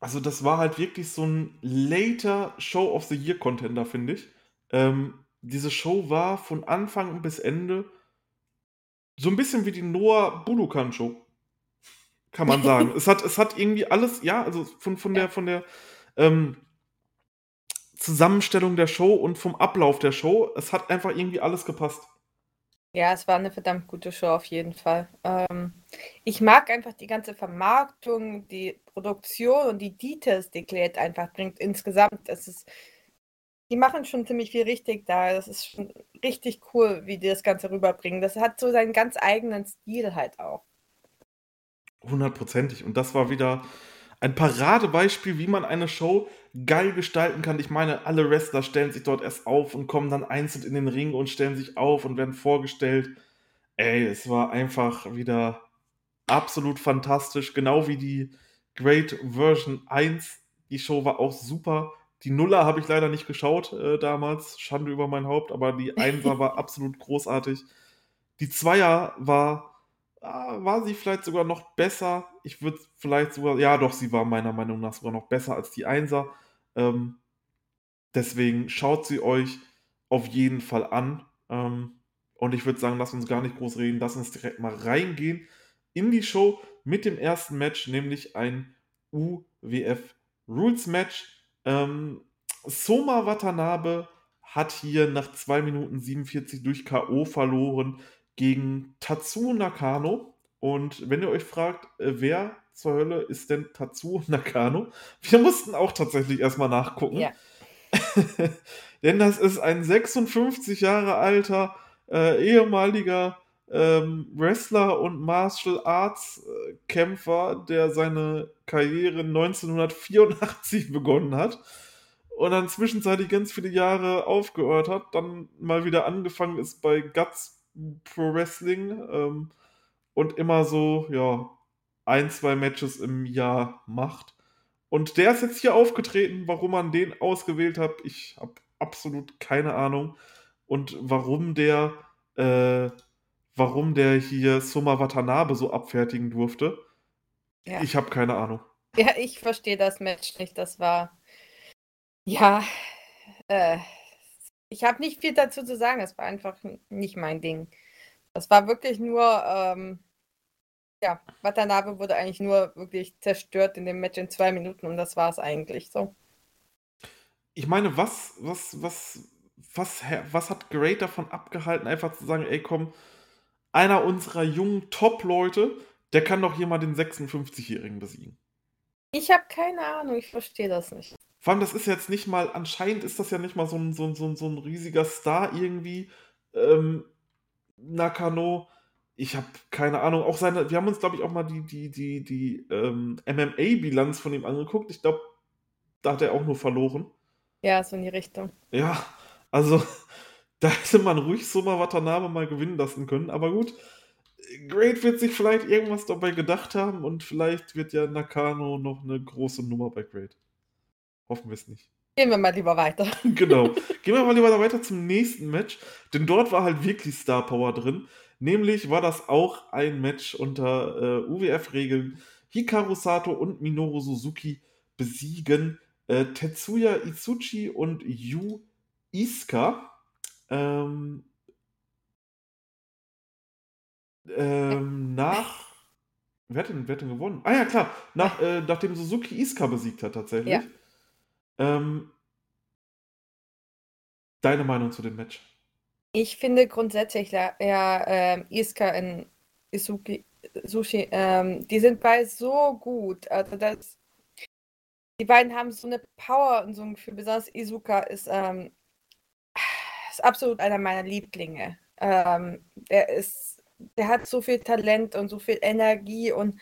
Also, das war halt wirklich so ein later Show of the Year Contender, finde ich. Ähm, diese Show war von Anfang bis Ende so ein bisschen wie die Noah Budokan Show. Kann man sagen. es, hat, es hat irgendwie alles, ja, also von, von der, von der ähm, Zusammenstellung der Show und vom Ablauf der Show, es hat einfach irgendwie alles gepasst. Ja, es war eine verdammt gute Show auf jeden Fall. Ähm, ich mag einfach die ganze Vermarktung, die Produktion und die Details, die Claire einfach bringt insgesamt. Es ist die machen schon ziemlich viel richtig da. Das ist schon richtig cool, wie die das Ganze rüberbringen. Das hat so seinen ganz eigenen Stil halt auch. Hundertprozentig. Und das war wieder ein Paradebeispiel, wie man eine Show geil gestalten kann. Ich meine, alle Wrestler stellen sich dort erst auf und kommen dann einzeln in den Ring und stellen sich auf und werden vorgestellt. Ey, es war einfach wieder absolut fantastisch. Genau wie die Great Version 1. Die Show war auch super die Nuller habe ich leider nicht geschaut äh, damals. Schande über mein Haupt, aber die Einser war absolut großartig. Die Zweier war, war sie vielleicht sogar noch besser. Ich würde vielleicht sogar, ja doch, sie war meiner Meinung nach sogar noch besser als die Einser. Ähm, deswegen schaut sie euch auf jeden Fall an. Ähm, und ich würde sagen, lass uns gar nicht groß reden, lass uns direkt mal reingehen in die Show mit dem ersten Match, nämlich ein UWF Rules Match. Ähm, Soma Watanabe hat hier nach 2 Minuten 47 durch K.O. verloren gegen Tatsuo Nakano. Und wenn ihr euch fragt, äh, wer zur Hölle ist denn Tatsuo Nakano? Wir mussten auch tatsächlich erstmal nachgucken. Ja. Denn das ist ein 56 Jahre alter äh, ehemaliger ähm, Wrestler und Martial Arts äh, Kämpfer, der seine Karriere 1984 begonnen hat und dann zwischenzeitlich ganz viele Jahre aufgehört hat, dann mal wieder angefangen ist bei Guts Pro Wrestling ähm, und immer so, ja, ein, zwei Matches im Jahr macht. Und der ist jetzt hier aufgetreten. Warum man den ausgewählt hat, ich habe absolut keine Ahnung. Und warum der äh, warum der hier Soma Watanabe so abfertigen durfte. Ja. Ich habe keine Ahnung. Ja, ich verstehe das Match nicht. Das war. Ja. Äh, ich habe nicht viel dazu zu sagen. Es war einfach nicht mein Ding. Das war wirklich nur. Ähm, ja, Watanabe wurde eigentlich nur wirklich zerstört in dem Match in zwei Minuten und das war es eigentlich so. Ich meine, was, was, was, was, was hat Great davon abgehalten, einfach zu sagen, ey komm, einer unserer jungen Top-Leute, der kann doch hier mal den 56-Jährigen besiegen. Ich habe keine Ahnung, ich verstehe das nicht. Vor allem, das ist jetzt nicht mal, anscheinend ist das ja nicht mal so ein, so ein, so ein, so ein riesiger Star irgendwie. Ähm, Nakano, ich habe keine Ahnung, auch seine, wir haben uns, glaube ich, auch mal die, die, die, die ähm, MMA-Bilanz von ihm angeguckt. Ich glaube, da hat er auch nur verloren. Ja, so in die Richtung. Ja, also da hätte man ruhig Soma Watanabe mal gewinnen lassen können, aber gut. Great wird sich vielleicht irgendwas dabei gedacht haben und vielleicht wird ja Nakano noch eine große Nummer bei Great. Hoffen wir es nicht. Gehen wir mal lieber weiter. genau. Gehen wir mal lieber weiter zum nächsten Match, denn dort war halt wirklich Star Power drin. Nämlich war das auch ein Match unter äh, UWF-Regeln. Hikaru Sato und Minoru Suzuki besiegen äh, Tetsuya Itsuchi und Yu Iska. Ähm, ähm, nach. Wer hat, denn, wer hat denn gewonnen? Ah ja, klar. Nach, äh, nachdem Suzuki Iska besiegt hat, tatsächlich. Ja. Ähm, deine Meinung zu dem Match? Ich finde grundsätzlich, ja, ähm, Iska und Isuki, Sushi, ähm, die sind beide so gut. Also das, die beiden haben so eine Power und so ein Gefühl. Besonders Izuka ist, ähm, ist absolut einer meiner Lieblinge. Ähm, der ist, der hat so viel Talent und so viel Energie und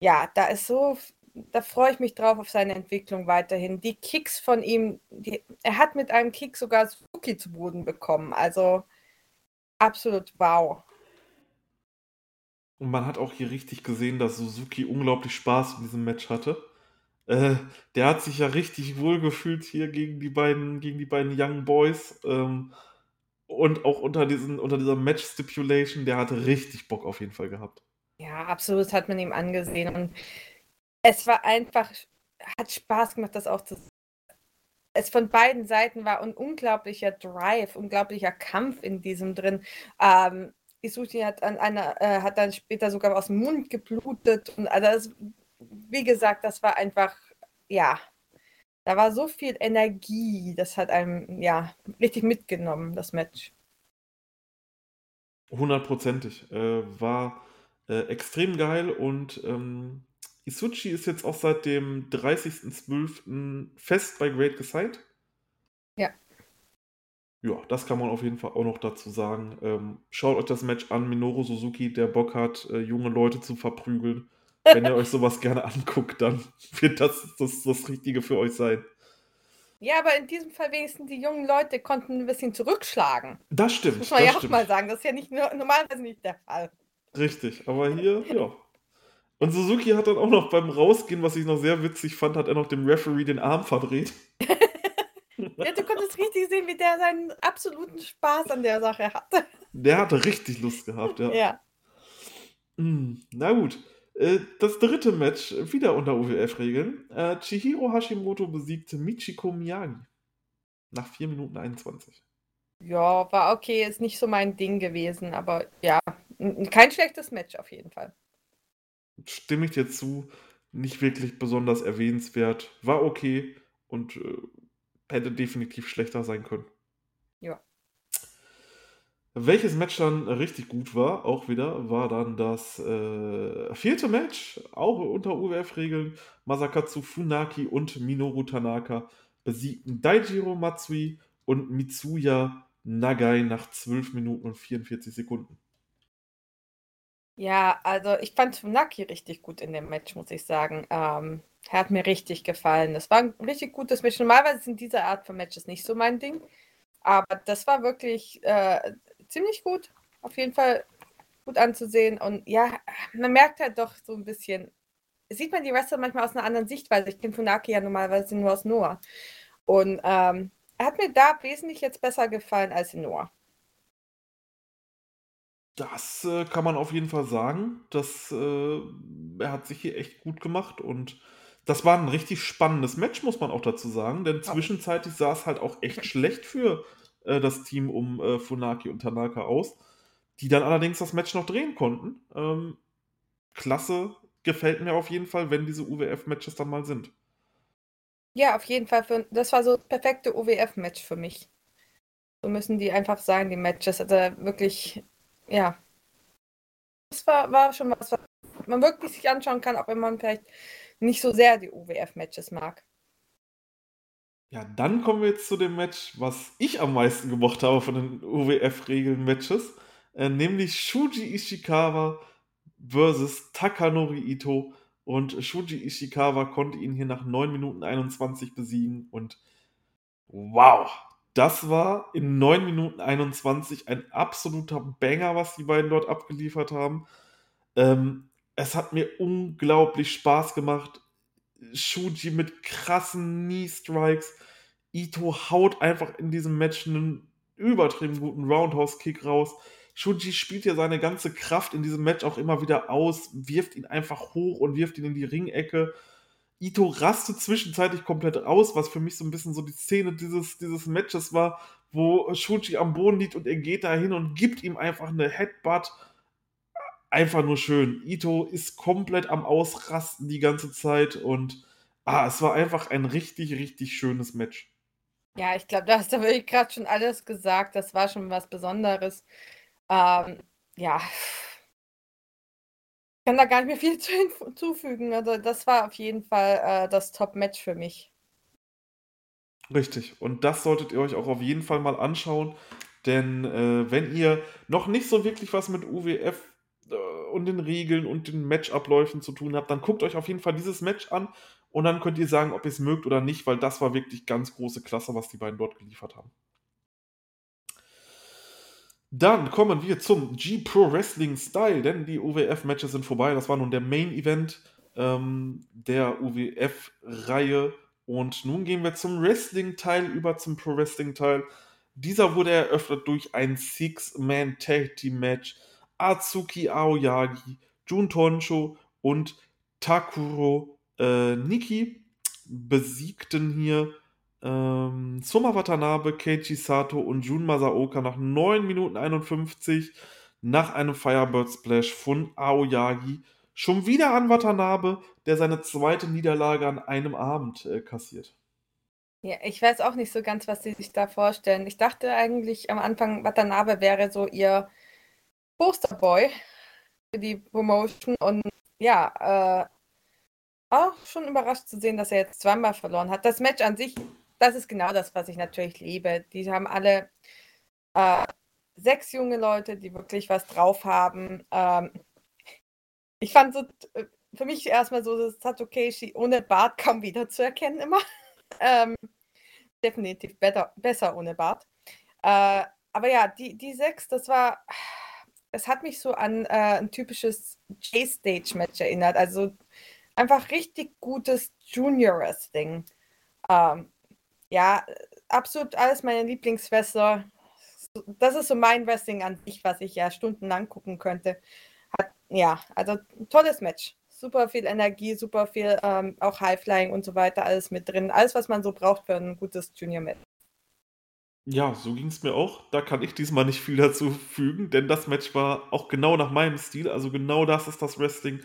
ja, da ist so, da freue ich mich drauf auf seine Entwicklung weiterhin. Die Kicks von ihm, die, er hat mit einem Kick sogar Suki zu Boden bekommen. Also absolut wow. Und man hat auch hier richtig gesehen, dass Suzuki unglaublich Spaß in diesem Match hatte. Äh, der hat sich ja richtig wohl gefühlt hier gegen die beiden, gegen die beiden Young Boys. Ähm, und auch unter, diesen, unter dieser Match-Stipulation, der hatte richtig Bock auf jeden Fall gehabt. Ja, absolut, hat man ihm angesehen. Und es war einfach, hat Spaß gemacht, das auch zu sehen. Es von beiden Seiten war ein unglaublicher Drive, unglaublicher Kampf in diesem drin. Ähm, Isuchi hat, an einer, äh, hat dann später sogar aus dem Mund geblutet. Und also das, wie gesagt, das war einfach, ja, da war so viel Energie, das hat einem, ja, richtig mitgenommen, das Match. Hundertprozentig. Äh, war äh, extrem geil und ähm, Isuchi ist jetzt auch seit dem 30.12. fest bei Great gesigned. Ja. Ja, das kann man auf jeden Fall auch noch dazu sagen. Ähm, schaut euch das Match an, Minoru Suzuki, der Bock hat, äh, junge Leute zu verprügeln. Wenn ihr euch sowas gerne anguckt, dann wird das, das das Richtige für euch sein. Ja, aber in diesem Fall wenigstens die jungen Leute konnten ein bisschen zurückschlagen. Das stimmt. Das muss man das ja stimmt. auch mal sagen. Das ist ja nicht normalerweise nicht der Fall. Richtig, aber hier, ja. Und Suzuki hat dann auch noch beim Rausgehen, was ich noch sehr witzig fand, hat er noch dem Referee den Arm verdreht. ja, du konntest richtig sehen, wie der seinen absoluten Spaß an der Sache hatte. Der hatte richtig Lust gehabt, ja. Ja. Hm, na gut. Äh, Das dritte Match, wieder unter UWF-Regeln. Äh, Chihiro Hashimoto besiegte Michiko Miyagi. Nach 4 Minuten 21. Ja, war okay, ist nicht so mein Ding gewesen, aber ja, kein schlechtes Match auf jeden Fall. Stimme ich dir zu, nicht wirklich besonders erwähnenswert. War okay und äh, hätte definitiv schlechter sein können. Ja. Welches Match dann richtig gut war, auch wieder, war dann das äh, vierte Match, auch unter UWF-Regeln. Masakatsu Funaki und Minoru Tanaka besiegten Daijiro Matsui und Mitsuya Nagai nach 12 Minuten und 44 Sekunden. Ja, also ich fand Funaki richtig gut in dem Match, muss ich sagen. Ähm, er hat mir richtig gefallen. Das war ein richtig gutes Match. Normalerweise sind diese Art von Matches nicht so mein Ding. Aber das war wirklich äh, ziemlich gut. Auf jeden Fall gut anzusehen. Und ja, man merkt halt doch so ein bisschen, sieht man die Wrestler manchmal aus einer anderen Sichtweise. Ich kenne Funaki ja normalerweise nur aus Noah. Und ähm, er hat mir da wesentlich jetzt besser gefallen als in Noah. Das äh, kann man auf jeden Fall sagen. Das, äh, er hat sich hier echt gut gemacht und das war ein richtig spannendes Match, muss man auch dazu sagen, denn zwischenzeitlich sah es halt auch echt schlecht für äh, das Team um äh, Funaki und Tanaka aus, die dann allerdings das Match noch drehen konnten. Ähm, klasse, gefällt mir auf jeden Fall, wenn diese UWF-Matches dann mal sind. Ja, auf jeden Fall. Für, das war so das perfekte OWF-Match für mich. So müssen die einfach sein, die Matches. Also wirklich, ja. Das war, war schon was, was man wirklich sich anschauen kann, auch wenn man vielleicht nicht so sehr die OWF-Matches mag. Ja, dann kommen wir jetzt zu dem Match, was ich am meisten gemocht habe von den UWF-Regeln-Matches, äh, nämlich Shuji Ishikawa versus Takanori Ito. Und Shuji Ishikawa konnte ihn hier nach 9 Minuten 21 besiegen. Und wow, das war in 9 Minuten 21 ein absoluter Banger, was die beiden dort abgeliefert haben. Ähm, es hat mir unglaublich Spaß gemacht. Shuji mit krassen Knee-Strikes. Ito haut einfach in diesem Match einen übertrieben guten Roundhouse-Kick raus. Shunji spielt ja seine ganze Kraft in diesem Match auch immer wieder aus, wirft ihn einfach hoch und wirft ihn in die Ringecke. Ito rastet zwischenzeitlich komplett aus, was für mich so ein bisschen so die Szene dieses, dieses Matches war, wo Shunji am Boden liegt und er geht da hin und gibt ihm einfach eine Headbutt. Einfach nur schön. Ito ist komplett am Ausrasten die ganze Zeit und ah, es war einfach ein richtig, richtig schönes Match. Ja, ich glaube, da hast du wirklich gerade schon alles gesagt. Das war schon was Besonderes. Ähm, ja. Kann da gar nicht mehr viel hinzufügen. Also, das war auf jeden Fall äh, das Top-Match für mich. Richtig. Und das solltet ihr euch auch auf jeden Fall mal anschauen. Denn äh, wenn ihr noch nicht so wirklich was mit UWF äh, und den Regeln und den Matchabläufen zu tun habt, dann guckt euch auf jeden Fall dieses Match an und dann könnt ihr sagen, ob ihr es mögt oder nicht, weil das war wirklich ganz große Klasse, was die beiden dort geliefert haben. Dann kommen wir zum G-Pro Wrestling Style, denn die UWF-Matches sind vorbei. Das war nun der Main-Event ähm, der UWF-Reihe. Und nun gehen wir zum Wrestling-Teil über zum Pro Wrestling-Teil. Dieser wurde eröffnet durch ein Six-Man-Tag-Team-Match. Atsuki Aoyagi, Jun Tonsho und Takuro äh, Niki besiegten hier ähm, Soma Watanabe, Keiichi Sato und Jun Masaoka nach 9 Minuten 51 nach einem Firebird Splash von Aoyagi. Schon wieder an Watanabe, der seine zweite Niederlage an einem Abend äh, kassiert. Ja, ich weiß auch nicht so ganz, was sie sich da vorstellen. Ich dachte eigentlich am Anfang, Watanabe wäre so ihr Posterboy für die Promotion und ja, äh, auch schon überrascht zu sehen, dass er jetzt zweimal verloren hat. Das Match an sich, das ist genau das, was ich natürlich liebe. Die haben alle äh, sechs junge Leute, die wirklich was drauf haben. Ähm, ich fand so, äh, für mich erstmal so, dass Satokeshi ohne Bart kaum wieder zu erkennen immer. ähm, definitiv better, besser ohne Bart. Äh, aber ja, die, die sechs, das war, es hat mich so an äh, ein typisches J-Stage-Match erinnert. Also einfach richtig gutes Junior Wrestling. Ähm, ja, absolut alles meine Lieblingswrestler. Das ist so mein Wrestling an sich, was ich ja stundenlang gucken könnte. Hat, ja, also tolles Match. Super viel Energie, super viel ähm, auch Highflying und so weiter, alles mit drin. Alles, was man so braucht für ein gutes Junior-Match. Ja, so ging es mir auch. Da kann ich diesmal nicht viel dazu fügen, denn das Match war auch genau nach meinem Stil. Also genau das ist das Wrestling,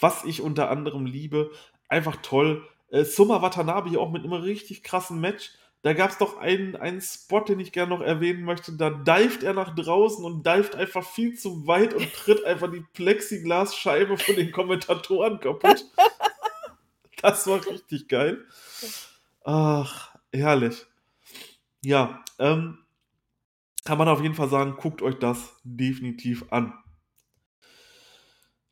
was ich unter anderem liebe. Einfach toll. Äh, Summa Watanabe auch mit einem richtig krassen Match. Da gab es doch einen, einen Spot, den ich gerne noch erwähnen möchte. Da dived er nach draußen und dived einfach viel zu weit und tritt einfach die Plexiglasscheibe von den Kommentatoren kaputt. Das war richtig geil. Ach, herrlich. Ja, ähm, kann man auf jeden Fall sagen, guckt euch das definitiv an.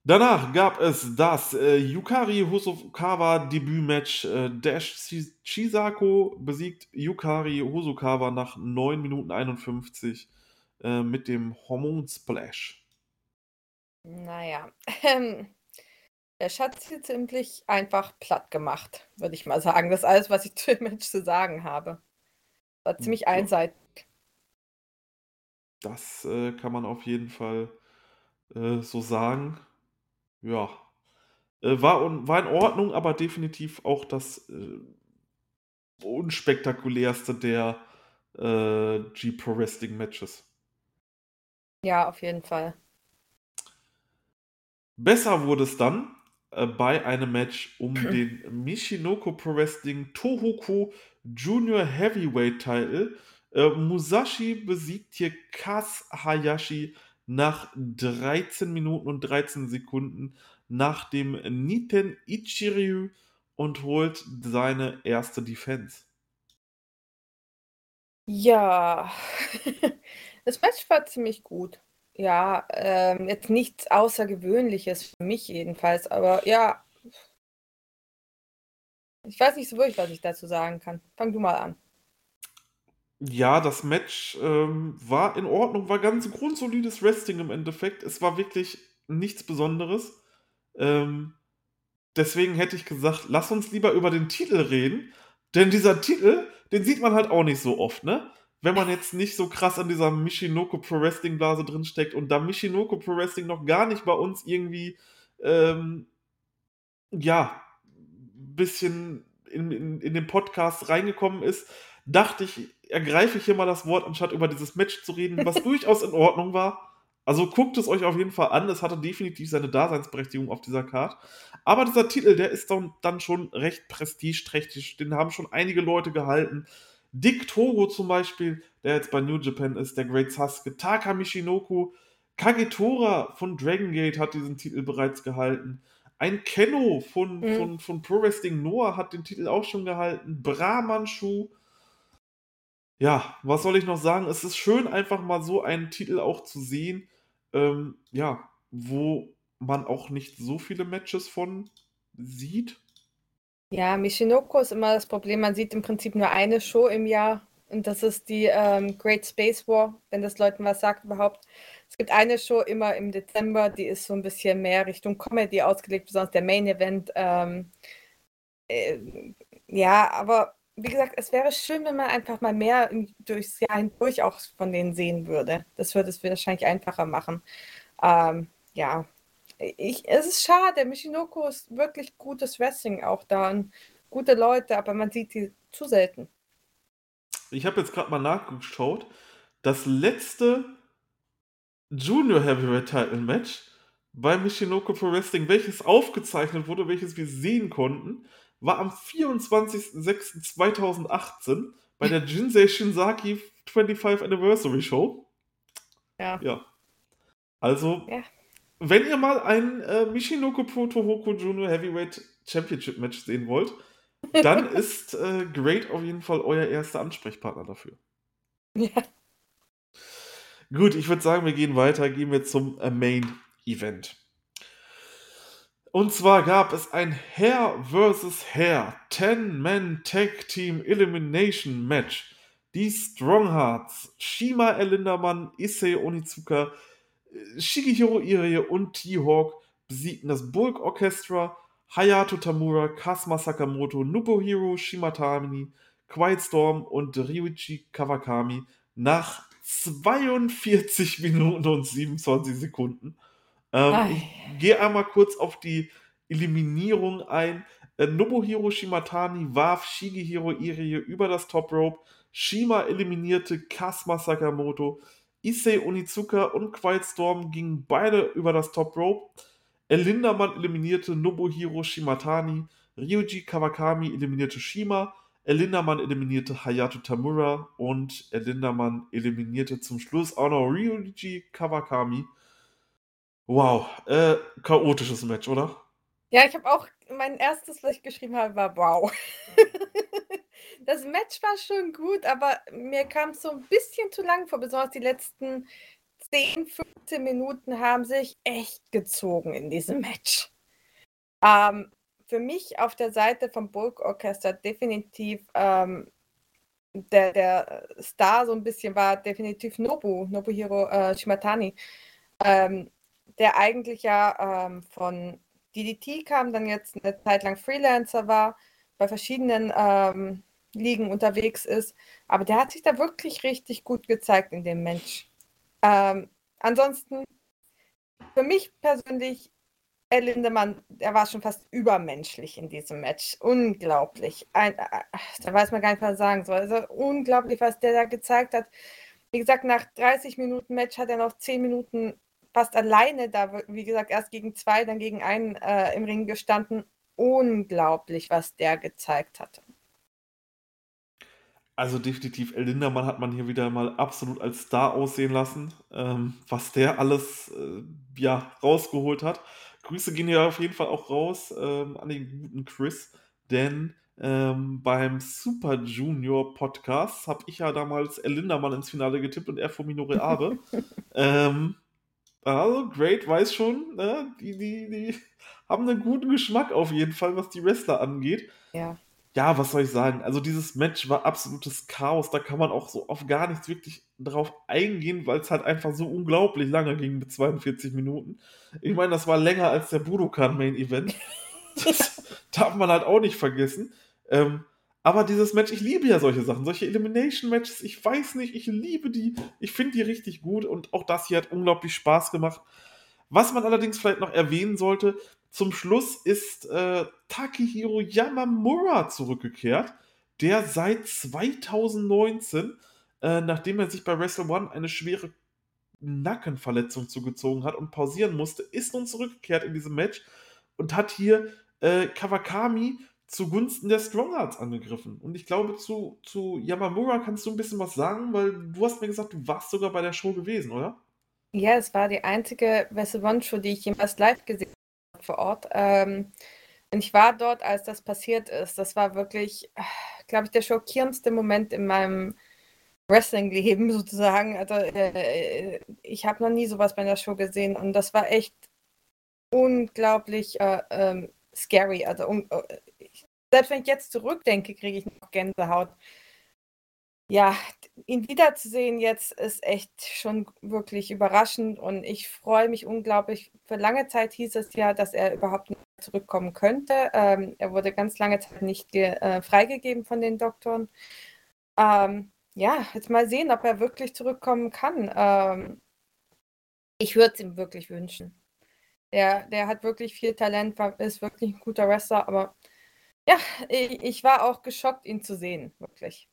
Danach gab es das äh, Yukari Hosokawa Debütmatch. Äh, Dash Chisako besiegt Yukari Hosokawa nach 9 Minuten 51 äh, mit dem Hormon Splash. Naja, ähm, Dash hat sie ziemlich einfach platt gemacht, würde ich mal sagen. Das ist alles, was ich zu dem Match zu sagen habe. War ziemlich ja. einseitig. Das äh, kann man auf jeden Fall äh, so sagen. Ja. Äh, war, war in Ordnung, aber definitiv auch das äh, unspektakulärste der äh, G-Pro Wrestling Matches. Ja, auf jeden Fall. Besser wurde es dann äh, bei einem Match um den Mishinoko Pro Wrestling Tohoku Junior Heavyweight Title. Äh, Musashi besiegt hier Kaz Hayashi nach 13 Minuten und 13 Sekunden nach dem Niten Ichiryu und holt seine erste Defense. Ja, das Match war ziemlich gut. Ja, ähm, jetzt nichts Außergewöhnliches für mich jedenfalls, aber ja, ich weiß nicht so wirklich, was ich dazu sagen kann. Fang du mal an. Ja, das Match ähm, war in Ordnung, war ganz grundsolides Wrestling im Endeffekt. Es war wirklich nichts Besonderes. Ähm, deswegen hätte ich gesagt, lass uns lieber über den Titel reden, denn dieser Titel, den sieht man halt auch nicht so oft, ne? wenn man jetzt nicht so krass an dieser Michinoku Pro Wrestling Blase drinsteckt und da Michinoku Pro Wrestling noch gar nicht bei uns irgendwie, ähm, ja, bisschen in, in, in den Podcast reingekommen ist, dachte ich, ergreife ich hier mal das Wort, anstatt über dieses Match zu reden, was durchaus in Ordnung war. Also guckt es euch auf jeden Fall an. Es hatte definitiv seine Daseinsberechtigung auf dieser Card. Aber dieser Titel, der ist dann schon recht prestigeträchtig. Den haben schon einige Leute gehalten. Dick Togo zum Beispiel, der jetzt bei New Japan ist, der Great Sasuke, Taka Michinoku, Kagetora von Dragon Gate hat diesen Titel bereits gehalten. Ein Kenno von, mhm. von, von Pro Wrestling Noah hat den Titel auch schon gehalten. Brahmanshu. Ja, was soll ich noch sagen? Es ist schön, einfach mal so einen Titel auch zu sehen, ähm, ja, wo man auch nicht so viele Matches von sieht. Ja, Michinoko ist immer das Problem. Man sieht im Prinzip nur eine Show im Jahr und das ist die ähm, Great Space War, wenn das Leuten was sagt überhaupt. Es gibt eine Show immer im Dezember, die ist so ein bisschen mehr Richtung Comedy ausgelegt, besonders der Main Event. Ähm, äh, ja, aber wie gesagt, es wäre schön, wenn man einfach mal mehr durchs Jahr hindurch auch von denen sehen würde. Das würde es wahrscheinlich einfacher machen. Ähm, ja, ich, es ist schade. Michinoko ist wirklich gutes Wrestling auch da und gute Leute, aber man sieht die zu selten. Ich habe jetzt gerade mal nachgeschaut. Das letzte Junior Heavyweight Title Match bei Michinoko Pro Wrestling, welches aufgezeichnet wurde, welches wir sehen konnten, war am 24.06.2018 bei der Jinsei Shinzaki 25 Anniversary Show. Ja. Ja. Also, ja wenn ihr mal ein äh, Michinoku Pro Tohoku Junior Heavyweight Championship Match sehen wollt, dann ist äh, Great auf jeden Fall euer erster Ansprechpartner dafür. Ja. Gut, ich würde sagen, wir gehen weiter, gehen wir zum äh, Main Event. Und zwar gab es ein Hair vs. Hair 10-Man Tag Team Elimination Match. Die Stronghearts, Shima Elindermann, Issei Onizuka, Shigehiro Irie und T-Hawk besiegten das Bulk Orchestra, Hayato Tamura, Kasuma Sakamoto, Nobuhiro Shimatani, Quiet Storm und Ryuichi Kawakami nach 42 Minuten und 27 Sekunden. Ähm, ich gehe einmal kurz auf die Eliminierung ein. Äh, Nobuhiro Shimatani warf Shigehiro Irie über das Top Rope. Shima eliminierte Kasuma Sakamoto. Issei Onizuka und Quiet Storm gingen beide über das Top Rope. Elindermann eliminierte Nobuhiro Shimatani. Ryuji Kawakami eliminierte Shima. Elindermann eliminierte Hayato Tamura und Elindermann eliminierte zum Schluss auch noch Ryuji Kawakami. Wow, äh, chaotisches Match, oder? Ja, ich habe auch mein erstes, was ich geschrieben habe, war wow. das Match war schon gut, aber mir kam es so ein bisschen zu lang vor. Besonders die letzten 10, 15 Minuten haben sich echt gezogen in diesem Match. Ähm, für mich auf der Seite vom Bulk Orchester definitiv ähm, der, der Star so ein bisschen war definitiv Nobu, Nobuhiro äh, Shimatani, ähm, der eigentlich ja ähm, von DDT kam, dann jetzt eine Zeit lang Freelancer war, bei verschiedenen ähm, Ligen unterwegs ist. Aber der hat sich da wirklich richtig gut gezeigt in dem Match. Ähm, ansonsten, für mich persönlich, Herr Lindemann, der war schon fast übermenschlich in diesem Match. Unglaublich. Ein, äh, da weiß man gar nicht, was er sagen soll. Also unglaublich, was der da gezeigt hat. Wie gesagt, nach 30 Minuten Match hat er noch 10 Minuten fast alleine da, wie gesagt, erst gegen zwei, dann gegen einen äh, im Ring gestanden. Unglaublich, was der gezeigt hatte. Also definitiv, El Lindermann hat man hier wieder mal absolut als Star aussehen lassen, ähm, was der alles äh, ja, rausgeholt hat. Grüße gehen ja auf jeden Fall auch raus ähm, an den guten Chris, denn ähm, beim Super Junior Podcast habe ich ja damals El Lindermann ins Finale getippt und er vor Minore Abe. ähm, also, Great weiß schon, ne? die, die, die haben einen guten Geschmack auf jeden Fall, was die Wrestler angeht. Ja ja, was soll ich sagen? Also dieses Match war absolutes Chaos. Da kann man auch so auf gar nichts wirklich drauf eingehen, weil es halt einfach so unglaublich lange ging mit 42 Minuten. Ich meine, das war länger als der Budokan Main Event. Das darf man halt auch nicht vergessen. Ähm, Aber dieses Match, ich liebe ja solche Sachen, solche Elimination-Matches, ich weiß nicht, ich liebe die, ich finde die richtig gut und auch das hier hat unglaublich Spaß gemacht. Was man allerdings vielleicht noch erwähnen sollte, zum Schluss ist äh, Takehiro Yamamura zurückgekehrt, der seit 2019, äh, nachdem er sich bei Wrestle One eine schwere Nackenverletzung zugezogen hat und pausieren musste, ist nun zurückgekehrt in diesem Match und hat hier äh, Kawakami zugunsten der Stronghearts angegriffen. Und ich glaube, zu, zu Yamamura kannst du ein bisschen was sagen, weil du hast mir gesagt, du warst sogar bei der Show gewesen, oder? Ja, es war die einzige Wrestle One Show, die ich jemals live gesehen habe vor Ort. Ähm, und ich war dort, als das passiert ist. Das war wirklich, glaube ich, der schockierendste Moment in meinem Wrestling-Leben sozusagen. Also äh, ich habe noch nie sowas bei einer Show gesehen und das war echt unglaublich äh, ähm, scary. Also um, äh, selbst wenn ich jetzt zurückdenke, kriege ich noch Gänsehaut. Ja, ihn wiederzusehen jetzt ist echt schon wirklich überraschend und ich freue mich unglaublich. Für lange Zeit hieß es ja, dass er überhaupt nicht zurückkommen könnte. Ähm, er wurde ganz lange Zeit nicht äh, freigegeben von den Doktoren. Ähm, ja, jetzt mal sehen, ob er wirklich zurückkommen kann. Ähm, ich würde es ihm wirklich wünschen. Der, der hat wirklich viel Talent, ist wirklich ein guter Wrestler, aber ja, ich, ich war auch geschockt, ihn zu sehen, wirklich.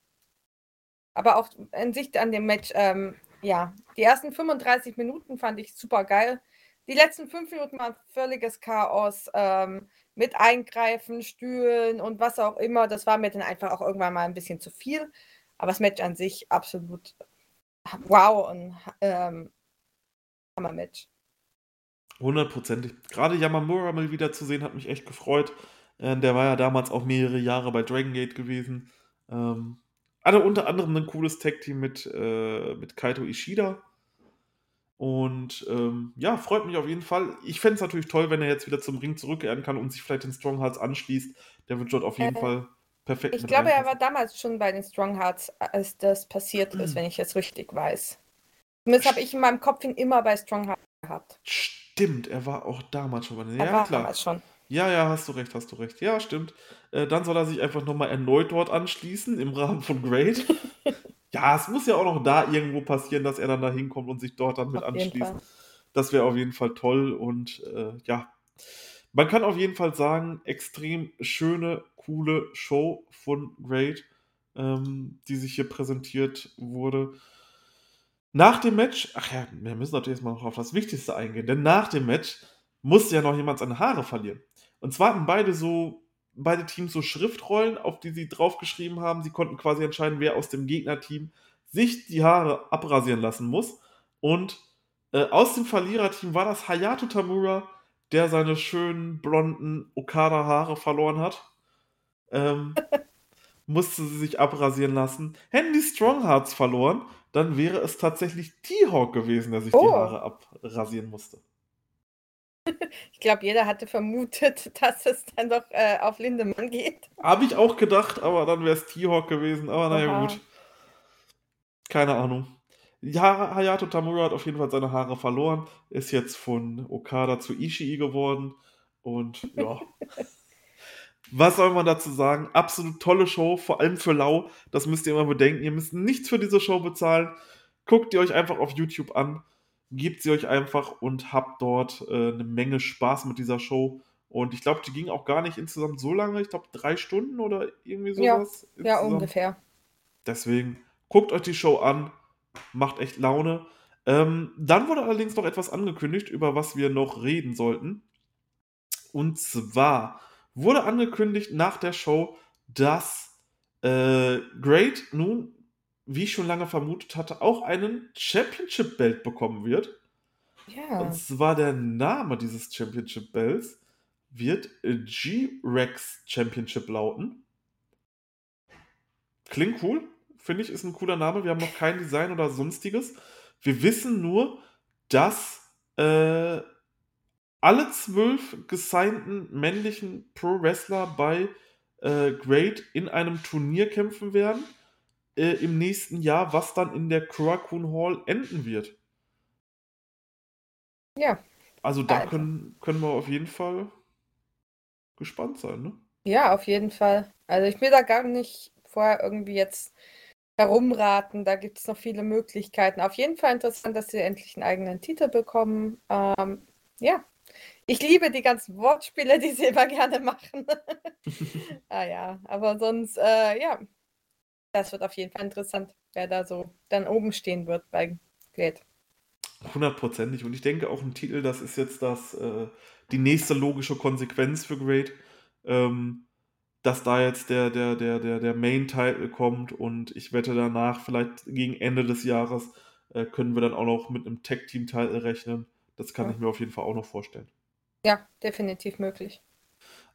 Aber auch in Sicht an dem Match, ähm, ja, die ersten 35 Minuten fand ich super geil. Die letzten fünf Minuten waren völliges Chaos ähm, mit Eingreifen, Stühlen und was auch immer. Das war mir dann einfach auch irgendwann mal ein bisschen zu viel. Aber das Match an sich absolut wow und ähm, Hammer-Match. Hundertprozentig. Gerade Yamamura mal wieder zu sehen, hat mich echt gefreut. Äh, der war ja damals auch mehrere Jahre bei Dragon Gate gewesen. Ähm, hatte unter anderem ein cooles Tag-Team mit, äh, mit Kaito Ishida. Und ähm, ja, freut mich auf jeden Fall. Ich fände es natürlich toll, wenn er jetzt wieder zum Ring zurückkehren kann und sich vielleicht den Strong Hearts anschließt. Der wird dort auf jeden äh, Fall perfekt. Ich glaube, er war damals schon bei den Strong Hearts, als das passiert ist, wenn ich es richtig weiß. Zumindest habe ich in meinem Kopf ihn immer bei Strong Hearts gehabt. Stimmt, er war auch damals schon bei den. Ja, war klar. damals schon. Ja, ja, hast du recht, hast du recht. Ja, stimmt. Äh, dann soll er sich einfach nochmal erneut dort anschließen im Rahmen von Great. ja, es muss ja auch noch da irgendwo passieren, dass er dann da hinkommt und sich dort dann mit auf anschließt. Das wäre auf jeden Fall toll und äh, ja. Man kann auf jeden Fall sagen, extrem schöne, coole Show von Great, ähm, die sich hier präsentiert wurde. Nach dem Match, ach ja, wir müssen natürlich jetzt mal noch auf das Wichtigste eingehen, denn nach dem Match musste ja noch jemand seine Haare verlieren. Und zwar hatten beide so, beide Teams so Schriftrollen, auf die sie draufgeschrieben haben. Sie konnten quasi entscheiden, wer aus dem Gegnerteam sich die Haare abrasieren lassen muss. Und äh, aus dem Verliererteam war das Hayato Tamura, der seine schönen blonden Okada-Haare verloren hat. Ähm, musste sie sich abrasieren lassen. Hätten die Stronghearts verloren, dann wäre es tatsächlich T-Hawk gewesen, der sich oh. die Haare abrasieren musste. Ich glaube, jeder hatte vermutet, dass es dann doch äh, auf Lindemann geht. Habe ich auch gedacht, aber dann wäre es T-Hawk gewesen. Aber naja, gut. Keine Ahnung. Ja, Hayato Tamura hat auf jeden Fall seine Haare verloren. Ist jetzt von Okada zu Ishii geworden. Und ja. Was soll man dazu sagen? Absolut tolle Show, vor allem für Lau. Das müsst ihr immer bedenken. Ihr müsst nichts für diese Show bezahlen. Guckt ihr euch einfach auf YouTube an gebt sie euch einfach und habt dort äh, eine Menge Spaß mit dieser Show. Und ich glaube, die ging auch gar nicht insgesamt so lange. Ich glaube, drei Stunden oder irgendwie sowas. Ja, ja ungefähr. Deswegen guckt euch die Show an. Macht echt Laune. Ähm, dann wurde allerdings noch etwas angekündigt, über was wir noch reden sollten. Und zwar wurde angekündigt nach der Show, dass äh, Great nun wie ich schon lange vermutet hatte, auch einen Championship-Belt bekommen wird. Ja. Und zwar der Name dieses Championship-Belts wird G-Rex Championship lauten. Klingt cool, finde ich, ist ein cooler Name. Wir haben noch kein Design oder sonstiges. Wir wissen nur, dass äh, alle zwölf gesignten männlichen Pro-Wrestler bei äh, Great in einem Turnier kämpfen werden äh, im nächsten Jahr, was dann in der Krakun Hall enden wird. Ja. Also da können, können wir auf jeden Fall gespannt sein, ne? Ja, auf jeden Fall. Also ich will da gar nicht vorher irgendwie jetzt herumraten. Da gibt es noch viele Möglichkeiten. Auf jeden Fall interessant, dass sie endlich einen eigenen Titel bekommen. Ähm, ja, ich liebe die ganzen Wortspiele, die sie immer gerne machen. ah ja, aber sonst, äh, ja, das wird auf jeden Fall interessant, wer da so dann oben stehen wird bei Glade. Hundertprozentig. Und ich denke auch ein Titel, das ist jetzt das, äh, die nächste logische Konsequenz für Great. Ähm, dass da jetzt der, der, der, der, der Main-Title kommt und ich wette danach, vielleicht gegen Ende des Jahres, äh, können wir dann auch noch mit einem Tag-Team-Title rechnen. Das kann ja. ich mir auf jeden Fall auch noch vorstellen. Ja, definitiv möglich.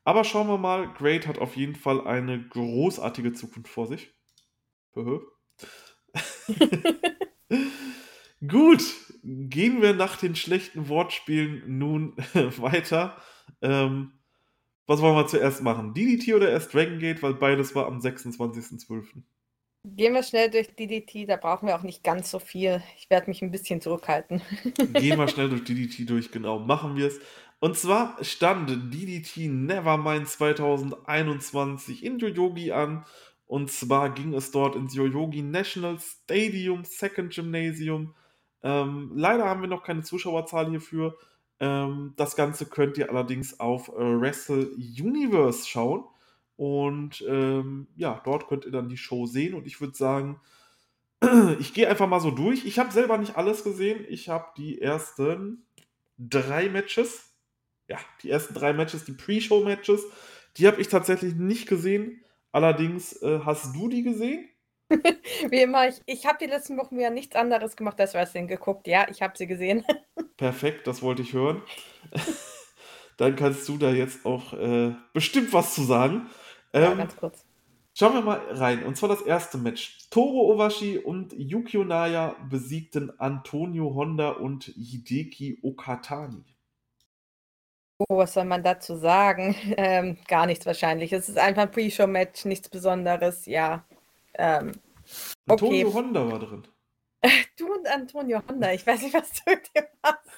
Aber schauen wir mal, Great hat auf jeden Fall eine großartige Zukunft vor sich. Gut, gehen wir nach den schlechten Wortspielen nun weiter. Ähm, was wollen wir zuerst machen? DDT oder erst Dragon Gate? Weil beides war am 26.12. Gehen wir schnell durch DDT, da brauchen wir auch nicht ganz so viel. Ich werde mich ein bisschen zurückhalten. Gehen wir schnell durch DDT durch, genau, machen wir es. Und zwar stand DDT Nevermind 2021 in Yoyogi an. Und zwar ging es dort ins Yoyogi National Stadium, Second Gymnasium. Ähm, leider haben wir noch keine Zuschauerzahl hierfür. Ähm, das Ganze könnt ihr allerdings auf äh, Wrestle Universe schauen. Und ähm, ja, dort könnt ihr dann die Show sehen. Und ich würde sagen, ich gehe einfach mal so durch. Ich habe selber nicht alles gesehen. Ich habe die ersten drei Matches. Ja, die ersten drei Matches, die Pre-Show-Matches, die habe ich tatsächlich nicht gesehen. Allerdings äh, hast du die gesehen? Wie immer, ich, ich habe die letzten Wochen ja nichts anderes gemacht als Wrestling geguckt. Ja, ich habe sie gesehen. Perfekt, das wollte ich hören. Dann kannst du da jetzt auch äh, bestimmt was zu sagen. Ähm, ja, ganz kurz. Schauen wir mal rein. Und zwar das erste Match. Toro Owashi und Yukio Naya besiegten Antonio Honda und Hideki Okatani. Oh, was soll man dazu sagen? Ähm, gar nichts wahrscheinlich. Es ist einfach ein Pre-Show-Match, nichts Besonderes. Ja, ähm, Antonio okay. Honda war drin. Du und Antonio Honda, ich weiß nicht, was du mit dir machst.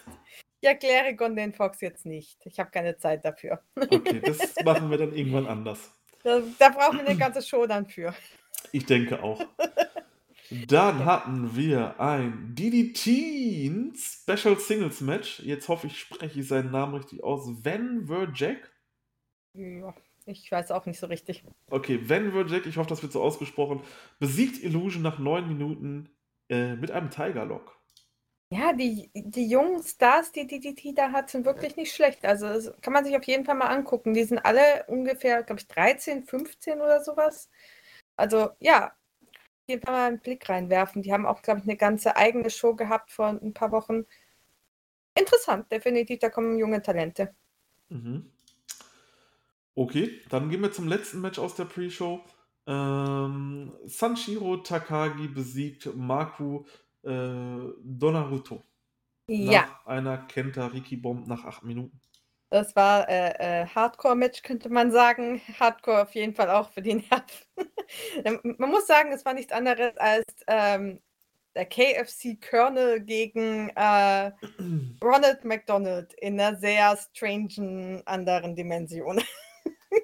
Ich erkläre Gonden Fox jetzt nicht. Ich habe keine Zeit dafür. Okay, das machen wir dann irgendwann anders. Da, da brauchen wir eine ganze Show dann für. Ich denke auch. Dann hatten wir ein DDT Special Singles Match. Jetzt hoffe ich, spreche ich seinen Namen richtig aus. Van Verjack. Ja, ich weiß auch nicht so richtig. Okay, Van Verjack, ich hoffe, das wird so ausgesprochen, besiegt Illusion nach neun Minuten äh, mit einem Tiger Lock. Ja, die, die jungen Stars, die die da hat, sind wirklich nicht schlecht. Also kann man sich auf jeden Fall mal angucken. Die sind alle ungefähr, glaube ich, 13, 15 oder sowas. Also ja, Fall mal einen Blick reinwerfen. Die haben auch, glaube ich, eine ganze eigene Show gehabt vor ein paar Wochen. Interessant, definitiv, da kommen junge Talente. Mhm. Okay, dann gehen wir zum letzten Match aus der Pre-Show. Ähm, Sanshiro Takagi besiegt Maku äh, Donaruto. Ja. Nach einer Kenta-Riki-Bomb nach acht Minuten. Das war äh, äh, Hardcore-Match, könnte man sagen. Hardcore auf jeden Fall auch für die Nerven. man muss sagen, es war nichts anderes als ähm, der KFC Colonel gegen äh, Ronald McDonald in einer sehr strangen anderen Dimension.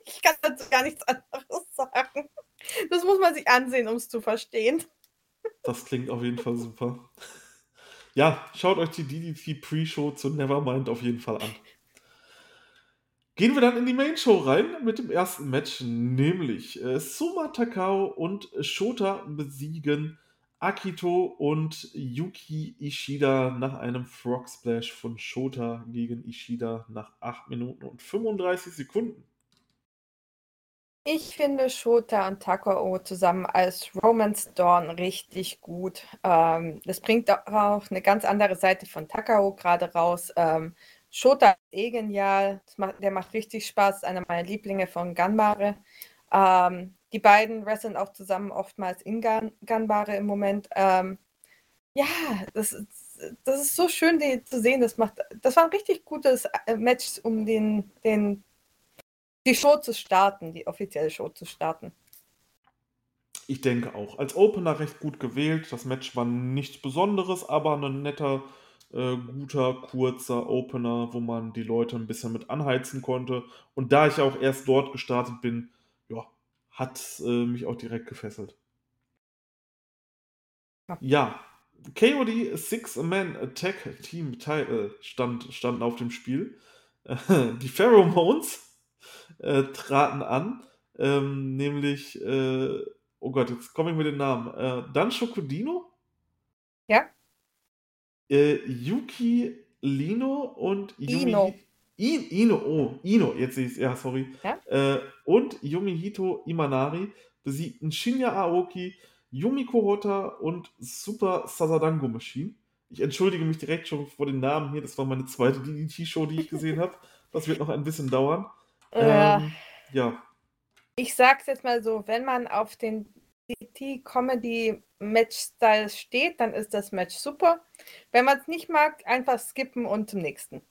Ich kann dazu gar nichts anderes sagen. Das muss man sich ansehen, um es zu verstehen. Das klingt auf jeden Fall super. Ja, schaut euch die DDT Pre-Show zu Nevermind auf jeden Fall an. Gehen wir dann in die Main Show rein mit dem ersten Match, nämlich äh, Suma Takao und Shota besiegen Akito und Yuki Ishida nach einem Frog Splash von Shota gegen Ishida nach 8 Minuten und 35 Sekunden. Ich finde Shota und Takao zusammen als Romance Dawn richtig gut. Ähm, das bringt auch eine ganz andere Seite von Takao gerade raus. Ähm, Shota ist eh genial. Macht, der macht richtig Spaß. Einer meiner Lieblinge von Ganbare. Ähm, die beiden wresteln auch zusammen oftmals in Gan Ganbare im Moment. Ähm, ja, das ist, das ist so schön die, zu sehen. Das, macht, das war ein richtig gutes äh, Match um den, den die Show zu starten, die offizielle Show zu starten. Ich denke auch. Als Opener recht gut gewählt. Das Match war nichts Besonderes, aber ein netter, äh, guter, kurzer Opener, wo man die Leute ein bisschen mit anheizen konnte. Und da ich auch erst dort gestartet bin, ja, hat äh, mich auch direkt gefesselt. Ja. KOD Six-Man Attack Team Title stand, standen auf dem Spiel. die Pheromones äh, traten an, ähm, nämlich, äh, oh Gott, jetzt komme ich mit den Namen. Äh, Dan Shokodino? Ja. Äh, Yuki Lino und Yumi. Ino. I, Ino, oh, Ino, jetzt sehe ich es, ja, sorry. Ja? Äh, und Yumihito Imanari besiegten Shinya Aoki, Yumiko Hota und Super Sasadango Machine. Ich entschuldige mich direkt schon vor den Namen hier, das war meine zweite DDT-Show, die ich gesehen habe. Das wird noch ein bisschen dauern. Ja. Ähm, ja. Ich sag's jetzt mal so, wenn man auf den DDT-Comedy-Match-Style steht, dann ist das Match super. Wenn man es nicht mag, einfach skippen und zum nächsten.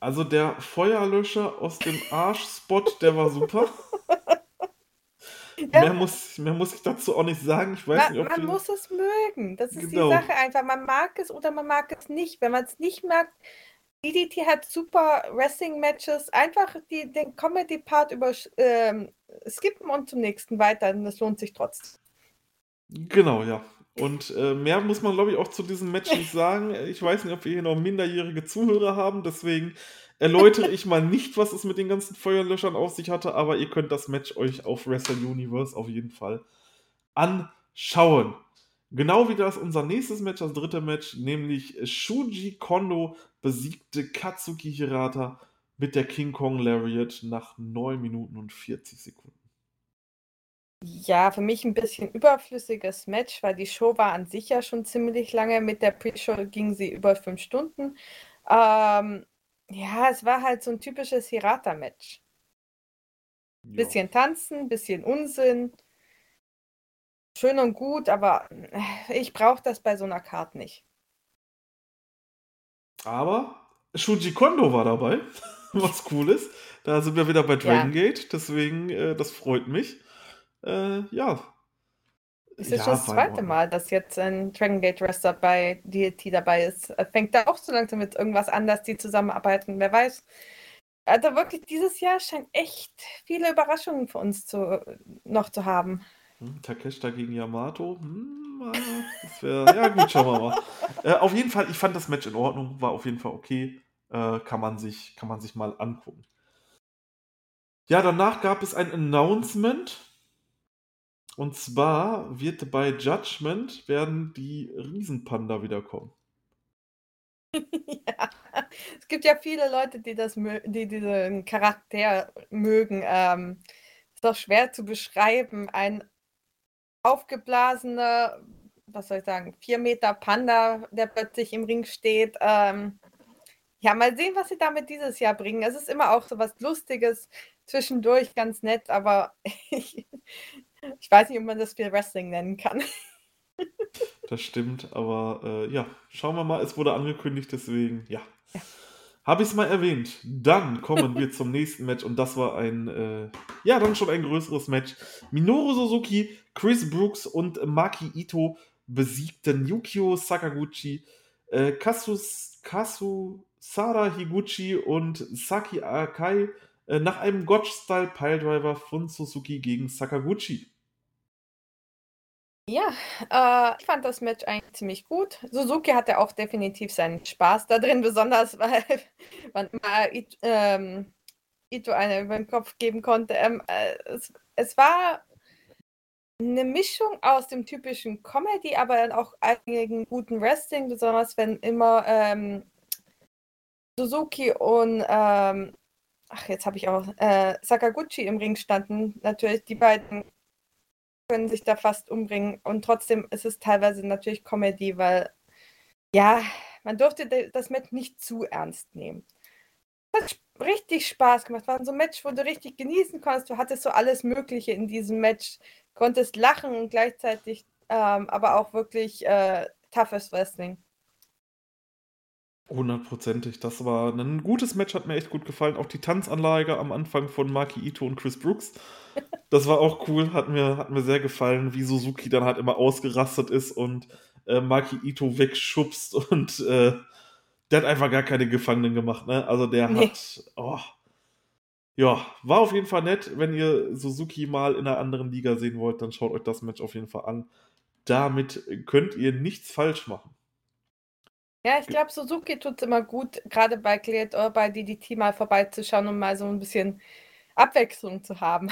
Also der Feuerlöscher aus dem Arschspot, der war super. Ja. Mehr, muss, mehr muss ich dazu auch nicht sagen. Ich weiß man, nicht, ob man muss es mögen. Das ist genau. die Sache einfach. Man mag es oder man mag es nicht. Wenn man es nicht mag, DDT hat super Wrestling-Matches. Einfach die, den Comedy-Part über ähm, skippen und zum nächsten weiter. Das lohnt sich trotzdem. Genau, ja. Und äh, mehr muss man, glaube ich, auch zu diesem Match nicht sagen. Ich weiß nicht, ob wir hier noch minderjährige Zuhörer haben, deswegen erläutere ich mal nicht, was es mit den ganzen Feuerlöschern auf sich hatte, aber ihr könnt das Match euch auf Wrestle Universe auf jeden Fall anschauen. Genau wie das unser nächstes Match, das dritte Match, nämlich Shuji Kondo besiegte Katsuki Hirata mit der King Kong Lariat nach 9 Minuten und 40 Sekunden. Ja, für mich ein bisschen überflüssiges Match, weil die Show war an sich ja schon ziemlich lange. Mit der Pre-Show ging sie über fünf Stunden. Ähm, ja, es war halt so ein typisches Hirata-Match. Bisschen tanzen, bisschen Unsinn. Schön und gut, aber ich brauche das bei so einer Karte nicht. Aber Shuji Kondo war dabei, was cool ist. Da sind wir wieder bei Dragon ja. Gate, deswegen, äh, das freut mich. Äh, ja. Es ist ja, schon das zweite Mal, dass jetzt ein Dragon Gate Wrestler bei DLT dabei ist. Fängt da auch so langsam mit irgendwas an, dass die zusammenarbeiten. Wer weiß. Also wirklich, dieses Jahr scheint echt viele Überraschungen für uns zu, noch zu haben. Hm, Takeshita gegen Yamato. Hm, das wäre. Ja, gut, schauen wir mal. äh, auf jeden Fall, ich fand das Match in Ordnung, war auf jeden Fall okay. Äh, kann, man sich, kann man sich mal angucken. Ja, danach gab es ein Announcement und zwar wird bei Judgment werden die Riesenpanda wiederkommen. ja, es gibt ja viele Leute, die das die diesen Charakter mögen. Ähm, ist doch schwer zu beschreiben. Ein aufgeblasener, was soll ich sagen, vier Meter Panda, der plötzlich im Ring steht. Ähm, ja, mal sehen, was sie damit dieses Jahr bringen. Es ist immer auch so was Lustiges, zwischendurch ganz nett, aber ich, ich weiß nicht, ob man das viel Wrestling nennen kann. Das stimmt, aber äh, ja, schauen wir mal. Es wurde angekündigt, deswegen, ja. ja. Habe ich es mal erwähnt. Dann kommen wir zum nächsten Match und das war ein, äh, ja, dann schon ein größeres Match. Minoru Suzuki, Chris Brooks und Maki Ito besiegten Yukio Sakaguchi, äh, Kasus, Kasu Sara Higuchi und Saki Akai äh, nach einem Gotch-Style Piledriver von Suzuki gegen Sakaguchi. Ja, äh, ich fand das Match eigentlich ziemlich gut. Suzuki hatte auch definitiv seinen Spaß da drin, besonders weil man mal It, ähm, Ito eine über den Kopf geben konnte. Ähm, äh, es, es, war eine Mischung aus dem typischen Comedy, aber dann auch einigen guten Wrestling, besonders wenn immer ähm, Suzuki und ähm, ach, jetzt habe ich auch äh, Sakaguchi im Ring standen. Natürlich, die beiden können sich da fast umbringen und trotzdem ist es teilweise natürlich Comedy, weil ja, man durfte das Match nicht zu ernst nehmen. Es hat richtig Spaß gemacht. War so ein Match, wo du richtig genießen konntest. Du hattest so alles Mögliche in diesem Match. Konntest lachen und gleichzeitig ähm, aber auch wirklich äh, toughes Wrestling. Hundertprozentig. Das war ein gutes Match, hat mir echt gut gefallen. Auch die Tanzanlage am Anfang von Maki Ito und Chris Brooks. Das war auch cool, hat mir, hat mir sehr gefallen, wie Suzuki dann halt immer ausgerastet ist und äh, Maki Ito wegschubst und äh, der hat einfach gar keine Gefangenen gemacht, ne? Also der nee. hat. Oh, ja, war auf jeden Fall nett. Wenn ihr Suzuki mal in einer anderen Liga sehen wollt, dann schaut euch das Match auf jeden Fall an. Damit könnt ihr nichts falsch machen. Ja, ich glaube, Suzuki tut es immer gut, gerade bei Cleared oder bei DDT mal vorbeizuschauen, um mal so ein bisschen Abwechslung zu haben.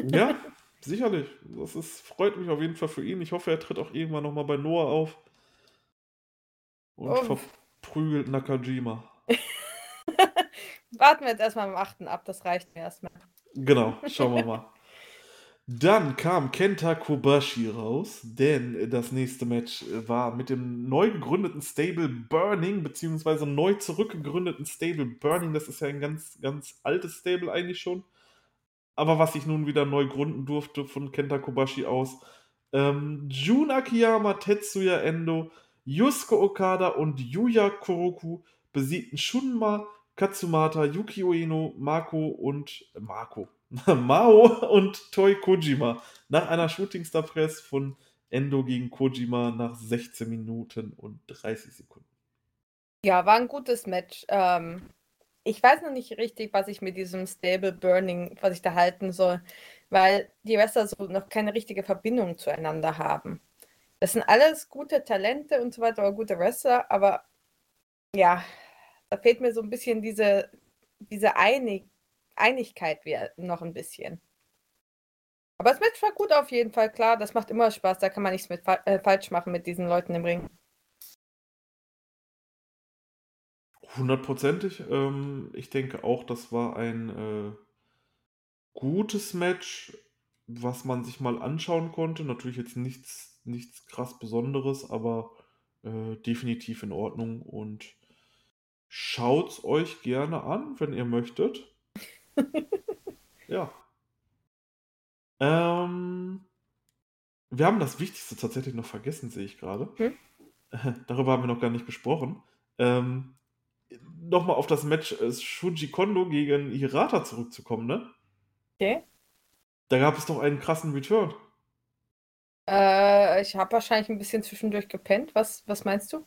Ja, sicherlich. Das ist, freut mich auf jeden Fall für ihn. Ich hoffe, er tritt auch irgendwann nochmal bei Noah auf. Und Oh. verprügelt Nakajima. Warten wir jetzt erstmal am 8. ab, das reicht mir erstmal. Genau, schauen wir mal. Dann kam Kenta Kobashi raus, denn das nächste Match war mit dem neu gegründeten Stable Burning, beziehungsweise neu zurückgegründeten Stable Burning. Das ist ja ein ganz, ganz altes Stable eigentlich schon. Aber was ich nun wieder neu gründen durfte von Kenta Kobashi aus. Ähm, Jun Akiyama, Tetsuya Endo, Yusuke Okada und Yuya Koroku besiegten Shunma, Katsumata, Yuki Ueno, Marco und Marco. Mao und Toi Kojima nach einer Shooting Star Press von Endo gegen Kojima nach 16 Minuten und 30 Sekunden. Ja, war ein gutes Match. Ähm, ich weiß noch nicht richtig, was ich mit diesem Stable Burning, was ich da halten soll, weil die Wrestler so noch keine richtige Verbindung zueinander haben. Das sind alles gute Talente und so weiter, oder gute Wrestler, aber ja, da fehlt mir so ein bisschen diese, diese Einig Einigkeit wieder noch ein bisschen. Aber das Match war gut auf jeden Fall, klar, das macht immer Spaß, da kann man nichts mit äh, falsch machen mit diesen Leuten im Ring. Hundertprozentig. Ähm, ich denke auch, das war ein äh, gutes Match, was man sich mal anschauen konnte. Natürlich jetzt nichts, nichts krass Besonderes, aber äh, definitiv in Ordnung. Und schaut's euch gerne an, wenn ihr möchtet. ja. Ähm, wir haben das Wichtigste tatsächlich noch vergessen, sehe ich gerade. Hm? Darüber haben wir noch gar nicht gesprochen. Ähm, Nochmal auf das Match äh, Shuji Kondo gegen Hirata zurückzukommen, ne? Okay. Da gab es doch einen krassen Return. Äh, ich habe wahrscheinlich ein bisschen zwischendurch gepennt. Was, was meinst du?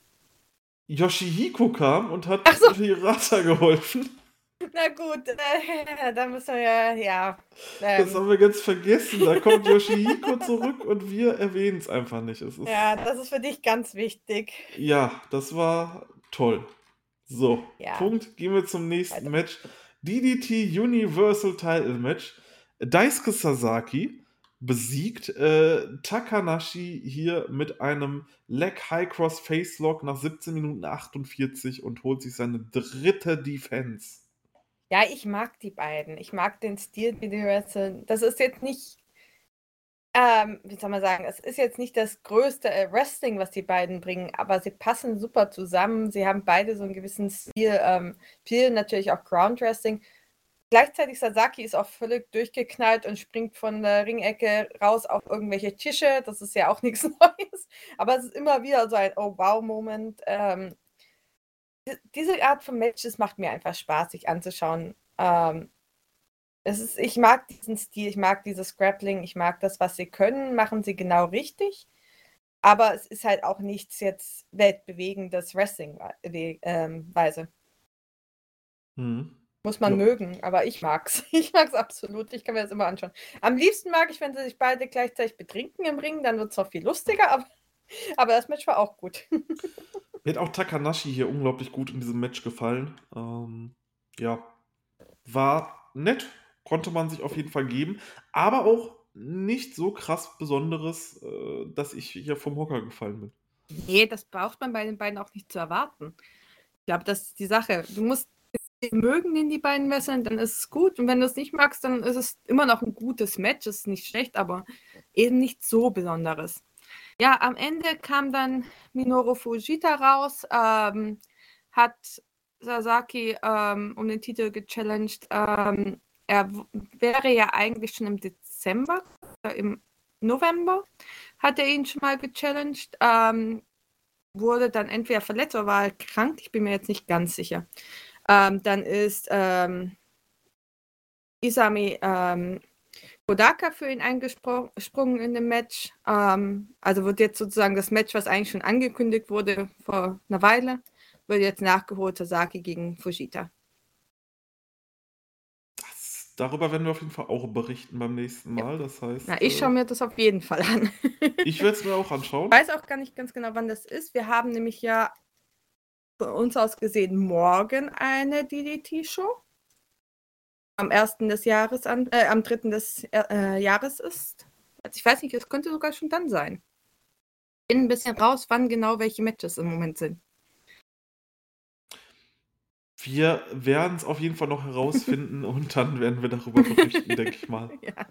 Yoshihiko kam und hat so. Hirata geholfen. Na gut, äh, da müssen wir ja, ja. Das Ähm, haben wir ganz vergessen. Da kommt Yoshihiko zurück und wir erwähnen es einfach nicht. Es ja, das ist für dich ganz wichtig. Ja, das war toll. So, Ja. Punkt. Gehen wir zum nächsten. Match. DDT Universal Title Match. Daisuke Sasaki besiegt äh, Takanashi hier mit einem Leg High Cross Face Lock nach 17 Minuten 48 und holt sich seine dritte Defense. Ja, ich mag die beiden. Ich mag den Stil, wie die wresteln. Das ist jetzt nicht, ähm, wie soll man sagen, es ist jetzt nicht das größte äh, Wrestling, was die beiden bringen, aber sie passen super zusammen. Sie haben beide so einen gewissen Stil, ähm, viel natürlich auch Ground Wrestling. Gleichzeitig Sasaki ist auch völlig durchgeknallt und springt von der Ringecke raus auf irgendwelche Tische. Das ist ja auch nichts Neues. Aber es ist immer wieder so ein Oh-Wow-Moment. Ähm, diese Art von Matches macht mir einfach Spaß, sich anzuschauen. Ähm, es ist, ich mag diesen Stil, ich mag dieses Grappling, ich mag das, was sie können, machen sie genau richtig. Aber es ist halt auch nichts jetzt weltbewegendes Wrestling-Weise. Mhm. Muss man Ja. mögen, aber ich mag's. Ich mag's absolut. Ich kann mir das immer anschauen. Am liebsten mag ich, wenn sie sich beide gleichzeitig betrinken im Ring, dann wird's noch viel lustiger, aber, aber das Match war auch gut. Mir hat auch Takanashi hier unglaublich gut in diesem Match gefallen. Ähm, ja, war nett, konnte man sich auf jeden Fall geben, aber auch nicht so krass Besonderes, äh, dass ich hier vom Hocker gefallen bin. Nee, das braucht man bei den beiden auch nicht zu erwarten. Ich glaube, das ist die Sache. Du musst mögen, den die beiden wresteln, dann ist es gut. Und wenn du es nicht magst, dann ist es immer noch ein gutes Match. Ist nicht schlecht, aber eben nicht so Besonderes. Ja, am Ende kam dann Minoru Fujita raus, ähm, hat Sasaki ähm, um den Titel gechallenged. Ähm, er wäre ja eigentlich schon im Dezember, äh, im November hat er ihn schon mal gechallenged. Ähm, wurde dann entweder verletzt oder war halt krank, ich bin mir jetzt nicht ganz sicher. Ähm, dann ist ähm, Isami Kodaka für ihn eingesprungen in dem Match. Ähm, also wird jetzt sozusagen das Match, was eigentlich schon angekündigt wurde vor einer Weile, wird jetzt nachgeholt, Sasaki gegen Fujita. Das darüber werden wir auf jeden Fall auch berichten beim nächsten Ja. Mal. Das heißt, Na, ich äh, schaue mir das auf jeden Fall an. ich werde es mir auch anschauen. Ich weiß auch gar nicht ganz genau, wann das ist. Wir haben nämlich ja von uns aus gesehen morgen eine DDT-Show. Am 1. des Jahres an, äh, am 3. des äh, Jahres ist. Also ich weiß nicht, es könnte sogar schon dann sein. Bin ein bisschen raus, wann genau welche Matches im Moment sind. Wir werden es auf jeden Fall noch herausfinden und dann werden wir darüber berichten, denke ich mal. Ja.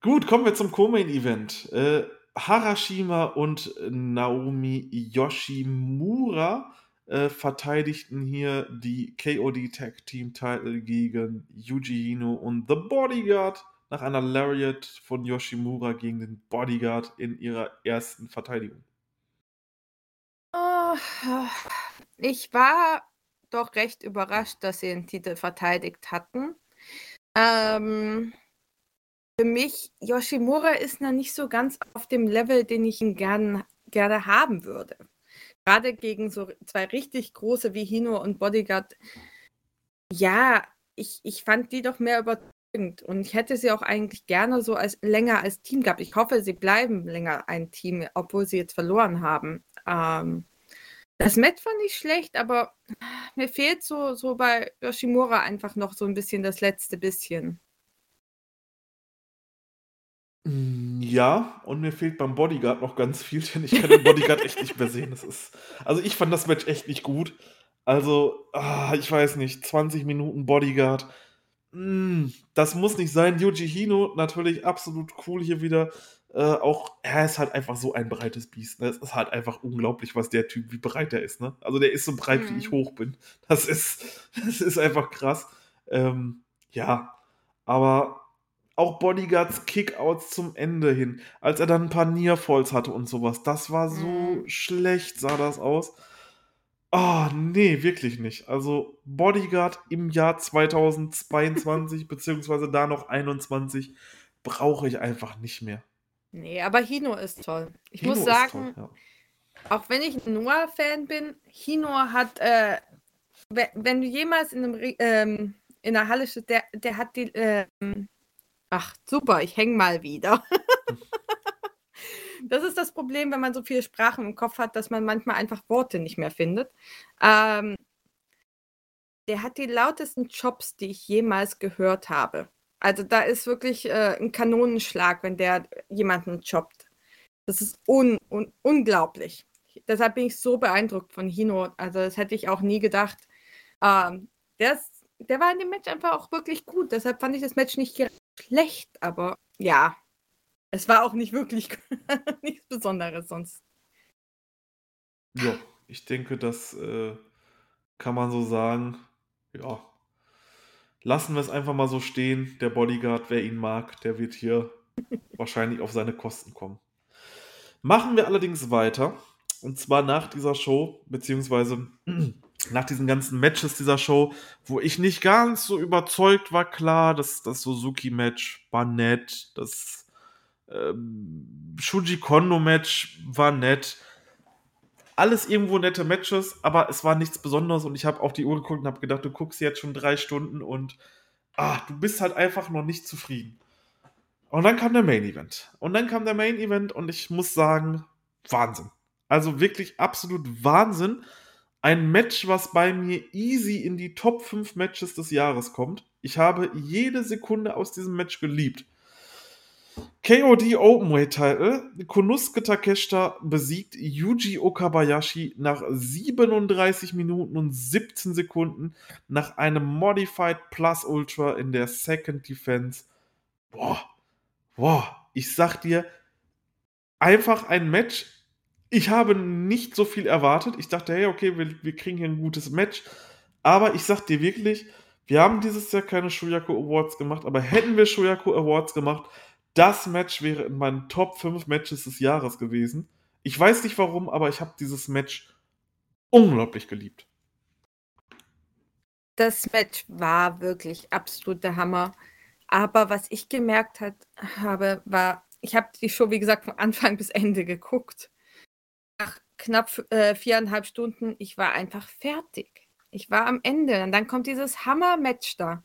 Gut, kommen wir zum Co-Main-Event. Äh, Harashima und Naomi Yoshimura äh, verteidigten hier die KOD Tag Team Title gegen Yuji Hino und The Bodyguard nach einer Lariat von Yoshimura gegen den Bodyguard in ihrer ersten Verteidigung. Oh, ich war doch recht überrascht, dass sie den Titel verteidigt hatten. Ähm, für mich, Yoshimura ist noch nicht so ganz auf dem Level, den ich ihn gern, gerne haben würde. Gerade gegen so zwei richtig große wie Hino und Bodyguard. Ja, ich, ich fand die doch mehr überzeugend und ich hätte sie auch eigentlich gerne so als länger als Team gehabt. Ich hoffe, sie bleiben länger ein Team, obwohl sie jetzt verloren haben. Ähm, das Match fand ich schlecht, aber mir fehlt so, so bei Yoshimura einfach noch so ein bisschen das letzte bisschen. Mm, Ja, und mir fehlt beim Bodyguard noch ganz viel, denn ich kann den Bodyguard echt nicht mehr sehen. Das ist, also ich fand das Match echt nicht gut. Also, ah, ich weiß nicht, 20 Minuten Bodyguard. Mm, das muss nicht sein. Yuji Hino natürlich absolut cool hier wieder. Äh, auch er ist halt einfach so ein breites Biest. Ne? Es ist halt einfach unglaublich, was der Typ, wie breit der ist. Ne? Also der ist so breit, wie Mhm. ich hoch bin. Das ist, das ist einfach krass. Ähm, ja, aber auch Bodyguards Kickouts zum Ende hin, als er dann ein paar Nearfalls hatte und sowas, das war so Mhm. schlecht, sah das aus. Ah, nee, wirklich nicht. Also Bodyguard im Jahr 2022, beziehungsweise da noch 21, brauche ich einfach nicht mehr. Nee, aber Hino ist toll. Ich Hino muss sagen, toll, ja. auch wenn ich ein Noah-Fan bin, Hino hat, äh, we- wenn du jemals in, einem, ähm, in der Halle stehst, der, der hat die, ähm, ach super, ich häng mal wieder. Das ist das Problem, wenn man so viele Sprachen im Kopf hat, dass man manchmal einfach Worte nicht mehr findet. Ähm, der hat die lautesten Chops, die ich jemals gehört habe. Also da ist wirklich äh, ein Kanonenschlag, wenn der jemanden choppt. Das ist un un unglaublich. Deshalb bin ich so beeindruckt von Hino. Also das hätte ich auch nie gedacht. Ähm, der, ist, der war in dem Match einfach auch wirklich gut. Deshalb fand ich das Match nicht schlecht, aber ja, es war auch nicht wirklich nichts Besonderes sonst. Ja, ich denke, das äh, kann man so sagen. Ja. Lassen wir es einfach mal so stehen. Der Bodyguard, wer ihn mag, der wird hier wahrscheinlich auf seine Kosten kommen. Machen wir allerdings weiter. Und zwar nach dieser Show, beziehungsweise nach diesen ganzen Matches dieser Show, wo ich nicht ganz so überzeugt war. Klar, das, das Suzuki-Match war nett. Das ähm, Shuji Kondo-Match war nett alles irgendwo nette Matches, aber es war nichts Besonderes und ich habe auf die Uhr geguckt und habe gedacht, du guckst jetzt schon drei Stunden und ah, du bist halt einfach noch nicht zufrieden. Und dann kam der Main Event. Und dann kam der Main Event und ich muss sagen, Wahnsinn. Also wirklich absolut Wahnsinn. Ein Match, was bei mir easy in die Top 5 Matches des Jahres kommt. Ich habe jede Sekunde aus diesem Match geliebt. KOD Openweight Title. Konosuke Takeshita besiegt Yuji Okabayashi nach 37 Minuten und 17 Sekunden nach einem Modified Plus Ultra in der Second Defense. Boah, boah, ich sag dir, einfach ein Match. Ich habe nicht so viel erwartet. Ich dachte, hey, okay, wir, wir kriegen hier ein gutes Match. Aber ich sag dir wirklich, wir haben dieses Jahr keine Shoyaku Awards gemacht, aber hätten wir Shoyaku Awards gemacht, das Match wäre in meinen Top 5 Matches des Jahres gewesen. Ich weiß nicht warum, aber ich habe dieses Match unglaublich geliebt. Das Match war wirklich absolut der Hammer. Aber was ich gemerkt hat, habe, war, ich habe die Show, wie gesagt, von Anfang bis Ende geguckt. Knapp äh, viereinhalb Stunden, ich war einfach fertig. Ich war am Ende. Und dann kommt dieses Hammer-Match da.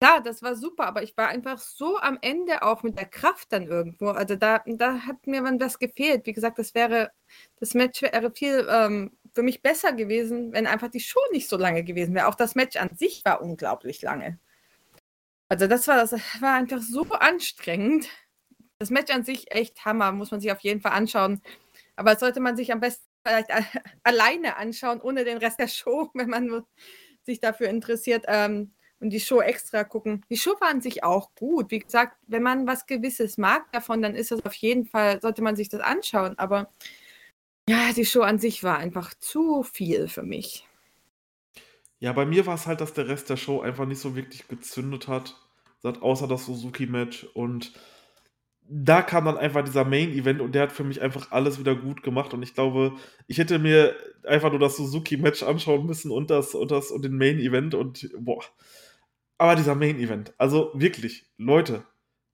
Klar, das war super, aber ich war einfach so am Ende auch mit der Kraft dann irgendwo. Also da, da hat mir dann was gefehlt. Wie gesagt, das wäre, das Match wäre viel ähm, für mich besser gewesen, wenn einfach die Show nicht so lange gewesen wäre. Auch das Match an sich war unglaublich lange. Also das war, das war einfach so anstrengend. Das Match an sich echt Hammer, muss man sich auf jeden Fall anschauen. Aber sollte man sich am besten vielleicht alleine anschauen, ohne den Rest der Show, wenn man sich dafür interessiert. Ähm, und die Show extra gucken. Die Show war an sich auch gut. Wie gesagt, wenn man was Gewisses mag davon, dann ist das auf jeden Fall, sollte man sich das anschauen. Aber ja, die Show an sich war einfach zu viel für mich. Ja, bei mir war es halt, dass der Rest der Show einfach nicht so wirklich gezündet hat, außer das Suzuki-Match. Und da kam dann einfach dieser Main-Event und der hat für mich einfach alles wieder gut gemacht. Und ich glaube, ich hätte mir einfach nur das Suzuki-Match anschauen müssen und das und das und den Main-Event und boah, aber dieser Main Event, also wirklich, Leute,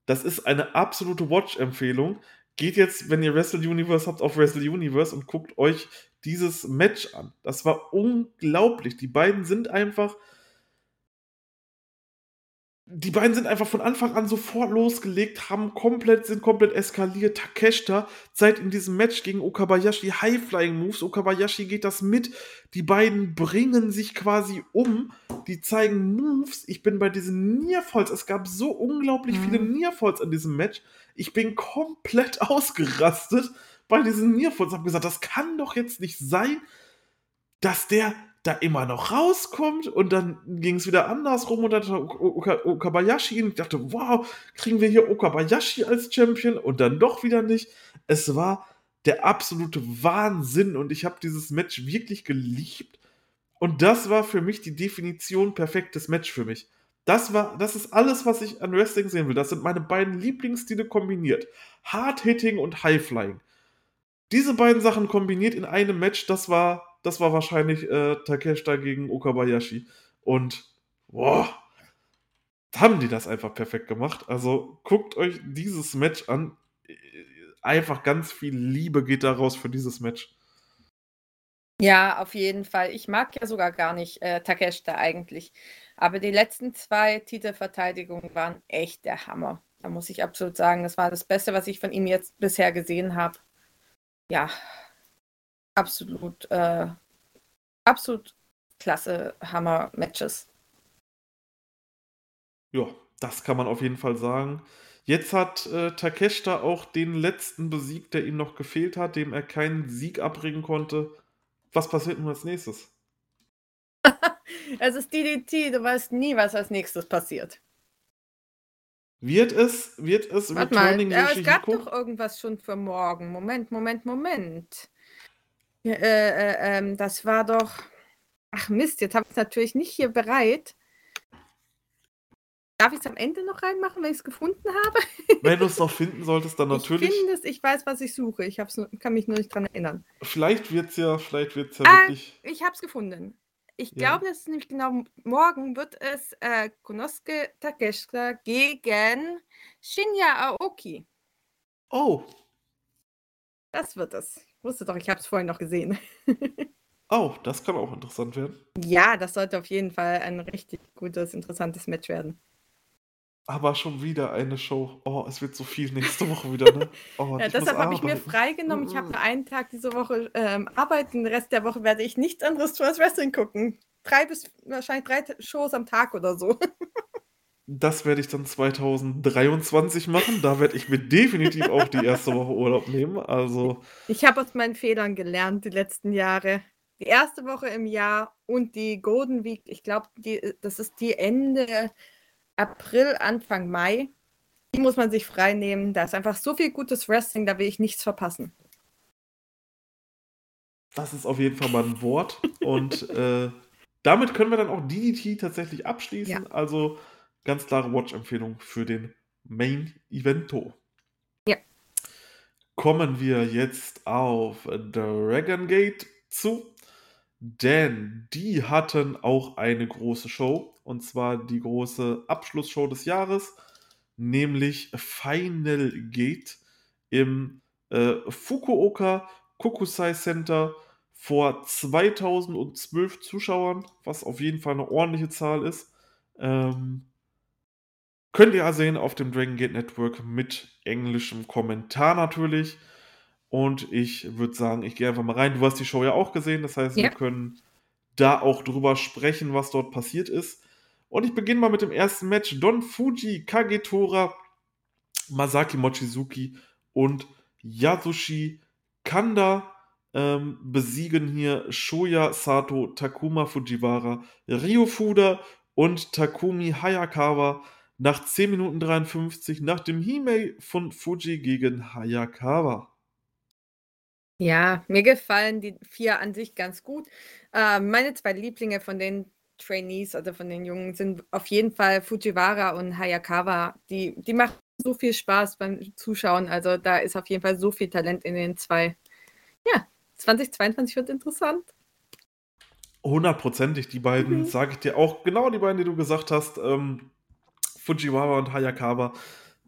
das ist eine absolute Watch-Empfehlung. Geht jetzt, wenn ihr Wrestle Universe habt, auf Wrestle Universe und guckt euch dieses Match an. Das war unglaublich. Die beiden sind einfach die beiden sind einfach von Anfang an sofort losgelegt, haben komplett, sind komplett eskaliert. Takeshita zeigt in diesem Match gegen Okabayashi High-Flying-Moves. Okabayashi geht das mit. Die beiden bringen sich quasi um. Die zeigen Moves. Ich bin bei diesen Nearfalls. Es gab so unglaublich mhm. viele Nearfalls in diesem Match. Ich bin komplett ausgerastet bei diesen Nearfalls. Hab gesagt, das kann doch jetzt nicht sein, dass der da immer noch rauskommt und dann ging es wieder andersrum und dann hat Okabayashi und ich dachte, wow, kriegen wir hier Okabayashi als Champion und dann doch wieder nicht. Es war der absolute Wahnsinn und ich habe dieses Match wirklich geliebt und das war für mich die Definition perfektes Match für mich. Das war, das ist alles, was ich an Wrestling sehen will. Das sind meine beiden Lieblingsstile kombiniert. Hard Hitting und High Flying. Diese beiden Sachen kombiniert in einem Match, das war das war wahrscheinlich äh, Takeshita gegen Okabayashi. Und boah, haben die das einfach perfekt gemacht. Also guckt euch dieses Match an. Einfach ganz viel Liebe geht daraus für dieses Match. Ja, auf jeden Fall. Ich mag ja sogar gar nicht äh, Takeshita eigentlich. Aber die letzten zwei Titelverteidigungen waren echt der Hammer. Da muss ich absolut sagen, das war das Beste, was ich von ihm jetzt bisher gesehen habe. Ja, absolut, äh, absolut klasse Hammer-Matches. Ja, das kann man auf jeden Fall sagen. Jetzt hat äh, Takeshita auch den letzten besiegt, der ihm noch gefehlt hat, dem er keinen Sieg abbringen konnte. Was passiert nun als nächstes? es ist DDT, du weißt nie, was als nächstes passiert. Wird es, wird es Warte Returning mal, äh, es gab doch irgendwas schon für morgen. Moment, Moment, Moment. Äh, äh, ähm, das war doch. Ach Mist, jetzt habe ich es natürlich nicht hier bereit. Darf ich es am Ende noch reinmachen, wenn ich es gefunden habe? Wenn du es noch finden solltest, dann natürlich. Ich finde es, ich weiß, was ich suche. Ich nur, kann mich nur nicht dran erinnern. Vielleicht wird es ja, vielleicht wird es ja ah, wirklich. Ich habe es gefunden. Ich ja. glaube, das ist nämlich genau morgen wird es äh, Konosuke Takeshita gegen Shinya Aoki. Oh. Das wird es wusste doch, ich habe es vorhin noch gesehen. oh, das kann auch interessant werden. Ja, das sollte auf jeden Fall ein richtig gutes, interessantes Match werden. Aber schon wieder eine Show. Oh, es wird so viel nächste Woche wieder, ne? Oh, ja, deshalb habe ich mir freigenommen. Ich habe für einen Tag diese Woche ähm, arbeiten. Den Rest der Woche werde ich nichts anderes als Wrestling gucken. Drei bis wahrscheinlich drei Shows am Tag oder so. Das werde ich dann 2023 machen. Da werde ich mir definitiv auch die erste Woche Urlaub nehmen. Also. Ich habe aus meinen Fehlern gelernt die letzten Jahre. Die erste Woche im Jahr und die Golden Week, ich glaube, das ist die Ende April, Anfang Mai. Die muss man sich frei nehmen. Da ist einfach so viel gutes Wrestling, da will ich nichts verpassen. Das ist auf jeden Fall mal ein Wort. und äh, damit können wir dann auch DDT tatsächlich abschließen. Ja. Also Ganz klare Watch-Empfehlung für den Main Evento. Ja. Kommen wir jetzt auf Dragon Gate zu, denn die hatten auch eine große Show und zwar die große Abschlussshow des Jahres, nämlich Final Gate im äh, Fukuoka Kokusai Center vor 2012 Zuschauern, was auf jeden Fall eine ordentliche Zahl ist. Ähm, Könnt ihr ja sehen auf dem Dragon Gate Network mit englischem Kommentar natürlich. Und ich würde sagen, ich gehe einfach mal rein. Du hast die Show ja auch gesehen, das heißt, Ja. wir können da auch drüber sprechen, was dort passiert ist. Und ich beginne mal mit dem ersten Match. Don Fuji, Kagetora, Masaki Mochizuki und Yasushi Kanda ähm, besiegen hier Shoya Sato, Takuma Fujiwara, Ryo Fuda und Takumi Hayakawa nach 10 Minuten 53 nach dem Hime von Fuji gegen Hayakawa. Ja, mir gefallen die vier an sich ganz gut. Äh, meine zwei Lieblinge von den Trainees, also von den Jungen, sind auf jeden Fall Fujiwara und Hayakawa. Die, die machen so viel Spaß beim Zuschauen. Also da ist auf jeden Fall so viel Talent in den zwei. Ja, 2022 wird interessant. Hundertprozentig, die beiden, Mhm. sage ich dir auch, genau die beiden, die du gesagt hast, ähm, Fujiwara und Hayakawa,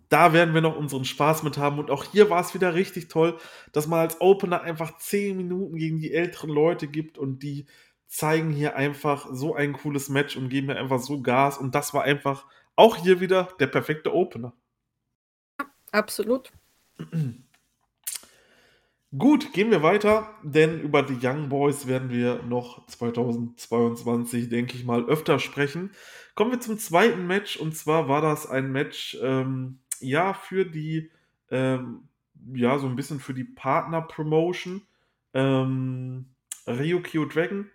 da werden wir noch unseren Spaß mit haben. Und auch hier war es wieder richtig toll, dass man als Opener einfach 10 Minuten gegen die älteren Leute gibt und die zeigen hier einfach so ein cooles Match und geben mir einfach so Gas. Und das war einfach auch hier wieder der perfekte Opener. Absolut. Gut, gehen wir weiter, denn über die Young Boys werden wir noch 2022, denke ich mal, öfter sprechen. Kommen wir zum zweiten Match und zwar war das ein Match, ähm, ja, für die, ähm, ja, so ein bisschen für die Partner-Promotion, ähm, Ryukyo Dragon.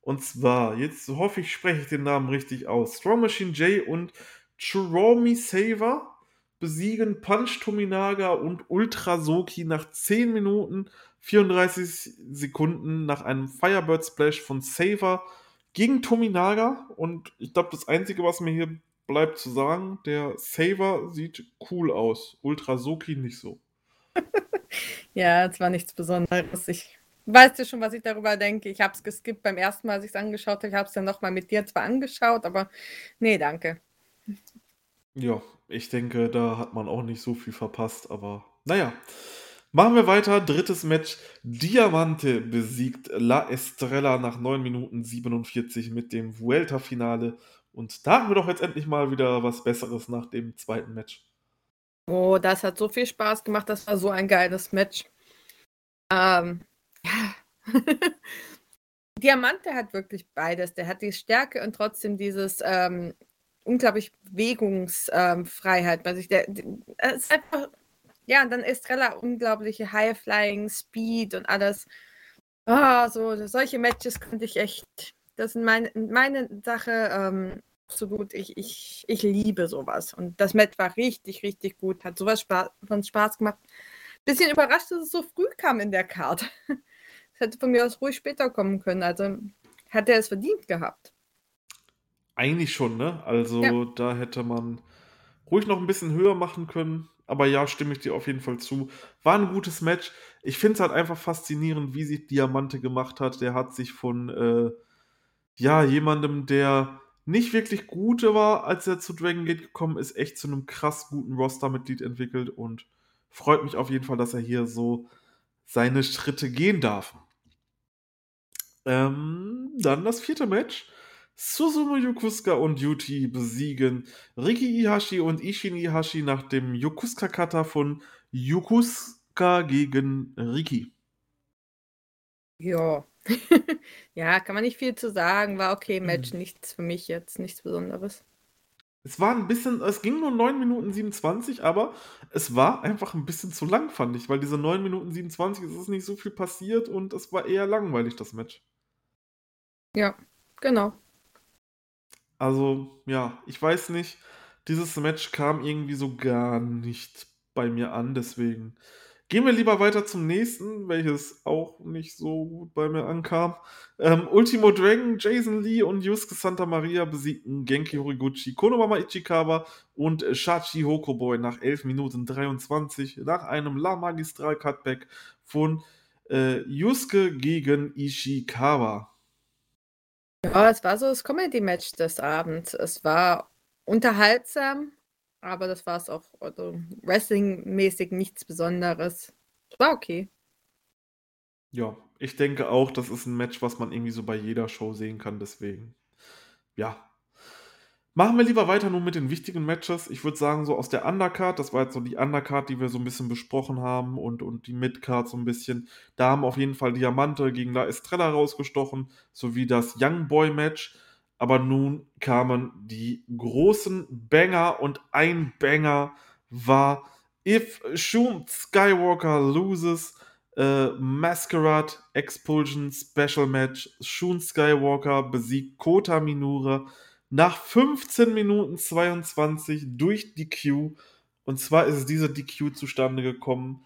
Und zwar, jetzt hoffe ich, spreche ich den Namen richtig aus. Strong Machine J und Chiromi Saver besiegen Punch Tominaga und Ultra Soki nach 10 Minuten 34 Sekunden nach einem Firebird Splash von Saver gegen Tominaga. Und ich glaube, das Einzige, was mir hier bleibt zu sagen, der Saver sieht cool aus. Ultra Soki nicht so. Ja, es war nichts Besonderes. Ich weiß ja schon, was ich darüber denke. Ich habe es geskippt beim ersten Mal, als ich es angeschaut habe. Ich habe es dann nochmal mit dir zwar angeschaut, aber nee, danke. Ja, ich denke, da hat man auch nicht so viel verpasst, aber naja. Machen wir weiter. Drittes Match. Diamante besiegt La Estrella nach 9 Minuten 47 mit dem Vuelta-Finale. Und da hatten wir doch jetzt endlich mal wieder was Besseres nach dem zweiten Match. Oh, das hat so viel Spaß gemacht. Das war so ein geiles Match. Ähm, ja. Diamante hat wirklich beides. Der hat die Stärke und trotzdem dieses ähm, unglaublich Bewegungsfreiheit bei sich. Der, der er ist einfach, ja, und dann Estrella unglaubliche High-Flying, Speed und alles. Ah, so solche Matches könnte ich echt. Das sind meine, meine Sache. Ähm, absolut. Ich, ich, ich liebe sowas. Und das Match war richtig, richtig gut. Hat sowas Spaß, von Spaß gemacht. Bisschen überrascht, dass es so früh kam in der Karte. Es hätte von mir aus ruhig später kommen können. Also hat er es verdient gehabt. Eigentlich schon, ne? Also Ja. da hätte man ruhig noch ein bisschen höher machen können. Aber ja, stimme ich dir auf jeden Fall zu. War ein gutes Match. Ich finde es halt einfach faszinierend, wie sich Diamante gemacht hat. Der hat sich von äh, ja, jemandem, der nicht wirklich gut war, als er zu Dragon Gate gekommen ist, echt zu einem krass guten Roster-Mitglied entwickelt und freut mich auf jeden Fall, dass er hier so seine Schritte gehen darf. Ähm, dann das vierte Match. Susumu Yokusuka und Yuti besiegen Riki Ihashi und Ishin Ihashi nach dem Yokusuka-Kata von Yokusuka gegen Riki. Ja. ja, kann man nicht viel zu sagen. War okay, Match. Nichts für mich jetzt, nichts Besonderes. Es war ein bisschen, es ging nur 9 Minuten 27, aber es war einfach ein bisschen zu lang, fand ich, weil diese 9 Minuten 27 es ist nicht so viel passiert und es war eher langweilig, das Match. Ja, genau. Also, ja, ich weiß nicht, dieses Match kam irgendwie so gar nicht bei mir an, deswegen gehen wir lieber weiter zum nächsten, welches auch nicht so gut bei mir ankam. Ähm, Ultimo Dragon, Jason Lee und Yusuke Santa Maria besiegten Genki Horiguchi, Konomama Ichikawa und Shachi Hokoboy nach 11 Minuten 23 nach einem La Magistral Cutback von äh, Yusuke gegen Ishikawa. Ja, es war so das Comedy-Match des Abends. Es war unterhaltsam, aber das war es auch. Also Wrestling-mäßig nichts Besonderes. Es war okay. Ja, ich denke auch, das ist ein Match, was man irgendwie so bei jeder Show sehen kann, deswegen. Ja. Machen wir lieber weiter nur mit den wichtigen Matches. Ich würde sagen, so aus der Undercard, das war jetzt so die Undercard, die wir so ein bisschen besprochen haben und, und die Midcard so ein bisschen. Da haben auf jeden Fall Diamante gegen La Estrella rausgestochen, sowie das Young Boy Match. Aber nun kamen die großen Banger und ein Banger war If Shun Skywalker loses, äh, Masquerade Expulsion Special Match. Shun Skywalker besiegt Kota Minura nach 15 Minuten 22 durch DQ. Und zwar ist diese DQ zustande gekommen.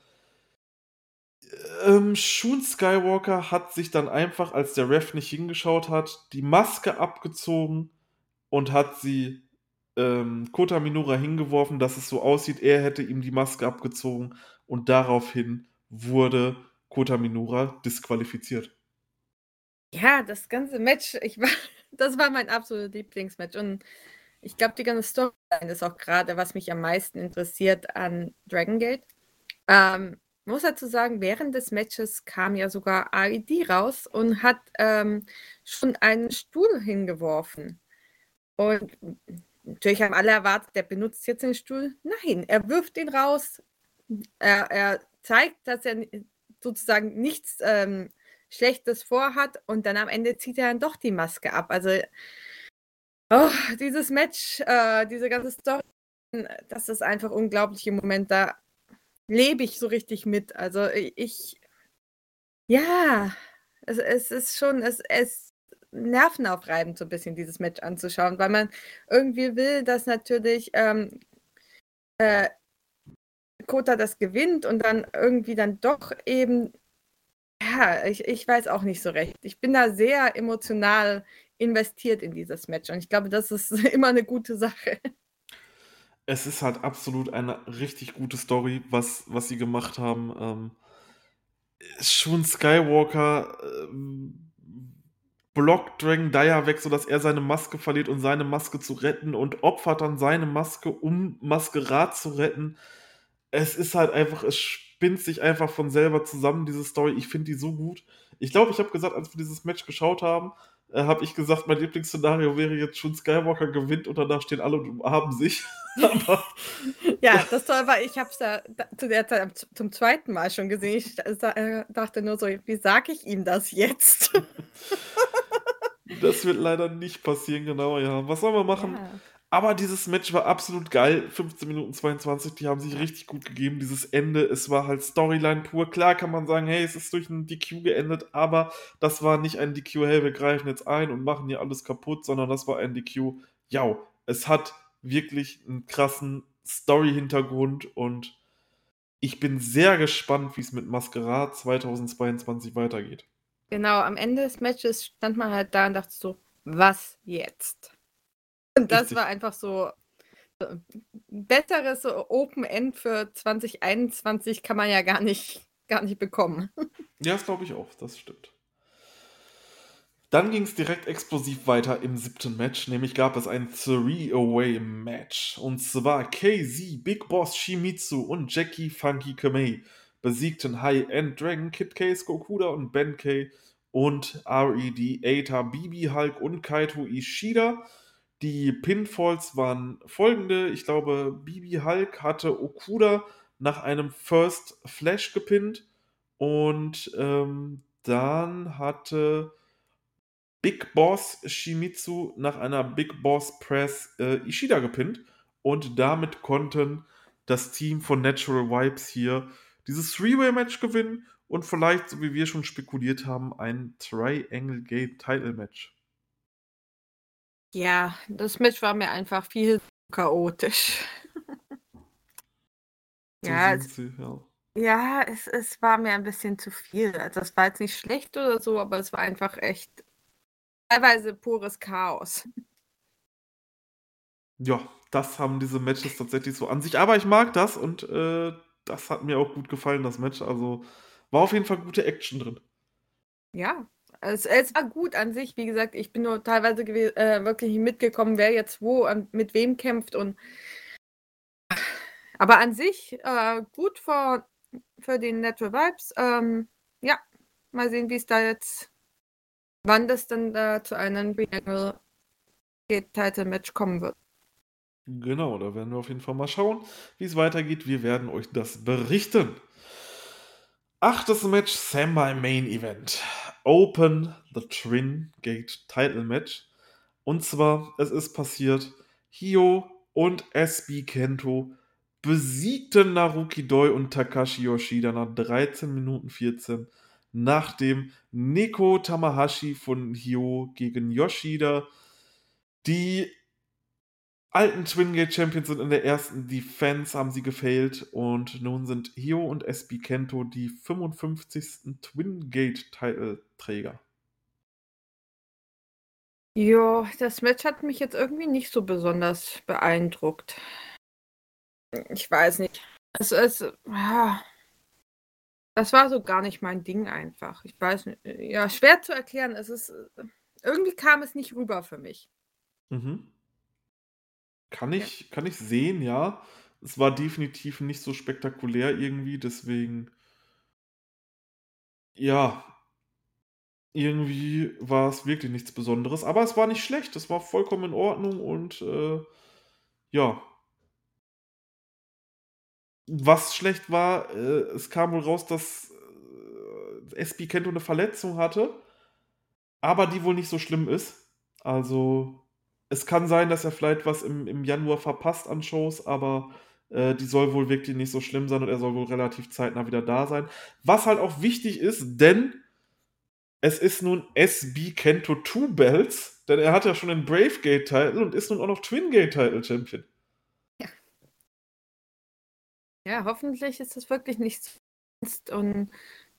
Ähm, Shun Skywalker hat sich dann einfach, als der Ref nicht hingeschaut hat, die Maske abgezogen und hat sie ähm, Kota Minura hingeworfen, dass es so aussieht, er hätte ihm die Maske abgezogen und daraufhin wurde Kota Minura disqualifiziert. Ja, das ganze Match, ich war, das war mein absolutes Lieblingsmatch. Und ich glaube, die ganze Storyline ist auch gerade, was mich am meisten interessiert an Dragon Gate. Ähm, muss dazu sagen, während des Matches kam ja sogar AED raus und hat ähm, schon einen Stuhl hingeworfen. Und natürlich haben alle erwartet, der benutzt jetzt den Stuhl. Nein, er wirft ihn raus. Er, er zeigt, dass er sozusagen nichts ähm, Schlechtes vorhat und dann am Ende zieht er dann doch die Maske ab. Also oh, dieses Match, äh, diese ganze Story, das ist einfach unglaublich im Moment. Da lebe ich so richtig mit. Also ich, ja, es, es ist schon, es, es nervenaufreibend, so ein bisschen dieses Match anzuschauen, weil man irgendwie will, dass natürlich ähm, äh, Kota das gewinnt und dann irgendwie dann doch eben ja, ich, ich weiß auch nicht so recht. Ich bin da sehr emotional investiert in dieses Match und ich glaube, das ist immer eine gute Sache. Es ist halt absolut eine richtig gute Story, was, was sie gemacht haben. Ähm, schon Skywalker ähm, blockt Dragon Dyer weg, sodass er seine Maske verliert, um seine Maske zu retten und opfert dann seine Maske, um Maskerat zu retten. Es ist halt einfach, es spinnt sich einfach von selber zusammen, diese Story. Ich finde die so gut. Ich glaube, ich habe gesagt, als wir dieses Match geschaut haben, äh, habe ich gesagt, mein Lieblingsszenario wäre jetzt schon Skywalker gewinnt und danach stehen alle und umarmen sich. Ja, das toll war, ich habe es ja zu der Zeit zum zweiten Mal schon gesehen. Ich äh, dachte nur so, wie sage ich ihm das jetzt? das wird leider nicht passieren, genau, ja. Was sollen wir machen? Ja. Aber dieses Match war absolut geil. 15 Minuten 22, die haben sich richtig gut gegeben. Dieses Ende, es war halt Storyline pur. Klar kann man sagen, hey, es ist durch einen DQ geendet, aber das war nicht ein DQ, hey, wir greifen jetzt ein und machen hier alles kaputt, sondern das war ein DQ, ja, es hat wirklich einen krassen Story-Hintergrund und ich bin sehr gespannt, wie es mit Masquerade 2022 weitergeht. Genau, am Ende des Matches stand man halt da und dachte so, was jetzt? Und das war einfach so besseres Open End für 2021 kann man ja gar nicht, gar nicht bekommen. Ja, das glaube ich auch, das stimmt. Dann ging es direkt explosiv weiter im siebten Match, nämlich gab es ein Three-Away-Match. Und zwar KZ, Big Boss Shimizu und Jackie Funky Kamei besiegten High-End Dragon Kid Case Gokuda und Ben K und RED, Eita, Bibi Hulk und Kaito Ishida die Pinfalls waren folgende. Ich glaube, Bibi Hulk hatte Okuda nach einem First Flash gepinnt und ähm, dann hatte Big Boss Shimizu nach einer Big Boss Press äh, Ishida gepinnt und damit konnten das Team von Natural Vibes hier dieses Three-Way-Match gewinnen und vielleicht, so wie wir schon spekuliert haben, ein Triangle Gate Title Match. Ja, das Match war mir einfach viel chaotisch. So ja, es, sie, ja. ja, es, es war mir ein bisschen zu viel. Also es war jetzt nicht schlecht oder so, aber es war einfach echt teilweise pures Chaos. Ja, das haben diese Matches tatsächlich so an sich. Aber ich mag das und äh, das hat mir auch gut gefallen, das Match. Also war auf jeden Fall gute Action drin. Ja, es, es war gut an sich. Wie gesagt, ich bin nur teilweise äh, wirklich mitgekommen, wer jetzt wo und mit wem kämpft. Und aber an sich äh, gut für, für den Natural Vibes. Ähm, ja, mal sehen, wie es da jetzt, wann das dann äh, zu einem Triangle Title-Match kommen wird. Genau, da werden wir auf jeden Fall mal schauen, wie es weitergeht. Wir werden euch das berichten. Achtes Match, Semi Main Event. Open the Twin Gate Title Match. Und zwar, es ist passiert, Hio und SB Kento besiegten Naruki Doi und Takashi Yoshida nach 13 Minuten 14, nachdem Neko Tamahashi von Hio gegen Yoshida die alten Twin Gate Champions sind in der ersten Defense, haben sie gefailt und nun sind Hio und SB Kento die 55. Twin Gate Titelträger. Ja, das Match hat mich jetzt irgendwie nicht so besonders beeindruckt. Ich weiß nicht. Es ist. Ja, das war so gar nicht mein Ding einfach. Ich weiß nicht. Ja, schwer zu erklären. Es ist. Irgendwie kam es nicht rüber für mich. Mhm. Kann ich, kann ich sehen, ja. Es war definitiv nicht so spektakulär irgendwie, deswegen, ja, irgendwie war es wirklich nichts Besonderes. Aber es war nicht schlecht, es war vollkommen in Ordnung und äh, ja. Was schlecht war, äh, es kam wohl raus, dass äh, SB Kento eine Verletzung hatte, aber die wohl nicht so schlimm ist. Also es kann sein, dass er vielleicht was im, im Januar verpasst an Shows, aber äh, die soll wohl wirklich nicht so schlimm sein und er soll wohl relativ zeitnah wieder da sein. Was halt auch wichtig ist, denn es ist nun SB Kento Two Belts, denn er hat ja schon den Brave Gate Title und ist nun auch noch Twin Gate Title Champion. Ja. Ja, hoffentlich ist das wirklich nichts und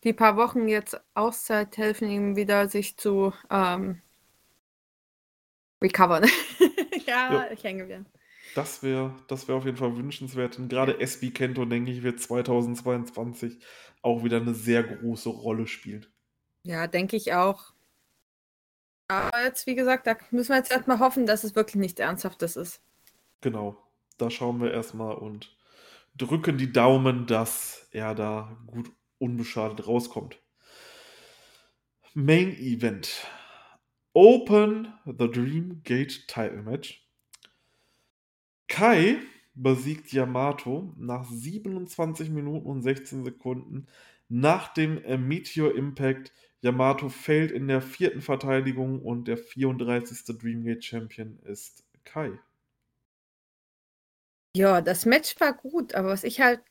die paar Wochen jetzt Auszeit helfen ihm wieder, sich zu ähm, recovern. ja, ja, ich hänge wieder. Das wäre das wär auf jeden Fall wünschenswert. Und gerade SB Kento, denke ich, wird 2022 auch wieder eine sehr große Rolle spielen. Ja, denke ich auch. Aber jetzt, wie gesagt, da müssen wir jetzt erstmal hoffen, dass es wirklich nichts Ernsthaftes ist. Genau. Da schauen wir erstmal und drücken die Daumen, dass er da gut unbeschadet rauskommt. Main Event. Open the Dream Gate Title Match. Kai besiegt Yamato nach 27 Minuten und 16 Sekunden nach dem Meteor Impact. Yamato fällt in der vierten Verteidigung und der 34. Dreamgate Champion ist Kai. Ja, das Match war gut, aber was ich halt,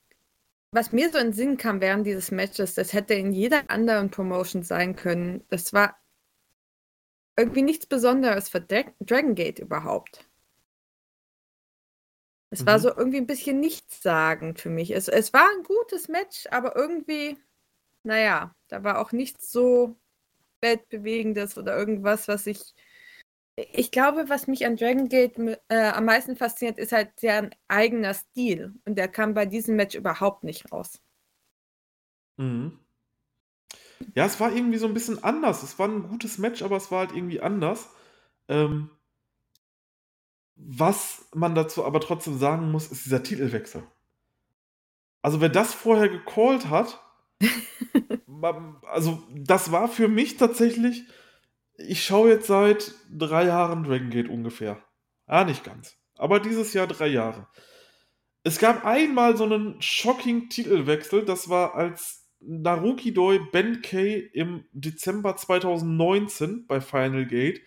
was mir so in den Sinn kam während dieses Matches, das hätte in jeder anderen Promotion sein können. Das war irgendwie nichts Besonderes für Dragon Gate überhaupt. Es mhm. war so irgendwie ein bisschen nichtssagend für mich. Es, es war ein gutes Match, aber irgendwie, naja, da war auch nichts so weltbewegendes oder irgendwas, was ich. Ich glaube, was mich an Dragon Gate äh, am meisten fasziniert, ist halt deren eigener Stil. Und der kam bei diesem Match überhaupt nicht raus. Mhm. Ja, es war irgendwie so ein bisschen anders. Es war ein gutes Match, aber es war halt irgendwie anders. Ähm, was man dazu aber trotzdem sagen muss, ist dieser Titelwechsel. Also, wer das vorher gecallt hat, also, das war für mich tatsächlich ich schaue jetzt seit drei Jahren Dragon Gate ungefähr. Ja, nicht ganz. Aber dieses Jahr drei Jahre. Es gab einmal so einen shocking Titelwechsel, das war als Naruki Doi Ben Kay im Dezember 2019 bei Final Gate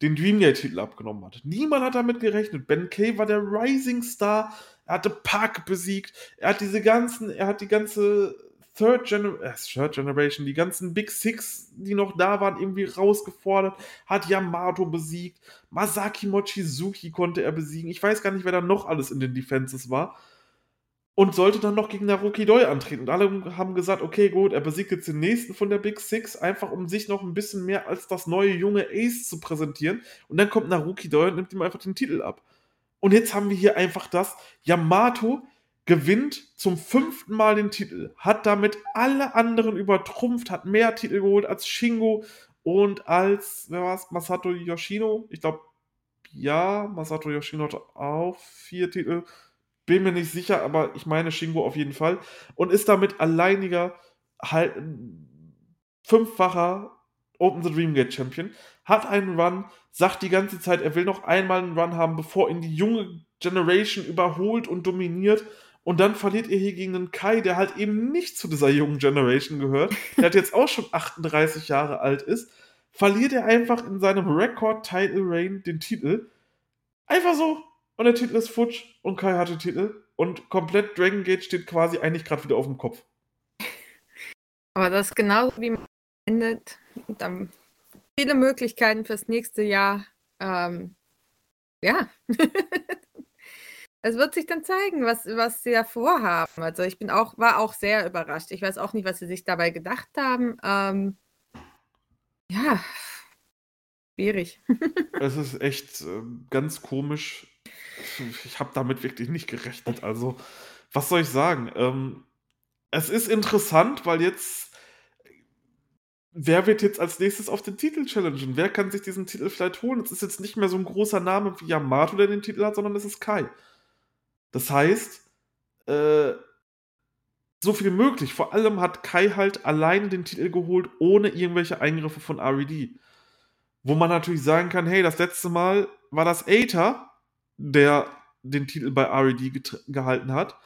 den Dreamgate-Titel abgenommen hat. Niemand hat damit gerechnet. Ben Kay war der Rising Star. Er hatte Park besiegt. Er hat diese ganzen, er hat die ganze Third, Gener äh, Third Generation, die ganzen Big Six, die noch da waren, irgendwie rausgefordert. Hat Yamato besiegt. Masaki Mochizuki konnte er besiegen. Ich weiß gar nicht, wer da noch alles in den Defenses war und sollte dann noch gegen Naruki Doi antreten. Und alle haben gesagt, okay, gut, er besiegt jetzt den nächsten von der Big Six, einfach um sich noch ein bisschen mehr als das neue junge Ace zu präsentieren. Und dann kommt Naruki Doi und nimmt ihm einfach den Titel ab. Und jetzt haben wir hier einfach das, Yamato gewinnt zum fünften Mal den Titel, hat damit alle anderen übertrumpft, hat mehr Titel geholt als Shingo und als, wer war es, Masato Yoshino? Ich glaube, ja, Masato Yoshino hat auch vier Titel bin mir nicht sicher, aber ich meine Shingo auf jeden Fall. Und ist damit alleiniger, halt, fünffacher Open the Dreamgate Champion, hat einen Run, sagt die ganze Zeit, er will noch einmal einen Run haben, bevor ihn die junge Generation überholt und dominiert. Und dann verliert ihr hier gegen einen Kai, der halt eben nicht zu dieser jungen Generation gehört, der hat jetzt auch schon 38 Jahre alt ist, verliert er einfach in seinem Record-Title-Reign den Titel. Einfach so. Und der Titel ist futsch und Kai hat den Titel. Und komplett Dragon Gate steht quasi eigentlich gerade wieder auf dem Kopf. Aber das ist genauso wie man endet. Dann viele Möglichkeiten fürs nächste Jahr. Ähm, ja. es wird sich dann zeigen, was, was sie da vorhaben. Also ich bin auch, war auch sehr überrascht. Ich weiß auch nicht, was sie sich dabei gedacht haben. Ähm, ja, schwierig. es ist echt äh, ganz komisch. Ich habe damit wirklich nicht gerechnet. Also, was soll ich sagen? Ähm, es ist interessant, weil jetzt wer wird jetzt als nächstes auf den Titel challengen? Wer kann sich diesen Titel vielleicht holen? Es ist jetzt nicht mehr so ein großer Name wie Yamato, der den Titel hat, sondern es ist Kai. Das heißt, äh, so viel möglich. Vor allem hat Kai halt allein den Titel geholt, ohne irgendwelche Eingriffe von RED. Wo man natürlich sagen kann, hey, das letzte Mal war das Aether, der den Titel bei RED gehalten hat.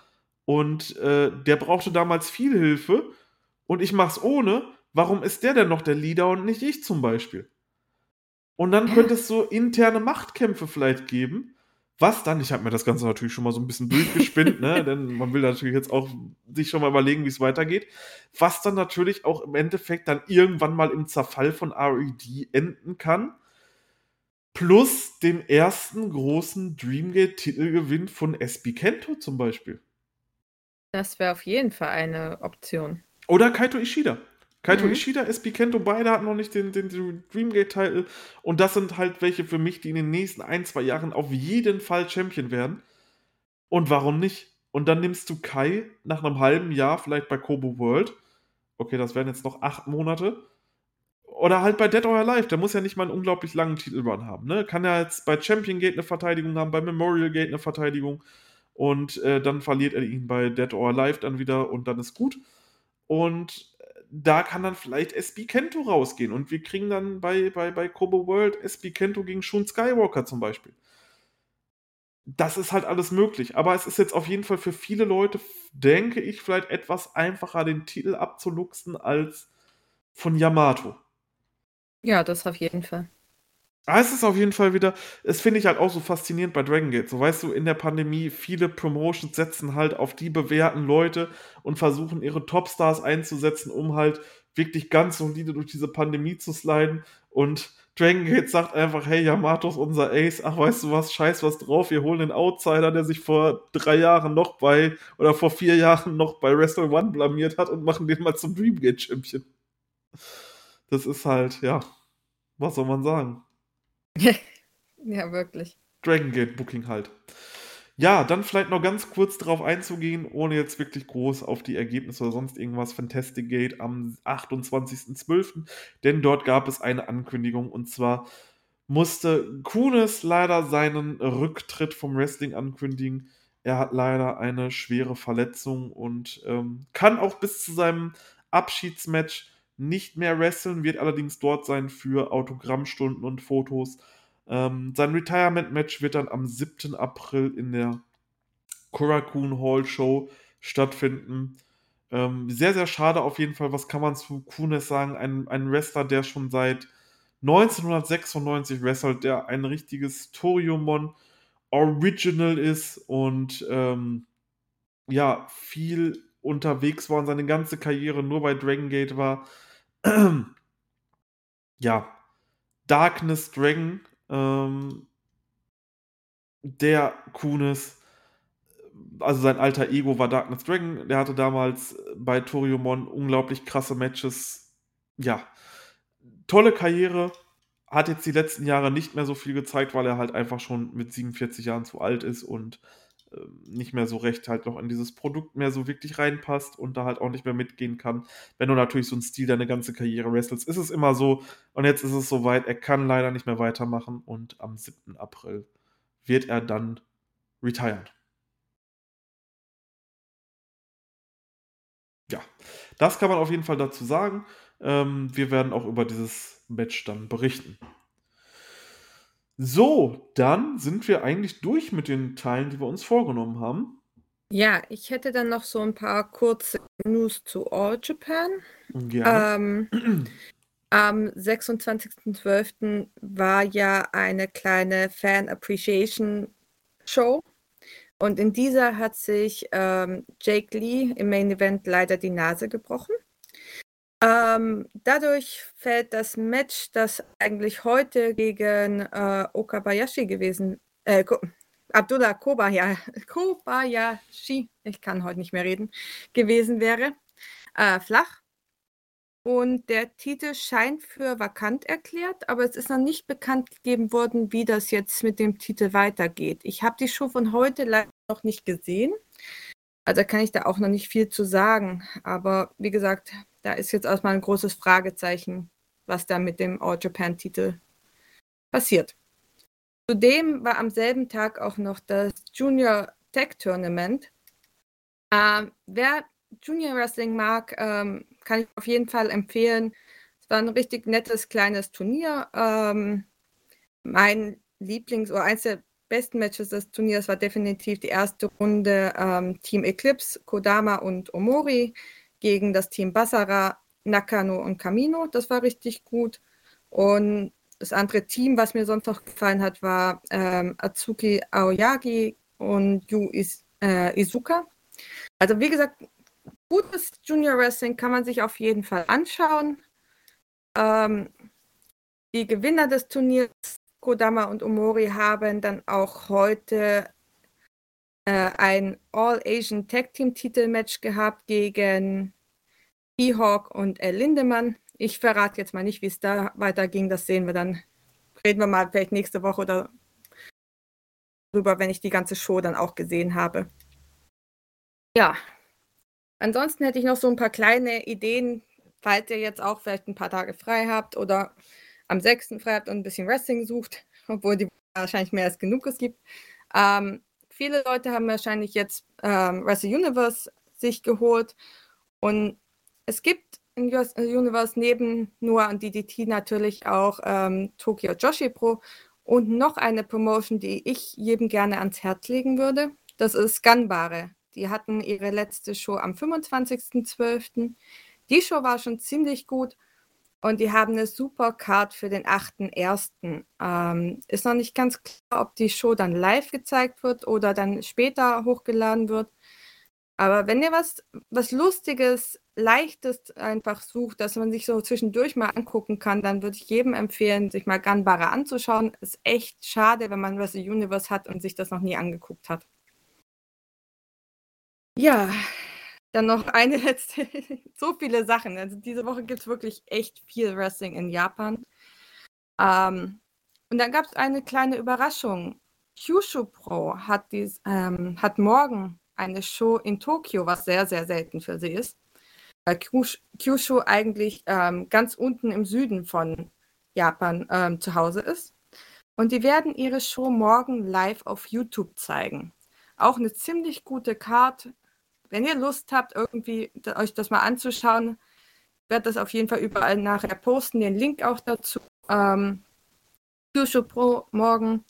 Und äh, der brauchte damals viel Hilfe. Und ich mach's ohne. Warum ist der denn noch der Leader und nicht ich zum Beispiel? Und dann könnte es so interne Machtkämpfe vielleicht geben. Was dann? Ich habe mir das Ganze natürlich schon mal so ein bisschen durchgespinnt, ne? denn man will natürlich jetzt auch sich schon mal überlegen, wie es weitergeht. Was dann natürlich auch im Endeffekt dann irgendwann mal im Zerfall von RED enden kann. Plus den ersten großen Dreamgate-Titelgewinn von SB Kento zum Beispiel. Das wäre auf jeden Fall eine Option. Oder Kaito Ishida. Kaito mhm. Ishida, SB Kento, beide hatten noch nicht den, den, den Dreamgate-Titel. Und das sind halt welche für mich, die in den nächsten ein, zwei Jahren auf jeden Fall Champion werden. Und warum nicht? Und dann nimmst du Kai nach einem halben Jahr vielleicht bei Kobo World. Okay, das wären jetzt noch acht Monate. Oder halt bei Dead or Alive. Der muss ja nicht mal einen unglaublich langen Titelrun haben. Ne? Kann ja jetzt bei Champion Gate eine Verteidigung haben, bei Memorial Gate eine Verteidigung. Und äh, dann verliert er ihn bei Dead or Alive dann wieder und dann ist gut. Und da kann dann vielleicht SB Kento rausgehen und wir kriegen dann bei, bei, bei Kobo World SB Kento gegen Shun Skywalker zum Beispiel. Das ist halt alles möglich, aber es ist jetzt auf jeden Fall für viele Leute, denke ich, vielleicht etwas einfacher, den Titel abzuluxen als von Yamato. Ja, das auf jeden Fall. Ah, es ist auf jeden Fall wieder, das finde ich halt auch so faszinierend bei Dragon Gate. So weißt du, in der Pandemie, viele Promotions setzen halt auf die bewährten Leute und versuchen ihre Topstars einzusetzen, um halt wirklich ganz solide durch diese Pandemie zu sliden. Und Dragon Gate sagt einfach, hey, Yamato ist unser Ace, ach weißt du was, scheiß was drauf, wir holen den Outsider, der sich vor drei Jahren noch bei, oder vor vier Jahren noch bei Wrestle One blamiert hat und machen den mal zum Dreamgate Champion. Das ist halt, ja, was soll man sagen? ja, wirklich. Dragon Gate Booking halt. Ja, dann vielleicht noch ganz kurz darauf einzugehen, ohne jetzt wirklich groß auf die Ergebnisse oder sonst irgendwas. Fantastic Gate am 28.12., denn dort gab es eine Ankündigung und zwar musste Kunis leider seinen Rücktritt vom Wrestling ankündigen. Er hat leider eine schwere Verletzung und ähm, kann auch bis zu seinem Abschiedsmatch nicht mehr wresteln, wird allerdings dort sein für Autogrammstunden und Fotos. Ähm, sein Retirement-Match wird dann am 7. April in der Korakuen Hall Show stattfinden. Ähm, sehr, sehr schade auf jeden Fall. Was kann man zu Kunes sagen? Ein, ein Wrestler, der schon seit 1996 wrestelt, der ein richtiges Toriumon Original ist und ähm, ja, viel unterwegs war und seine ganze Karriere nur bei Dragon Gate war ja, Darkness Dragon, ähm, der Kunis, also sein alter Ego war Darkness Dragon, der hatte damals bei Toriumon unglaublich krasse Matches. Ja, tolle Karriere, hat jetzt die letzten Jahre nicht mehr so viel gezeigt, weil er halt einfach schon mit 47 Jahren zu alt ist und nicht mehr so recht halt noch in dieses Produkt mehr so wirklich reinpasst und da halt auch nicht mehr mitgehen kann. Wenn du natürlich so einen Stil deine ganze Karriere wrestelst, ist es immer so. Und jetzt ist es soweit, er kann leider nicht mehr weitermachen und am 7. April wird er dann retired. Ja, das kann man auf jeden Fall dazu sagen. Ähm, wir werden auch über dieses Match dann berichten. So, dann sind wir eigentlich durch mit den Teilen, die wir uns vorgenommen haben. Ja, ich hätte dann noch so ein paar kurze News zu All Japan. Gerne. Ähm, am 26.12. war ja eine kleine Fan Appreciation Show. Und in dieser hat sich ähm, Jake Lee im Main Event leider die Nase gebrochen. Ähm, dadurch fällt das Match, das eigentlich heute gegen äh, Okabayashi gewesen, äh, Abdullah Kobaya, Kobayashi, ich kann heute nicht mehr reden, gewesen wäre, äh, flach. Und der Titel scheint für vakant erklärt, aber es ist noch nicht bekannt gegeben worden, wie das jetzt mit dem Titel weitergeht. Ich habe die Show von heute leider noch nicht gesehen. Also kann ich da auch noch nicht viel zu sagen. Aber wie gesagt, da ist jetzt erstmal ein großes Fragezeichen, was da mit dem All Japan-Titel passiert. Zudem war am selben Tag auch noch das Junior Tech Tournament. Ähm, wer Junior Wrestling mag, ähm, kann ich auf jeden Fall empfehlen. Es war ein richtig nettes kleines Turnier. Ähm, mein Lieblings- oder eins der besten Matches des Turniers war definitiv die erste Runde ähm, Team Eclipse, Kodama und Omori gegen das Team Basara, Nakano und Camino. Das war richtig gut. Und das andere Team, was mir sonst noch gefallen hat, war ähm, Atsuki Aoyagi und Yu Is, äh, Izuka. Also wie gesagt, gutes Junior Wrestling kann man sich auf jeden Fall anschauen. Ähm, die Gewinner des Turniers, Kodama und Omori, haben dann auch heute äh, ein All-Asian Tag Team Titelmatch gehabt gegen E-Hawk und El Lindemann ich verrate jetzt mal nicht, wie es da weiterging. Das sehen wir dann. Reden wir mal vielleicht nächste Woche oder drüber, wenn ich die ganze Show dann auch gesehen habe. Ja. Ansonsten hätte ich noch so ein paar kleine Ideen, falls ihr jetzt auch vielleicht ein paar Tage frei habt oder am 6. frei habt und ein bisschen Wrestling sucht, obwohl die wahrscheinlich mehr als genug es gibt. Ähm, viele Leute haben wahrscheinlich jetzt ähm, Wrestle Universe sich geholt und es gibt in US äh, Universe neben nur an DDT natürlich auch ähm, Tokyo Joshi Pro und noch eine Promotion, die ich jedem gerne ans Herz legen würde. Das ist Gunbare. Die hatten ihre letzte Show am 25.12. Die Show war schon ziemlich gut und die haben eine super Card für den 8.1. Ähm, ist noch nicht ganz klar, ob die Show dann live gezeigt wird oder dann später hochgeladen wird. Aber wenn ihr was, was Lustiges, Leichtes einfach sucht, dass man sich so zwischendurch mal angucken kann, dann würde ich jedem empfehlen, sich mal Gunbare anzuschauen. Ist echt schade, wenn man Wrestle Universe hat und sich das noch nie angeguckt hat. Ja, dann noch eine letzte. so viele Sachen. Also diese Woche gibt es wirklich echt viel Wrestling in Japan. Ähm, und dann gab es eine kleine Überraschung. Kyushu Pro hat, dies, ähm, hat morgen eine Show in Tokio, was sehr, sehr selten für sie ist. Weil Kyushu eigentlich ähm, ganz unten im Süden von Japan ähm, zu Hause ist. Und die werden ihre Show morgen live auf YouTube zeigen. Auch eine ziemlich gute Card. Wenn ihr Lust habt, irgendwie euch das mal anzuschauen, werde das auf jeden Fall überall nachher posten. Den Link auch dazu. Ähm, Kyushu Pro morgen.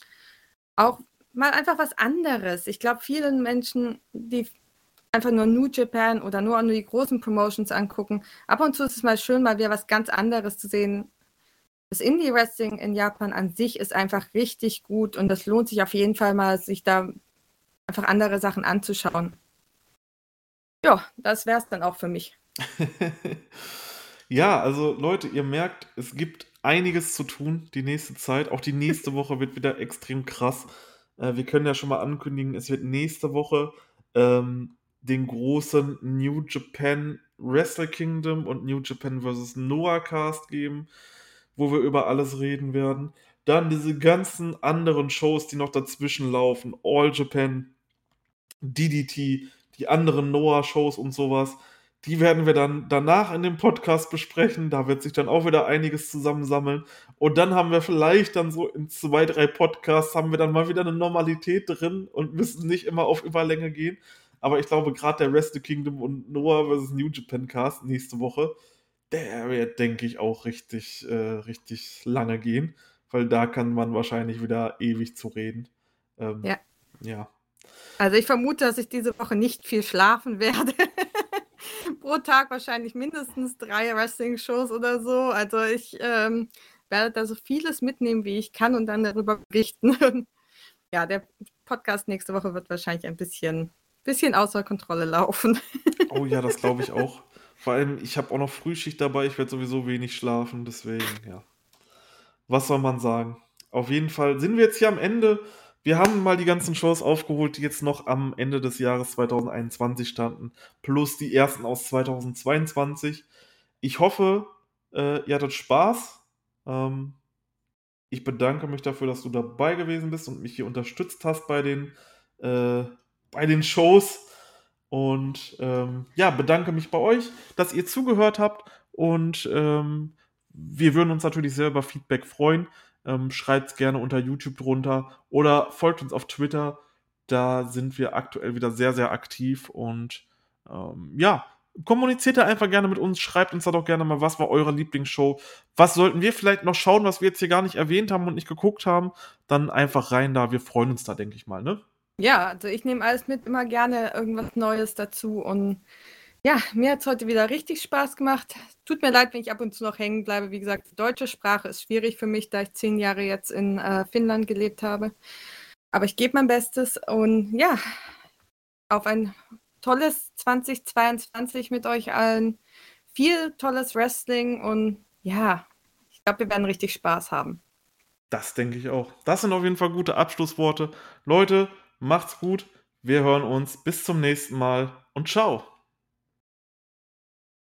Auch mal einfach was anderes. Ich glaube, vielen Menschen, die einfach nur New Japan oder nur, nur die großen Promotions angucken, ab und zu ist es mal schön, mal wieder was ganz anderes zu sehen. Das Indie-Wrestling in Japan an sich ist einfach richtig gut und das lohnt sich auf jeden Fall mal, sich da einfach andere Sachen anzuschauen. Ja, das wäre es dann auch für mich. ja, also Leute, ihr merkt, es gibt einiges zu tun die nächste Zeit. Auch die nächste Woche wird wieder extrem krass. Äh, wir können ja schon mal ankündigen, es wird nächste Woche ähm, den großen New Japan Wrestle Kingdom und New Japan vs. Noah Cast geben, wo wir über alles reden werden. Dann diese ganzen anderen Shows, die noch dazwischen laufen, All Japan, DDT, die anderen Noah-Shows und sowas. Die werden wir dann danach in dem Podcast besprechen. Da wird sich dann auch wieder einiges zusammensammeln. Und dann haben wir vielleicht dann so in zwei, drei Podcasts haben wir dann mal wieder eine Normalität drin und müssen nicht immer auf Überlänge gehen. Aber ich glaube, gerade der Rest of Kingdom und Noah vs. New Japan Cast nächste Woche, der wird, denke ich, auch richtig, äh, richtig lange gehen, weil da kann man wahrscheinlich wieder ewig zu reden. Ähm, Ja. ja. Also ich vermute, dass ich diese Woche nicht viel schlafen werde. Pro Tag wahrscheinlich mindestens drei Wrestling-Shows oder so. Also ich ähm, werde da so vieles mitnehmen, wie ich kann und dann darüber berichten. ja, der Podcast nächste Woche wird wahrscheinlich ein bisschen, bisschen außer Kontrolle laufen. Oh ja, das glaube ich auch. Vor allem, ich habe auch noch Frühschicht dabei, ich werde sowieso wenig schlafen, deswegen, ja. Was soll man sagen? Auf jeden Fall sind wir jetzt hier am Ende. Wir haben mal die ganzen Shows aufgeholt, die jetzt noch am Ende des Jahres 2021 standen, plus die ersten aus 2022. Ich hoffe, äh, ihr hattet Spaß. Ähm, ich bedanke mich dafür, dass du dabei gewesen bist und mich hier unterstützt hast bei den, äh, bei den Shows. Und ähm, ja, bedanke mich bei euch, dass ihr zugehört habt. Und ähm, wir würden uns natürlich sehr über Feedback freuen. Ähm, Schreibt es gerne unter YouTube drunter oder folgt uns auf Twitter. Da sind wir aktuell wieder sehr, sehr aktiv. Und ähm, ja, kommuniziert da einfach gerne mit uns. Schreibt uns da doch gerne mal, was war eure Lieblingsshow. Was sollten wir vielleicht noch schauen, was wir jetzt hier gar nicht erwähnt haben und nicht geguckt haben. Dann einfach rein da. Wir freuen uns da, denke ich mal, ne? Ja, also ich nehme alles mit, immer gerne irgendwas Neues dazu. Und ja, mir hat es heute wieder richtig Spaß gemacht. Tut mir leid, wenn ich ab und zu noch hängen bleibe. Wie gesagt, die deutsche Sprache ist schwierig für mich, da ich zehn Jahre jetzt in äh, Finnland gelebt habe. Aber ich gebe mein Bestes und ja, auf ein tolles 2022 mit euch allen. Viel tolles Wrestling und ja, ich glaube, wir werden richtig Spaß haben. Das denke ich auch. Das sind auf jeden Fall gute Abschlussworte. Leute, macht's gut. Wir hören uns. Bis zum nächsten Mal und ciao.